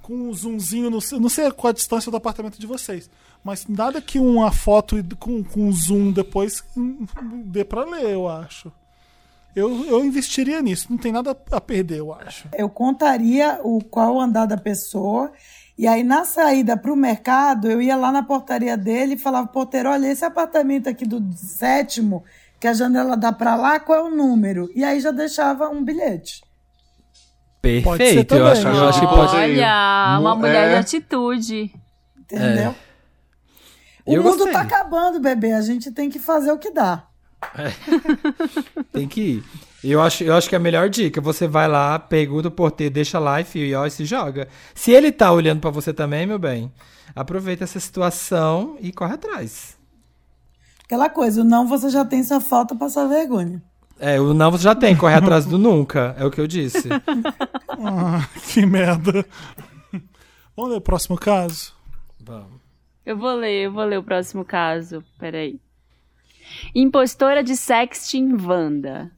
Com um zoomzinho, no, não sei qual a distância do apartamento de vocês, mas nada que uma foto e com, com um zoom depois hum, dê pra ler, eu acho. Eu, eu investiria nisso, não tem nada a perder, eu acho. Eu contaria o qual o andar da pessoa. E aí, na saída pro mercado, eu ia lá na portaria dele e falava, porteiro, olha, esse apartamento aqui do sétimo, que a janela dá pra lá, qual é o número? E aí já deixava um bilhete. Pode ser Perfeito. Eu acho, eu acho que pode. Olha, uma Mu- mulher de é. atitude. Entendeu? O Eu mundo gostei. tá acabando, bebê. A gente tem que fazer o que dá. [laughs] Tem que ir. Eu acho, eu acho que é a melhor dica. Você vai lá, pergunta o porteiro, deixa lá e fio, e ó, e se joga. Se ele tá olhando pra você também, meu bem, aproveita essa situação e corre atrás. Aquela coisa, o não você já tem, só falta passar vergonha. É, o não você já tem, corre atrás do nunca, é o que eu disse. [laughs] Ah, que merda. Vamos ler o próximo caso? Vamos. Eu vou ler, eu vou ler o próximo caso. Peraí. Impostora de sexting Wanda.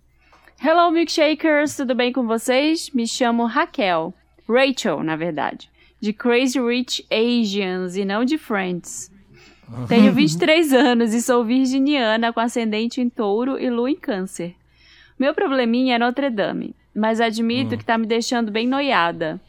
Hello, milkshakers, tudo bem com vocês? Me chamo Raquel. Rachel, na verdade. De Crazy Rich Asians e não de Friends. Tenho [laughs] 23 anos e sou virginiana com ascendente em touro e lua em câncer. Meu probleminha é Notre Dame, mas admito que tá me deixando bem noiada.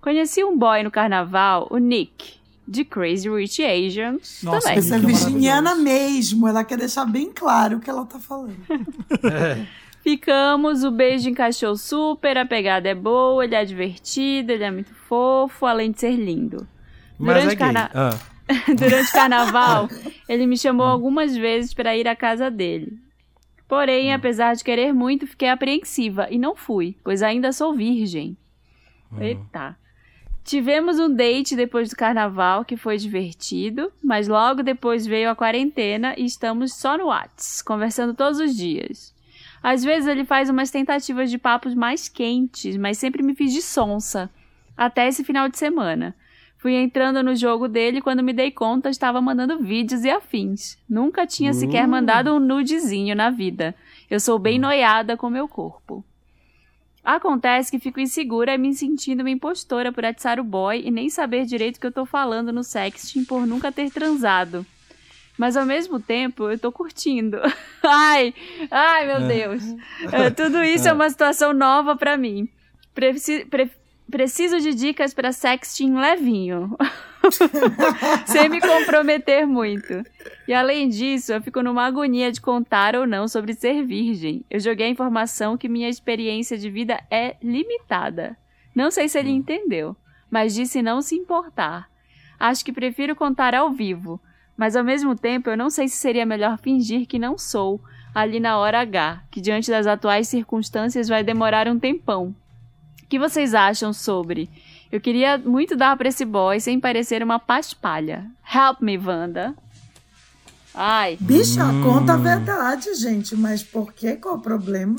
Conheci um boy no carnaval, o Nick, de Crazy Rich Asians Nossa, também. Essa é é virginiana mesmo. Ela quer deixar bem claro o que ela tá falando. [laughs] Ficamos, o beijo encaixou super, a pegada é boa, ele é divertido, ele é muito fofo, além de ser lindo. Mas Durante é carna- Ah. [laughs] Durante o [laughs] carnaval, ele me chamou algumas vezes para ir à casa dele. Porém, apesar de querer muito, fiquei apreensiva e não fui, pois ainda sou virgem. Eita. Tivemos um date depois do carnaval que foi divertido, mas logo depois veio a quarentena e estamos só no Whats, conversando todos os dias. Às vezes ele faz umas tentativas de papos mais quentes, mas sempre me fiz de sonsa. Até esse final de semana. Fui entrando no jogo dele quando me dei conta estava mandando vídeos e afins. Nunca tinha sequer mandado um nudezinho na vida. Eu sou bem noiada com meu corpo. Acontece que fico insegura me sentindo uma impostora por atiçar o boy e nem saber direito o que eu tô falando no sexting por nunca ter transado. Mas ao mesmo tempo eu tô curtindo. [laughs] ai, ai meu Deus. É, tudo isso [laughs] é uma situação nova pra mim. Preci- pre- preciso de dicas pra sexting levinho. [laughs] sem me comprometer muito. E além disso, eu fico numa agonia de contar ou não sobre ser virgem. Eu joguei a informação que minha experiência de vida é limitada. Não sei se ele entendeu, mas disse não se importar. Acho que prefiro contar ao vivo, mas ao mesmo tempo eu não sei se seria melhor fingir que não sou, ali na hora H, que diante das atuais circunstâncias vai demorar um tempão. O que vocês acham sobre? Eu queria muito dar pra esse boy sem parecer uma paspalha. Help me, Wanda. Ai. Bicha, conta a verdade, gente. Mas por que? Qual o problema?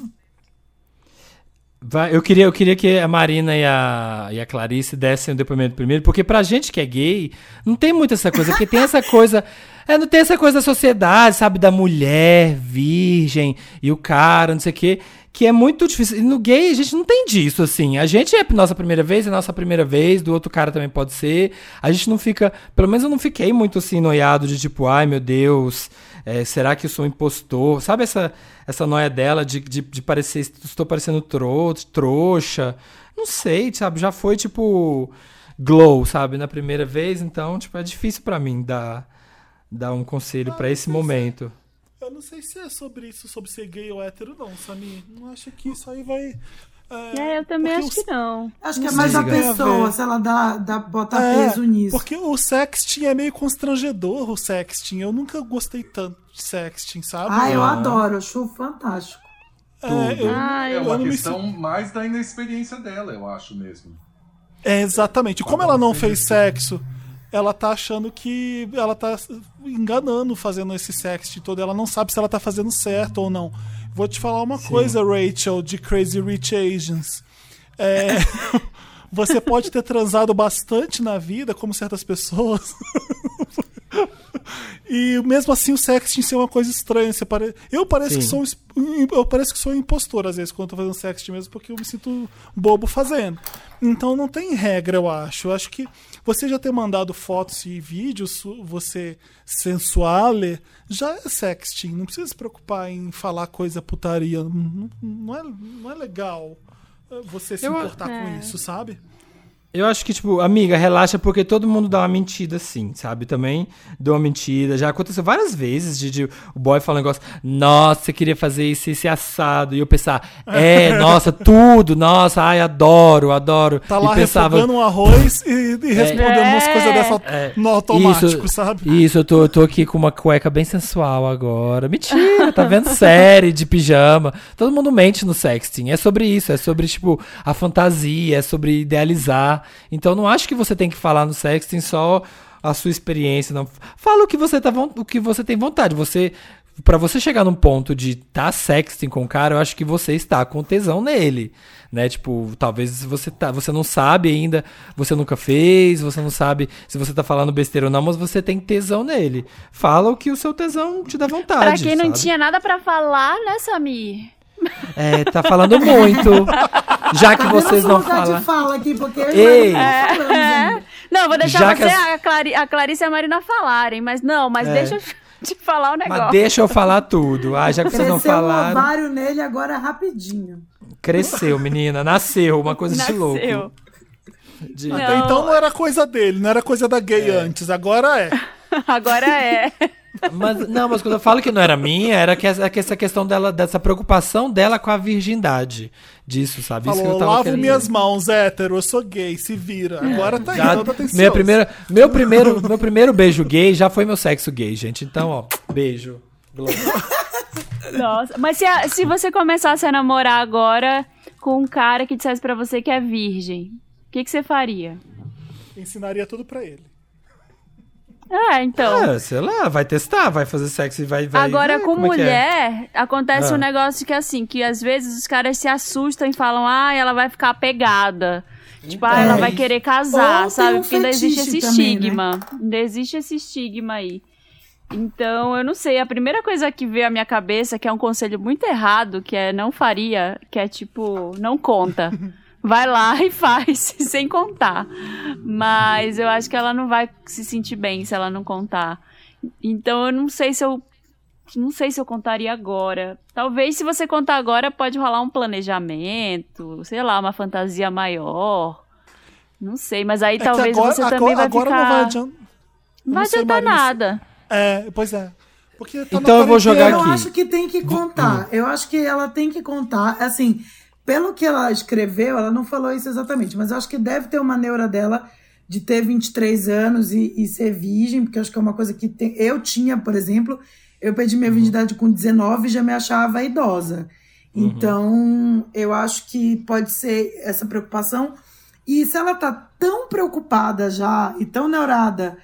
Vai, eu, queria, eu queria que a Marina e a, e a Clarice dessem o depoimento primeiro, porque pra gente que é gay, não tem muito essa coisa, porque tem essa [laughs] coisa. É, não tem essa coisa da sociedade, sabe? Da mulher virgem e o cara, não sei o quê, que é muito difícil. E no gay a gente não tem disso, assim. A gente é nossa primeira vez, é nossa primeira vez, do outro cara também pode ser. A gente não fica. Pelo menos eu não fiquei muito assim noiado de tipo, ai meu Deus. É, será que eu sou um impostor? Sabe essa, essa noia dela de, de, de parecer, estou parecendo tro, trouxa? Não sei, sabe? Já foi tipo glow, sabe? Na primeira vez, então, tipo, é difícil para mim dar, dar um conselho Ah, para esse se- momento. Eu não sei se é sobre isso, sobre ser gay ou hétero, não, Samir. Não acho que isso aí vai. É, eu também acho o- que não. Acho que é Não mais sei a pessoa, se ela dá, dá, bota É, peso nisso. Porque o sexting é meio constrangedor, o sexting. Eu nunca gostei tanto de sexting, sabe? Ah, eu Ah. adoro, acho fantástico. É, eu- Ai, É eu uma não me questão mais da inexperiência dela, eu acho mesmo. É, exatamente. Como ela não fez sexo, ela tá achando que ela tá enganando fazendo esse sexting todo. Ela não sabe se ela tá fazendo certo ou não. Vou te falar uma coisa, Rachel, de Crazy Rich Asians. É, [laughs] você pode ter transado bastante na vida, como certas pessoas. [laughs] E mesmo assim o sexting ser uma coisa estranha. Você pare... Eu pareço que Sim. sou um eu pareço que sou um impostor às vezes quando tô fazendo sexting mesmo, porque eu me sinto bobo fazendo. Então não tem regra, eu acho. Eu acho que você já ter mandado fotos e vídeos, você sensuale, já é sexting. Não precisa se preocupar em falar coisa putaria. Não, não é, não é legal eh, você se Eu- importar com é. isso, sabe? Eu acho que, tipo, amiga, relaxa, porque todo mundo dá uma mentira assim, sabe? Também dou uma mentira. Já aconteceu várias vezes de, de o boy falar um negócio, nossa, eu queria fazer isso, esse assado. E eu pensar, [laughs] é, nossa, tudo, nossa, ai, adoro, adoro. Tá lá e pensava, um arroz e, e respondendo umas É. coisas dessa É. no automático, isso, sabe? Isso, eu tô, eu tô aqui com uma cueca bem sensual agora. Mentira, tá vendo [laughs] série de pijama. Todo mundo mente no sexting. É sobre isso, é sobre, tipo, a fantasia, é sobre idealizar. Então não acho que você tem que falar no sexting só a sua experiência, não. Fala o que você tá o que você tem vontade. Você Pra você chegar num ponto de tá sexting com o cara, eu acho que você está com tesão nele, né? Tipo, talvez você tá, você não sabe ainda, você nunca fez, você não sabe se você tá falando besteira ou não, mas você tem tesão nele. Fala o que o seu tesão te dá vontade. Pra quem não sabe? tinha nada pra falar, né, Samir? É, tá falando muito. Já que Tá vocês não falam. de fala aqui, porque eu Ei. e Marina não. Não, vou deixar Já você, as- a, Clari- a Clarice e a Marina falarem, mas não, mas É. deixa eu [laughs] te falar o negócio. Mas deixa eu falar tudo. Ah, já que vocês não Cresceu um falaram. ovário nele agora rapidinho. Cresceu, menina. Nasceu. Uma coisa de Nasceu. louco. De- Não. Até então não era coisa dele, não era coisa da gay antes, agora é. [laughs] Agora é. Mas, não, mas quando eu falo que não era minha, era que essa, que essa questão dela, dessa preocupação dela com a virgindade. Disso, sabe? Isso que Falou, eu tava lavo querendo minhas mãos, hétero, eu sou gay, se vira. Agora tá Já- indo, atenção. minha primeira, meu, primeiro, meu primeiro beijo gay já foi meu sexo gay, gente. Então, ó, beijo. Globo. Nossa, mas se, a- se você começasse a namorar agora com um cara que dissesse pra você que é virgem, o que, que você faria? Ensinaria tudo pra ele. É, então. Ah, sei lá, vai testar, vai fazer sexo e vai, vai Agora, ver com como é é. mulher, acontece Ah. um negócio que, assim, que às vezes os caras se assustam e falam, ah, ela vai ficar pegada. Tipo, ah, ela vai querer casar, Ou sabe? um Porque ainda existe esse também, né? estigma. Ainda existe esse estigma aí. Então, eu não sei. A primeira coisa que veio à minha cabeça, que é um conselho muito errado, que é não faria, que é tipo, não conta. [laughs] Vai lá [laughs] e faz, sem contar. Mas eu acho que ela não vai se sentir bem se ela não contar. Então, eu não sei se eu não sei se eu contaria agora. Talvez se você contar agora pode rolar um planejamento, sei lá, uma fantasia maior. Não sei, mas aí É talvez agora, você agora, também vai agora ficar... não vai adiantar. Não vai adiantar nada. É, pois é. Porque tá Então eu vou jogar Eu aqui. acho que tem que contar. Eu acho que ela tem que contar. Assim, pelo que ela escreveu, ela não falou isso exatamente, mas acho que deve ter uma neura dela de ter 23 anos e, e ser virgem, porque acho que é uma coisa que tem- eu tinha, por exemplo, eu perdi minha virgindade com 19 e já me achava idosa. Então, eu acho que pode ser essa preocupação. E se ela tá tão preocupada já e tão neurada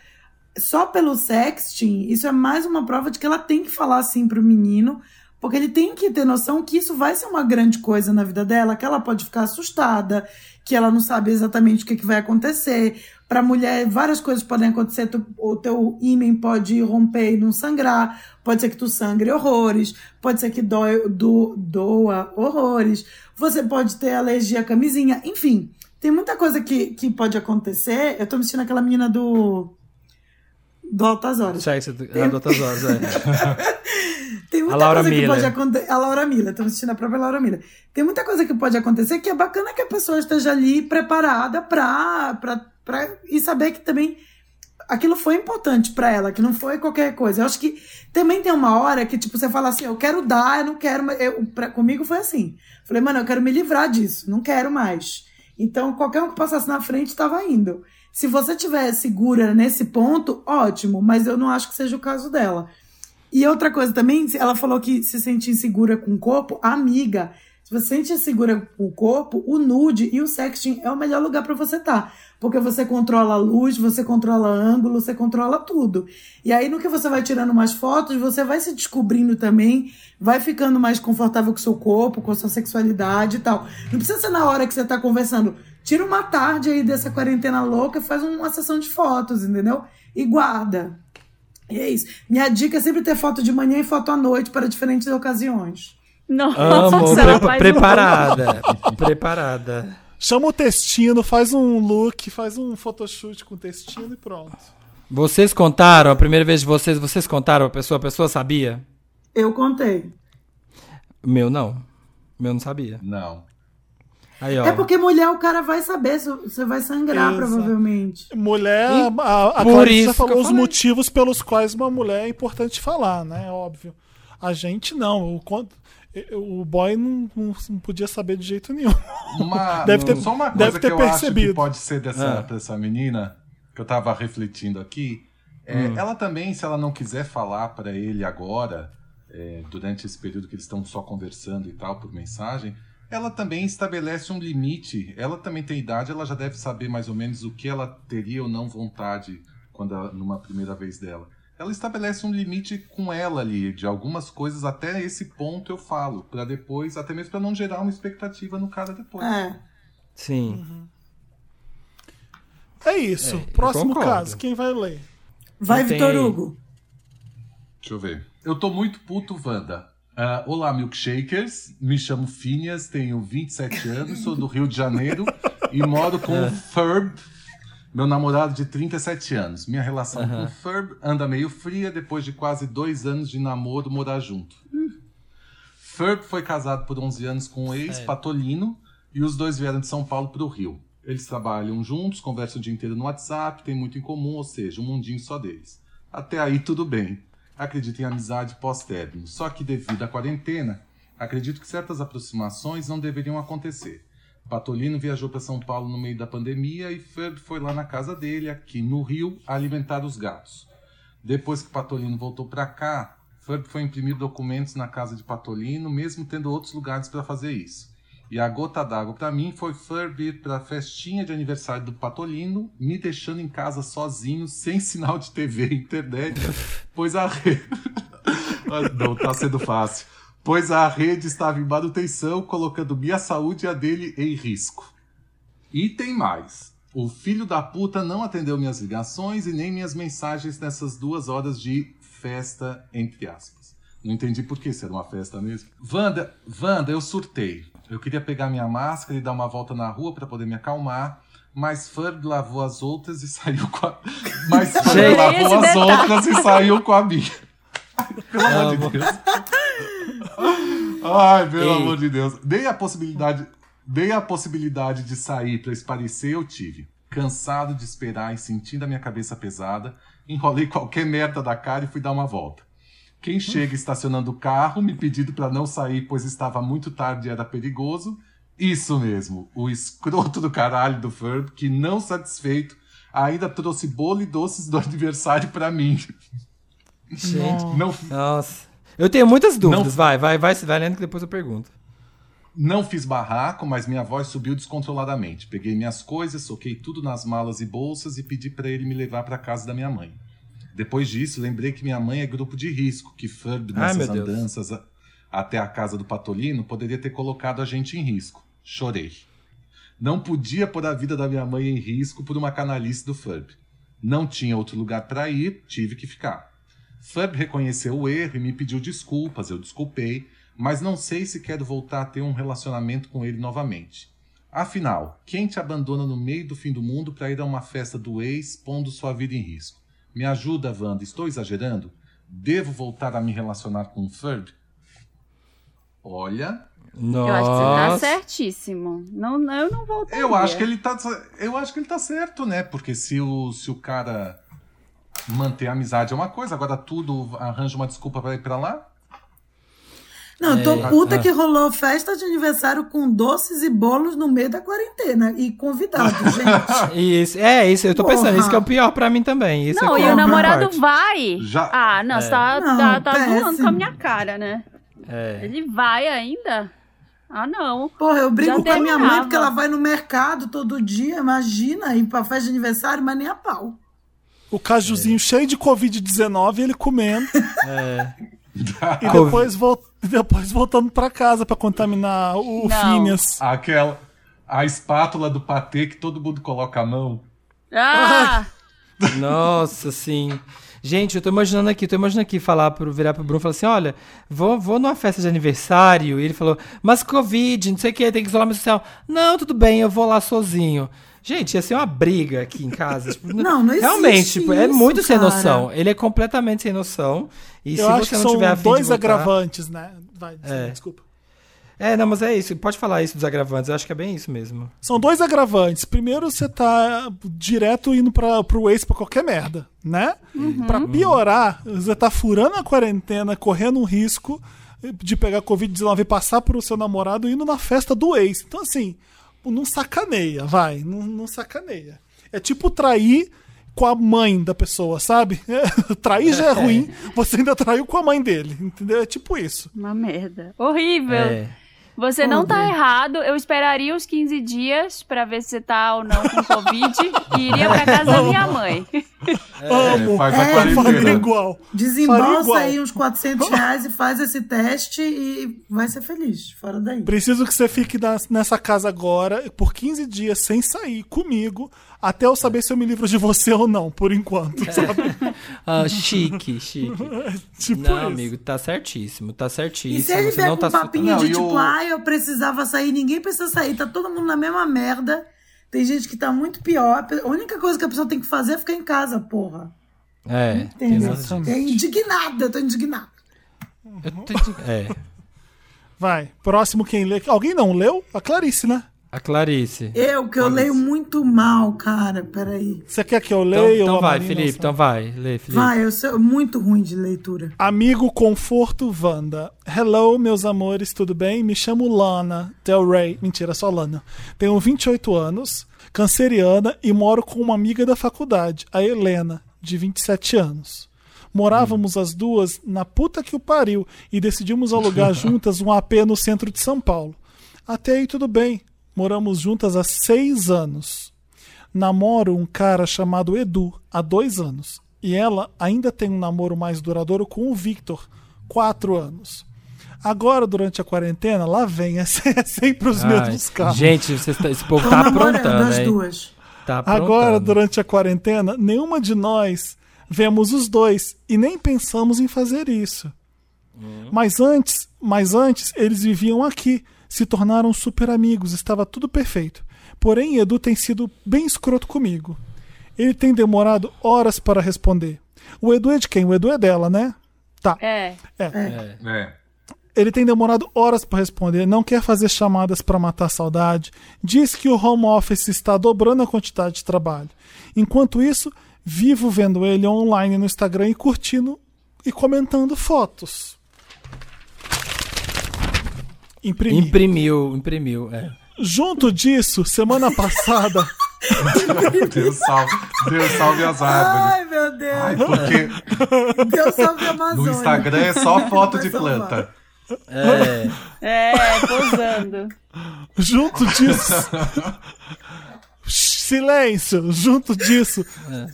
só pelo sexting, isso é mais uma prova de que ela tem que falar assim pro menino, porque ele tem que ter noção que isso vai ser uma grande coisa na vida dela, que ela pode ficar assustada, que ela não sabe exatamente o que, que vai acontecer. Para mulher, várias coisas podem acontecer. Tu- o teu ímen pode romper e não sangrar. Pode ser que tu sangre horrores. Pode ser que do, doa horrores. Você pode ter alergia à camisinha. Enfim, tem muita coisa que, que pode acontecer. Eu tô me sentindo aquela menina do. Do Altas Horas. Do- ah, do outras horas, é. [laughs] Tem muita coisa que Miller. pode acontecer. A Laura Miller, estamos assistindo a própria Laura Miller. Tem muita coisa que pode acontecer que é bacana que a pessoa esteja ali preparada pra, pra, pra e saber que também aquilo foi importante pra ela, que não foi qualquer coisa. Eu acho que também tem uma hora que, tipo, você fala assim, eu quero dar, eu não quero. mais- Eu, pra, comigo foi assim. Falei, mano, eu quero me livrar disso, não quero mais. Então, qualquer um que passasse na frente estava indo. Se você tiver segura nesse ponto, ótimo, mas eu não acho que seja o caso dela. E outra coisa também, ela falou que se sente insegura com o corpo, amiga. Se você se sente insegura com o corpo, o nude e o sexting é o melhor lugar para você estar. Porque você controla a luz, você controla ângulo, você controla tudo. E aí, no que você vai tirando mais fotos, você vai se descobrindo também, vai ficando mais confortável com o seu corpo, com a sua sexualidade e tal. Não precisa ser na hora que você tá conversando. Tira uma tarde aí dessa quarentena louca faz uma sessão de fotos, entendeu? E guarda. E é isso. Minha dica é sempre ter foto de manhã e foto à noite para diferentes ocasiões. Nossa, Amo, ela pre- faz um- preparada. preparada. Chama o textino, faz um look, faz um photoshoot com o textino e pronto. Vocês contaram, a primeira vez de vocês, vocês contaram a pessoa, a pessoa sabia? Eu contei. Meu não. Meu não sabia. Não. Aí, ó. É porque mulher o cara vai saber, você vai sangrar, Exato. provavelmente. Mulher, E a, a por isso falou os falei. motivos pelos quais uma mulher é importante falar, né? Óbvio. A gente não. O, quanto- o boy não, não- podia saber de jeito nenhum. Uma, [laughs] Deve ter- só uma deve coisa ter que eu acho percebido. que pode ser dessa, Ah. dessa menina, que eu tava refletindo aqui, é, ela também, se ela não quiser falar pra ele agora, é, durante esse período que eles estão só conversando e tal, por mensagem, ela também estabelece um limite. Ela também tem idade, ela já deve saber mais ou menos o que ela teria ou não vontade quando ela- numa primeira vez dela. Ela estabelece um limite com ela ali, de algumas coisas, até esse ponto eu falo, Pra depois, até mesmo pra não gerar uma expectativa no cara depois. É. Sim. É isso. É, Próximo caso, quem vai ler? Vai, Vitor. Hugo. Deixa eu ver. Eu tô muito puto, Wanda. Ah, olá, milkshakers. Me chamo Phineas, tenho 27 [laughs] anos, sou do Rio de Janeiro e moro com o Ferb, meu namorado de 37 anos. Minha relação com o Ferb anda meio fria depois de quase dois anos de namoro morar junto. Ferb foi casado por 11 anos com o ex, Patolino, e os dois vieram de São Paulo para o Rio. Eles trabalham juntos, conversam o dia inteiro no WhatsApp, têm muito em comum, ou seja, um mundinho só deles. Até aí tudo bem. Acredito em amizade pós-término. Só que devido à quarentena, acredito que certas aproximações não deveriam acontecer. Patolino viajou para São Paulo no meio da pandemia e Ferb foi lá na casa dele, aqui no Rio, alimentar os gatos. Depois que Patolino voltou para cá, Ferb foi imprimir documentos na casa de Patolino, mesmo tendo outros lugares para fazer isso. E a gota d'água para mim foi Ferb ir para a festinha de aniversário do Patolino, me deixando em casa sozinho, sem sinal de TV e internet, [laughs] pois a rede. [laughs] Não tá sendo fácil. Pois a rede estava em manutenção, colocando minha saúde e a dele em risco. E tem mais. O filho da puta não atendeu minhas ligações e nem minhas mensagens nessas duas horas de festa, entre aspas. Não entendi por que se era uma festa mesmo. Wanda, Wanda, eu surtei. Eu queria pegar minha máscara e dar uma volta na rua para poder me acalmar, mas Ferg lavou as outras e [laughs] saiu com a... Mas Ferg lavou as detalhe. outras e saiu com a minha. [laughs] Pelo amor de Deus. Ai, pelo Ei. amor de Deus. Dei a possibilidade, dei a possibilidade de sair para esparecer, eu tive. Cansado de esperar e sentindo a minha cabeça pesada, enrolei qualquer merda da cara e fui dar uma volta. Quem chega estacionando o carro, me pedindo para não sair, pois estava muito tarde e era perigoso. Isso mesmo, o escroto do caralho do Ferb, que não satisfeito, ainda trouxe bolo e doces do [laughs] aniversário para mim. Gente, Não, nossa. Eu tenho muitas dúvidas. Não- Vai, vai, vai, vai lendo que depois eu pergunto. Não fiz barraco, mas minha voz subiu descontroladamente. Peguei minhas coisas, soquei tudo nas malas e bolsas e pedi para ele me levar para casa da minha mãe. Depois disso, lembrei que minha mãe é grupo de risco, que Ferb Ai, nessas Deus. andanças a- até a casa do Patolino poderia ter colocado a gente em risco. Chorei. Não podia pôr a vida da minha mãe em risco por uma canalice do Ferb. Não tinha outro lugar para ir, tive que ficar. Ferb reconheceu o erro e me pediu desculpas, eu desculpei, mas não sei se quero voltar a ter um relacionamento com ele novamente. Afinal, quem te abandona no meio do fim do mundo para ir a uma festa do ex, pondo sua vida em risco? Me ajuda, Wanda, estou exagerando? Devo voltar a me relacionar com o Ferb? Olha, Nossa. Eu acho que você tá certíssimo. Não, não, eu não voltaria. eu acho que ele tá, eu acho que ele tá certo, né? Porque se o, se o cara manter a amizade é uma coisa, agora tudo arranja uma desculpa para ir para lá. Não, eu tô É. puta Ah. que rolou festa de aniversário com doces e bolos no meio da quarentena. E convidados, [laughs] gente. Isso, é isso, eu tô pensando, Porra. isso que é o pior pra mim também. Isso Não, é e pior o namorado parte. vai. Já- Ah, não, você tá, Não, tá, tá zoando com a minha cara, né? É. Ele vai ainda? Ah, não. Porra, eu brigo Já com a minha mãe porque ela vai no mercado todo dia, imagina, ir pra festa de aniversário, mas nem a pau. O cajuzinho cheio de Covid-19, ele comendo. [laughs] É. e depois, vol- depois voltando pra casa pra contaminar o Não. Phineas. Aquela a espátula do patê que todo mundo coloca a mão. Ah! [laughs] Nossa, sim. Gente, eu tô imaginando aqui, tô imaginando aqui falar pro virar pro Bruno e falar assim: olha, vou, vou numa festa de aniversário. E ele falou, mas Covid, não sei o que, tem que isolamento social. Não, tudo bem, eu vou lá sozinho. Gente, ia ser uma briga aqui em casa. Tipo, [laughs] Não, não existe Realmente, tipo, é muito sem cara. noção. Ele é completamente sem noção. E se Eu acho você que não são tiver fim dois de voltar- agravantes, né? Vai, É. desculpa. É, não, mas é isso. Pode falar isso dos agravantes. Eu acho que é bem isso mesmo. São dois agravantes. Primeiro, você tá direto indo pra, pro ex pra qualquer merda, né? Pra piorar, você tá furando a quarentena, correndo um risco de pegar Covid-19 e passar pro seu namorado indo na festa do ex. Então, assim, não sacaneia, vai. Não, não sacaneia. É tipo trair com a mãe da pessoa, sabe? [laughs] trair já é ruim, [laughs] você ainda traiu com a mãe dele, entendeu? É tipo isso. Uma merda. Horrível. É. Você não tá errado. Eu esperaria os 15 dias pra ver se você tá ou não com Covid e iria pra casa da minha mãe. Amo. faz a É, faria igual. Desembolsa igual. aí uns 400 reais e faz esse teste e vai ser feliz. Fora daí. Preciso que você fique nessa casa agora por 15 dias sem sair comigo, até eu saber se eu me livro de você ou não, por enquanto, sabe? [laughs] Ah, chique, chique. [laughs] tipo não, isso. amigo, tá certíssimo, tá E certíssimo. se ele Você não com tá um papinho Não, de e tipo, o- ah, eu precisava sair, ninguém precisa sair, tá todo mundo na mesma merda. Tem gente que tá muito pior. A única coisa que a pessoa tem que fazer é ficar em casa, porra. É, Entendeu? disso. É indignada, eu tô indignada. Eu tô de- [laughs] É, Vai, próximo quem lê. Alguém não leu? A Clarice, né? A Clarice. Eu, que eu leio muito mal, cara. Peraí. Você quer que eu Então, leia? então a vai, Marina? Felipe, então vai. Lê, Felipe. Vai, eu sou muito ruim de leitura. Amigo Conforto Wanda. Hello, meus amores, tudo bem? Me chamo Lana Del Rey. Mentira, só Lana. Tenho 28 anos, canceriana e moro com uma amiga da faculdade, a Helena, de 27 anos. Morávamos as duas na puta que o pariu e decidimos alugar [laughs] juntas um AP no centro de São Paulo. Até aí tudo bem. Moramos juntas há seis anos. Namoro um cara chamado Edu há dois anos. E ela ainda tem um namoro mais duradouro com o Victor, quatro anos. Agora, durante a quarentena, lá vem, [laughs] é é sempre os Ai, mesmos carros. Gente, vocês tá- esse povo tá aprontando, as duas. Tá. Agora, durante a quarentena, nenhuma de nós vemos os dois e nem pensamos em fazer isso. Mas antes, mas antes eles viviam aqui, se tornaram super amigos, estava tudo perfeito. Porém, Edu tem sido bem escroto comigo. Ele tem demorado horas para responder. O Edu é de quem? O Edu é dela, né? Tá. É. É. É. Ele tem demorado horas para responder, não quer fazer chamadas para matar a saudade, diz que o home office está dobrando a quantidade de trabalho. Enquanto isso, vivo vendo ele online no Instagram e curtindo e comentando fotos. Imprimi. Imprimiu, imprimiu. É. Junto disso, semana [laughs] passada, Deus salve, Deus salve as árvores. Ai, meu Deus. Ai, porque Deus salve a Amazônia. no Instagram é só foto de planta. É. É, posando. junto disso. Silêncio! Junto disso,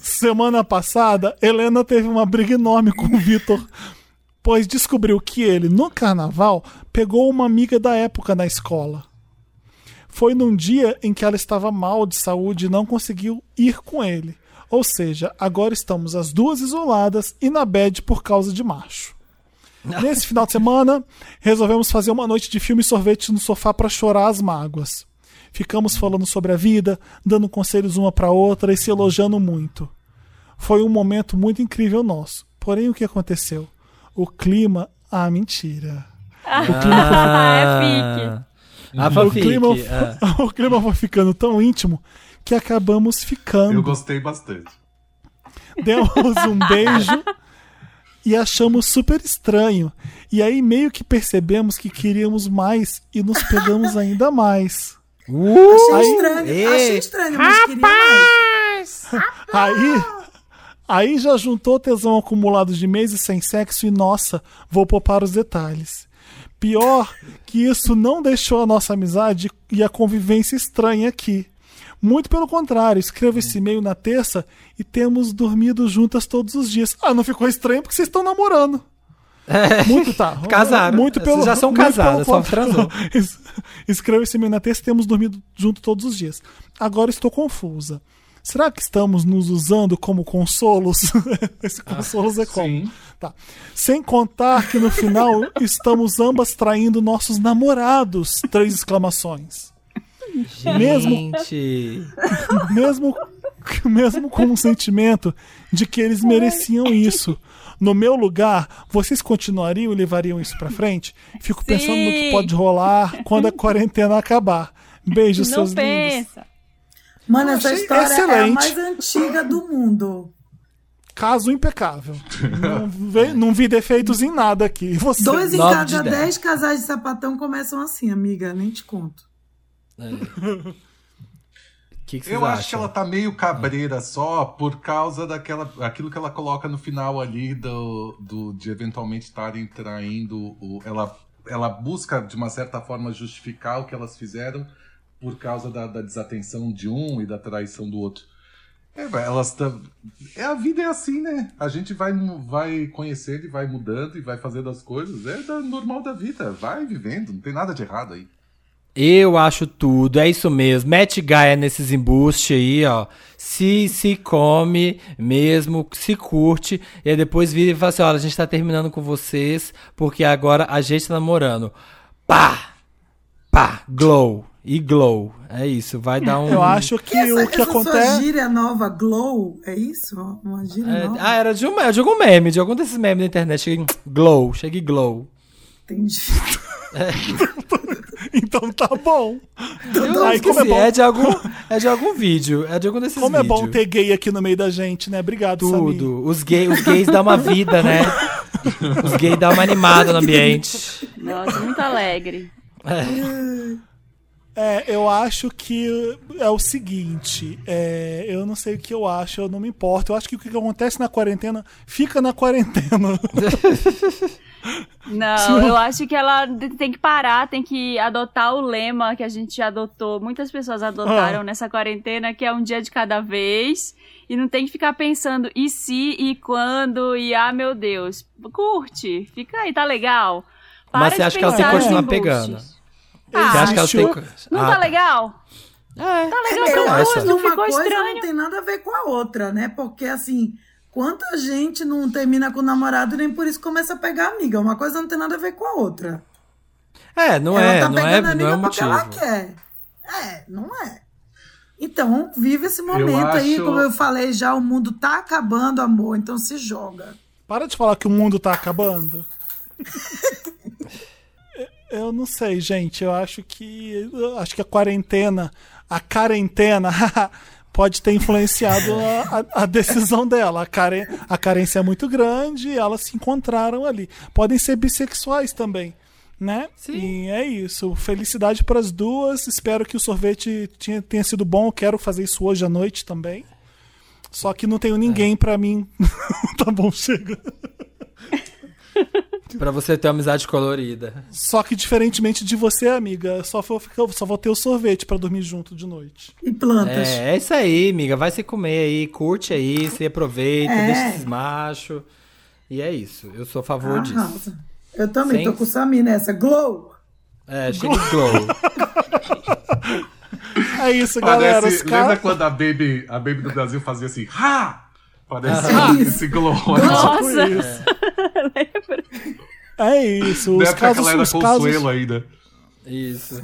semana passada, Helena teve uma briga enorme com o Vitor, pois descobriu que ele, no carnaval, pegou uma amiga da época na escola. Foi num dia em que ela estava mal de saúde e não conseguiu ir com ele. Ou seja, agora estamos as duas isoladas e na bed por causa de macho. [laughs] Nesse final de semana, resolvemos fazer uma noite de filme e sorvete no sofá para chorar as mágoas. Ficamos falando sobre a vida, dando conselhos uma para outra e se elogiando muito. Foi um momento muito incrível nosso. Porém, o que aconteceu? O clima. Ah, mentira. é fique. A O clima, é. o clima foi ficando tão íntimo que acabamos ficando. Eu gostei bastante. Demos um beijo e achamos super estranho. E aí meio que percebemos que queríamos mais e nos pegamos [laughs] ainda mais. Achei Aí- estranho, Ei. achei estranho, mas queria mais. [laughs] Aí, aí já juntou tesão acumulado de meses sem sexo e nossa, vou poupar os detalhes. Pior que isso não deixou a nossa amizade e a convivência estranha aqui. Muito pelo contrário, escrevo esse e-mail na terça e temos dormido juntas todos os dias. Ah, não ficou estranho porque vocês estão namorando. [laughs] Muito tá. Casaram. Muito pelo, Vocês já são pelo só transou. [laughs] Es- Escreva esse e-mail na terça e temos dormido junto todos os dias. Agora estou confusa. Será que estamos nos usando como consolos? [laughs] Esse consolos é como? Sim. Tá. Sem contar que no final [laughs] estamos ambas traindo nossos namorados. Três exclamações. Mesmo Gente. mesmo, [laughs] mesmo com um sentimento de que eles mereciam isso. No meu lugar, vocês continuariam e levariam isso pra frente? Fico pensando no que Sim. pode rolar quando a quarentena acabar. Beijos, Não seus lindos. Mano, essa história é a excelente. mais antiga do mundo. Caso impecável. não, vi, não vi defeitos em nada aqui. Você? Dois em Nove de cada dez. dez casais de sapatão começam assim, amiga. Nem te conto. O [laughs] que, que Eu acham? acho que ela tá meio cabreira só por causa daquela aquilo que ela coloca no final ali do, do de eventualmente estarem traindo o ela ela busca de uma certa forma justificar o que elas fizeram por causa da, da desatenção de um e da traição do outro. É, elas tão- é a vida é assim, né? A gente vai vai conhecendo e vai mudando e vai fazendo as coisas. É da, normal da vida. Vai vivendo, não tem nada de errado aí. Eu acho tudo, é isso mesmo. Mete Gaia nesses embustes aí, ó. Se se come mesmo, se curte. E aí depois vira e fala assim: olha, a gente tá terminando com vocês, porque agora a gente tá namorando. Pá! Pá! Glow! E glow. É isso, vai dar um. Eu acho que essa, o que essa sua acontece. gíria nova, Glow, é isso? Uma gíria É, nova? ah, era de, um, de algum meme, de algum desses memes da internet. Cheguei, glow, cheguei glow. Entendi. [laughs] Então tá bom. Eu Ai, como é bom. é de algum, é de algum vídeo, é de algum desses Como é bom ter gay aqui no meio da gente, né? Obrigado, Samir. Tudo. Os, gay, os gays dão uma vida, né? Os gays dão uma animada no ambiente. Nossa, muito alegre. É, eu acho que é o seguinte, é, eu não sei o que eu acho, eu não me importo. Eu acho que o que acontece na quarentena fica na quarentena. [laughs] Não, eu acho que ela tem que parar, tem que adotar o lema que a gente adotou, muitas pessoas adotaram Ah. nessa quarentena, que é um dia de cada vez. E não tem que ficar pensando e se, e quando, e ah, meu Deus. Curte, fica aí, tá legal. Para Mas você acha que ela tem que continuar pegando? Ah, Você acha que ela tem acho-. Não Ah, tá legal? É. Tá legal, Eu então acho que uma ficou coisa estranho. não tem nada a ver com a outra, né? Porque, assim, quanta gente não termina com o namorado e nem por isso começa a pegar amiga. Uma coisa não tem nada a ver com a outra. É, não ela é, tá não é, não é amiga o porque motivo. ela quer. É, não é. Então, vive esse momento aí, acho- como eu falei já, o mundo tá acabando, amor, então se joga. Para de falar que o mundo tá acabando. [laughs] Eu não sei, gente. Eu acho que. eu acho que a quarentena, a quarentena, [laughs] pode ter influenciado a, a- a decisão dela. A, care, a carência é muito grande e elas se encontraram ali. Podem ser bissexuais também. Né? E é isso. Felicidade para as duas. Espero que o sorvete tinha- tenha sido bom. Eu quero fazer isso hoje à noite também. Só que não tenho ninguém pra mim. [laughs] tá bom, chega. [laughs] Pra você ter uma amizade colorida. Só que diferentemente de você, amiga, só vou, ficar- só vou ter o sorvete pra dormir junto de noite. E plantas. É, é isso aí, amiga. Vai se comer aí, curte aí, se aproveita, É. deixa esses machos. E é isso. Eu sou a favor disso. Arrasa. Eu também Sem- tô com o Samir nessa. Glow! É, chega de glow. [laughs] É isso, galera. Parece, lembra quando a Baby, a Baby do Brasil fazia assim, ha! Parece Ah. esse glow. Nossa! [laughs] É isso. Os casos, os, Consuelo casos, ainda. Isso.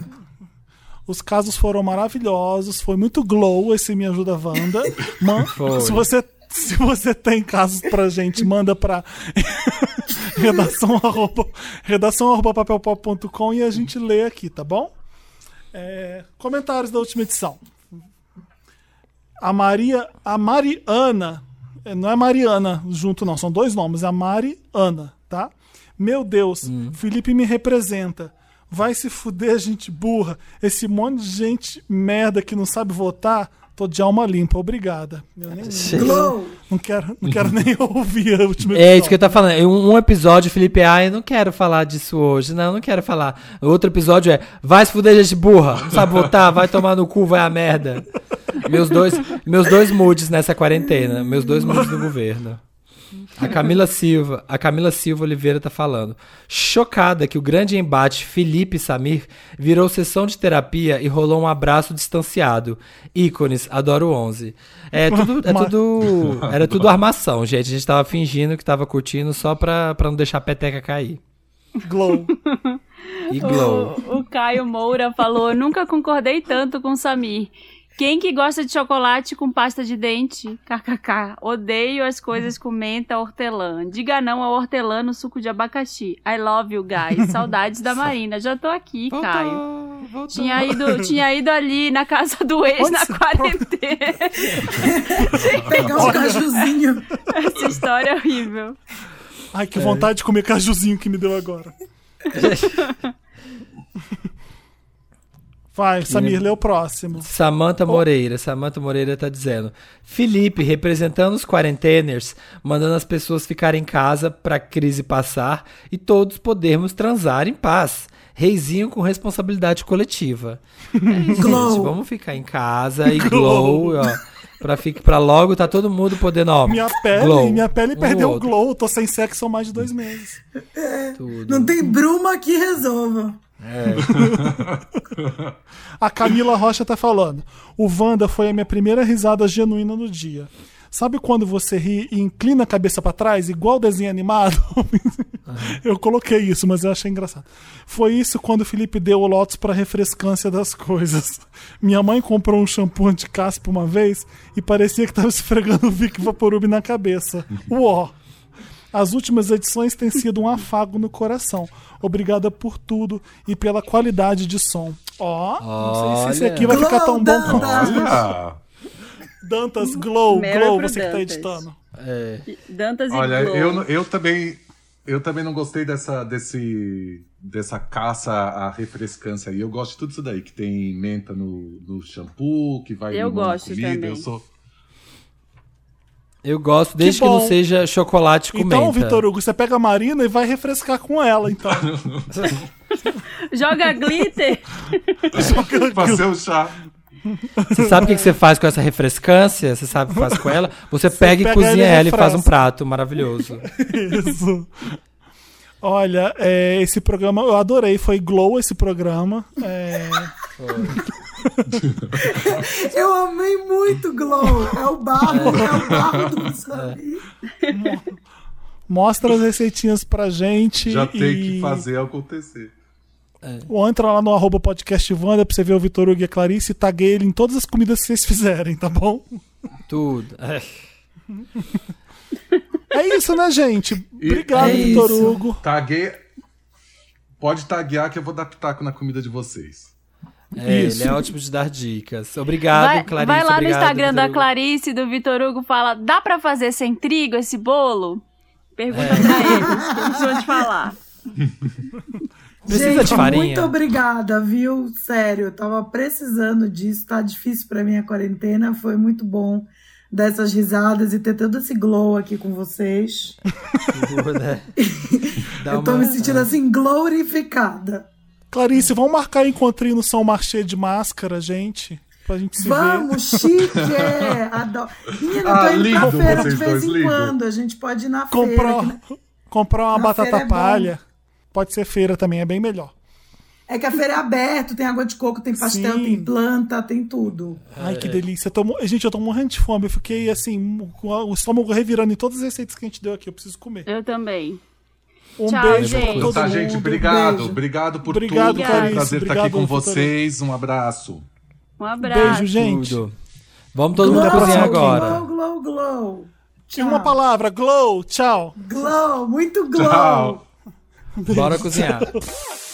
os casos foram maravilhosos. Foi muito glow esse Me Ajuda Wanda. Man- Foi. se, você, se você tem casos pra gente, manda pra [laughs] redação arroba, redação arroba papelpop.com e a gente lê aqui, tá bom? É, comentários da última edição. A Maria, a Mariana, não é Mariana junto não, são dois nomes, é a Mariana, tá? Meu Deus, Felipe me representa. Vai se fuder, [laughs] gente burra. Esse monte de gente merda que não sabe votar, tô de alma limpa. Obrigada. Eu nem, não quero, não quero nem [laughs] ouvir a última É isso que eu tô falando. Um, um episódio, Felipe, ah, eu não quero falar disso hoje. Não, eu não quero falar. O outro episódio é, vai se fuder, gente burra. Não sabe votar, vai tomar no cu, vai a merda. Meus dois, meus dois moods nessa quarentena. Meus dois moods do governo. A Camila Silva, a Camila Silva Oliveira tá falando. Chocada que o grande embate Felipe e Samir virou sessão de terapia e rolou um abraço distanciado. Ícones, adoro 11. É tudo, é tudo, [laughs] era tudo armação, gente. A gente tava fingindo que tava curtindo só pra, pra não deixar a peteca cair. Glow. E glow. O, o Caio Moura falou: nunca concordei tanto com o Samir. Quem que gosta de chocolate com pasta de dente? KKK. Odeio as coisas com menta hortelã. Diga não ao hortelã no suco de abacaxi. I love you guys. [laughs] Saudades da Marina. Já tô aqui, Caio. Tinha ido, tinha ido ali na casa do ex Onde na quarentena. [laughs] Pegar um cajuzinho. Essa história é horrível. Ai, que vontade de comer cajuzinho que me deu agora. [laughs] Vai, Samir, lê o próximo. Samanta Moreira, Samanta Moreira tá dizendo: Felipe, representando os quarenteners, mandando as pessoas ficarem em casa pra crise passar e todos podermos transar em paz. Reizinho com responsabilidade coletiva. É isso, Glow. gente. Vamos ficar em casa e glow, ó. Pra, ficar, pra logo tá todo mundo podendo, ó. Minha pele, glow, minha pele um perdeu o glow. Tô sem sexo há mais de dois meses. tudo. Não tem bruma que resolva. [laughs] A Camila Rocha tá falando. O Wanda foi a minha primeira risada genuína no dia. Sabe quando você ri e inclina a cabeça pra trás, igual desenho animado? [laughs] eu coloquei isso, mas eu achei engraçado. Foi isso quando o Felipe deu o Lotus pra refrescância das coisas. Minha mãe comprou um shampoo anti-caspa uma vez e parecia que tava esfregando o Vic Vaporub na cabeça. Uó! As últimas edições têm sido um afago no coração. Obrigada por tudo e pela qualidade de som. Ó, não sei se esse aqui vai ficar tão bom quanto Glow, Dantas Glow, Meryl Glow, você que tá Dantas. editando. É, Dantas e olha, Glow. eu, eu também eu também não gostei dessa, desse, dessa caça à refrescância aí. Eu gosto de tudo isso daí, que tem menta no, no shampoo, que vai Eu gosto comida. também. Eu sou. Eu gosto, desde que, bom. não seja chocolate com Então. Vitor Hugo, você pega a Marina e vai refrescar com ela, então. [laughs] Joga glitter. Fazer [laughs] o chá. Você sabe o que, que você faz com essa refrescância? Você sabe o que faz com ela? Você, pega, pega e cozinha ela e faz um prato maravilhoso. Isso. Olha, é, esse programa eu adorei, foi Glow esse programa. É, [laughs] Eu amei muito Glow. É o barro, é o barro do Samir. mostra as receitinhas pra gente. Já e... tem que fazer acontecer. Ou entra lá no arroba podcast Wanda pra você ver o Vitor Hugo e a Clarice e taguei ele em todas as comidas que vocês fizerem, tá bom? Tudo. É. [laughs] É isso, né, gente? Obrigado, É Vitor. Hugo. Taguei. pode taguear que eu vou dar pitaco na comida de vocês. É, Isso. ele é ótimo de dar dicas. Obrigado, Vai, Clarice. vai lá no obrigado, Instagram Vitor da. Clarice e do Vitor Hugo fala: dá pra fazer sem trigo esse bolo? Pergunta É. pra eles, que eles vão te falar. [laughs] Precisa Gente, de farinha? muito obrigada, viu? Sério, eu tava precisando disso. Tá difícil pra mim a quarentena. Foi muito bom dessas risadas e ter todo esse glow aqui com vocês. [laughs] Né? [laughs] Dá eu tô uma- me sentindo assim, glorificada. Clarice, vamos marcar encontrinho no São Marché de máscara, gente? Pra gente se ver. Vamos, chique! é, Adoro. Menina, Ah, tô indo pra lindo feira de vez em lindo. quando. A gente pode ir na Comprar, feira. que- comprar uma Na batata feira é bom. palha. Pode ser feira também, é bem melhor. É que a feira é aberta, tem água de coco, tem pastel, Sim. tem planta, tem tudo. Ai, que delícia. Eu tô gente, eu tô morrendo de fome. Eu fiquei assim, com o estômago revirando em todas as receitas que a gente deu aqui. Eu preciso comer. Eu também. Um Tchau, beijo gente. pra todo tá, mundo. gente, obrigado. beijo. Obrigado por Obrigado, tudo. Foi um prazer estar aqui com vocês. Um abraço. Um abraço. Beijo, gente. Tudo. Vamos todo mundo Até a cozinhar agora. Glow, glow, glow. Tinha uma palavra, glow, tchau. Glow, muito glow. Tchau. Bora cozinhar. [laughs]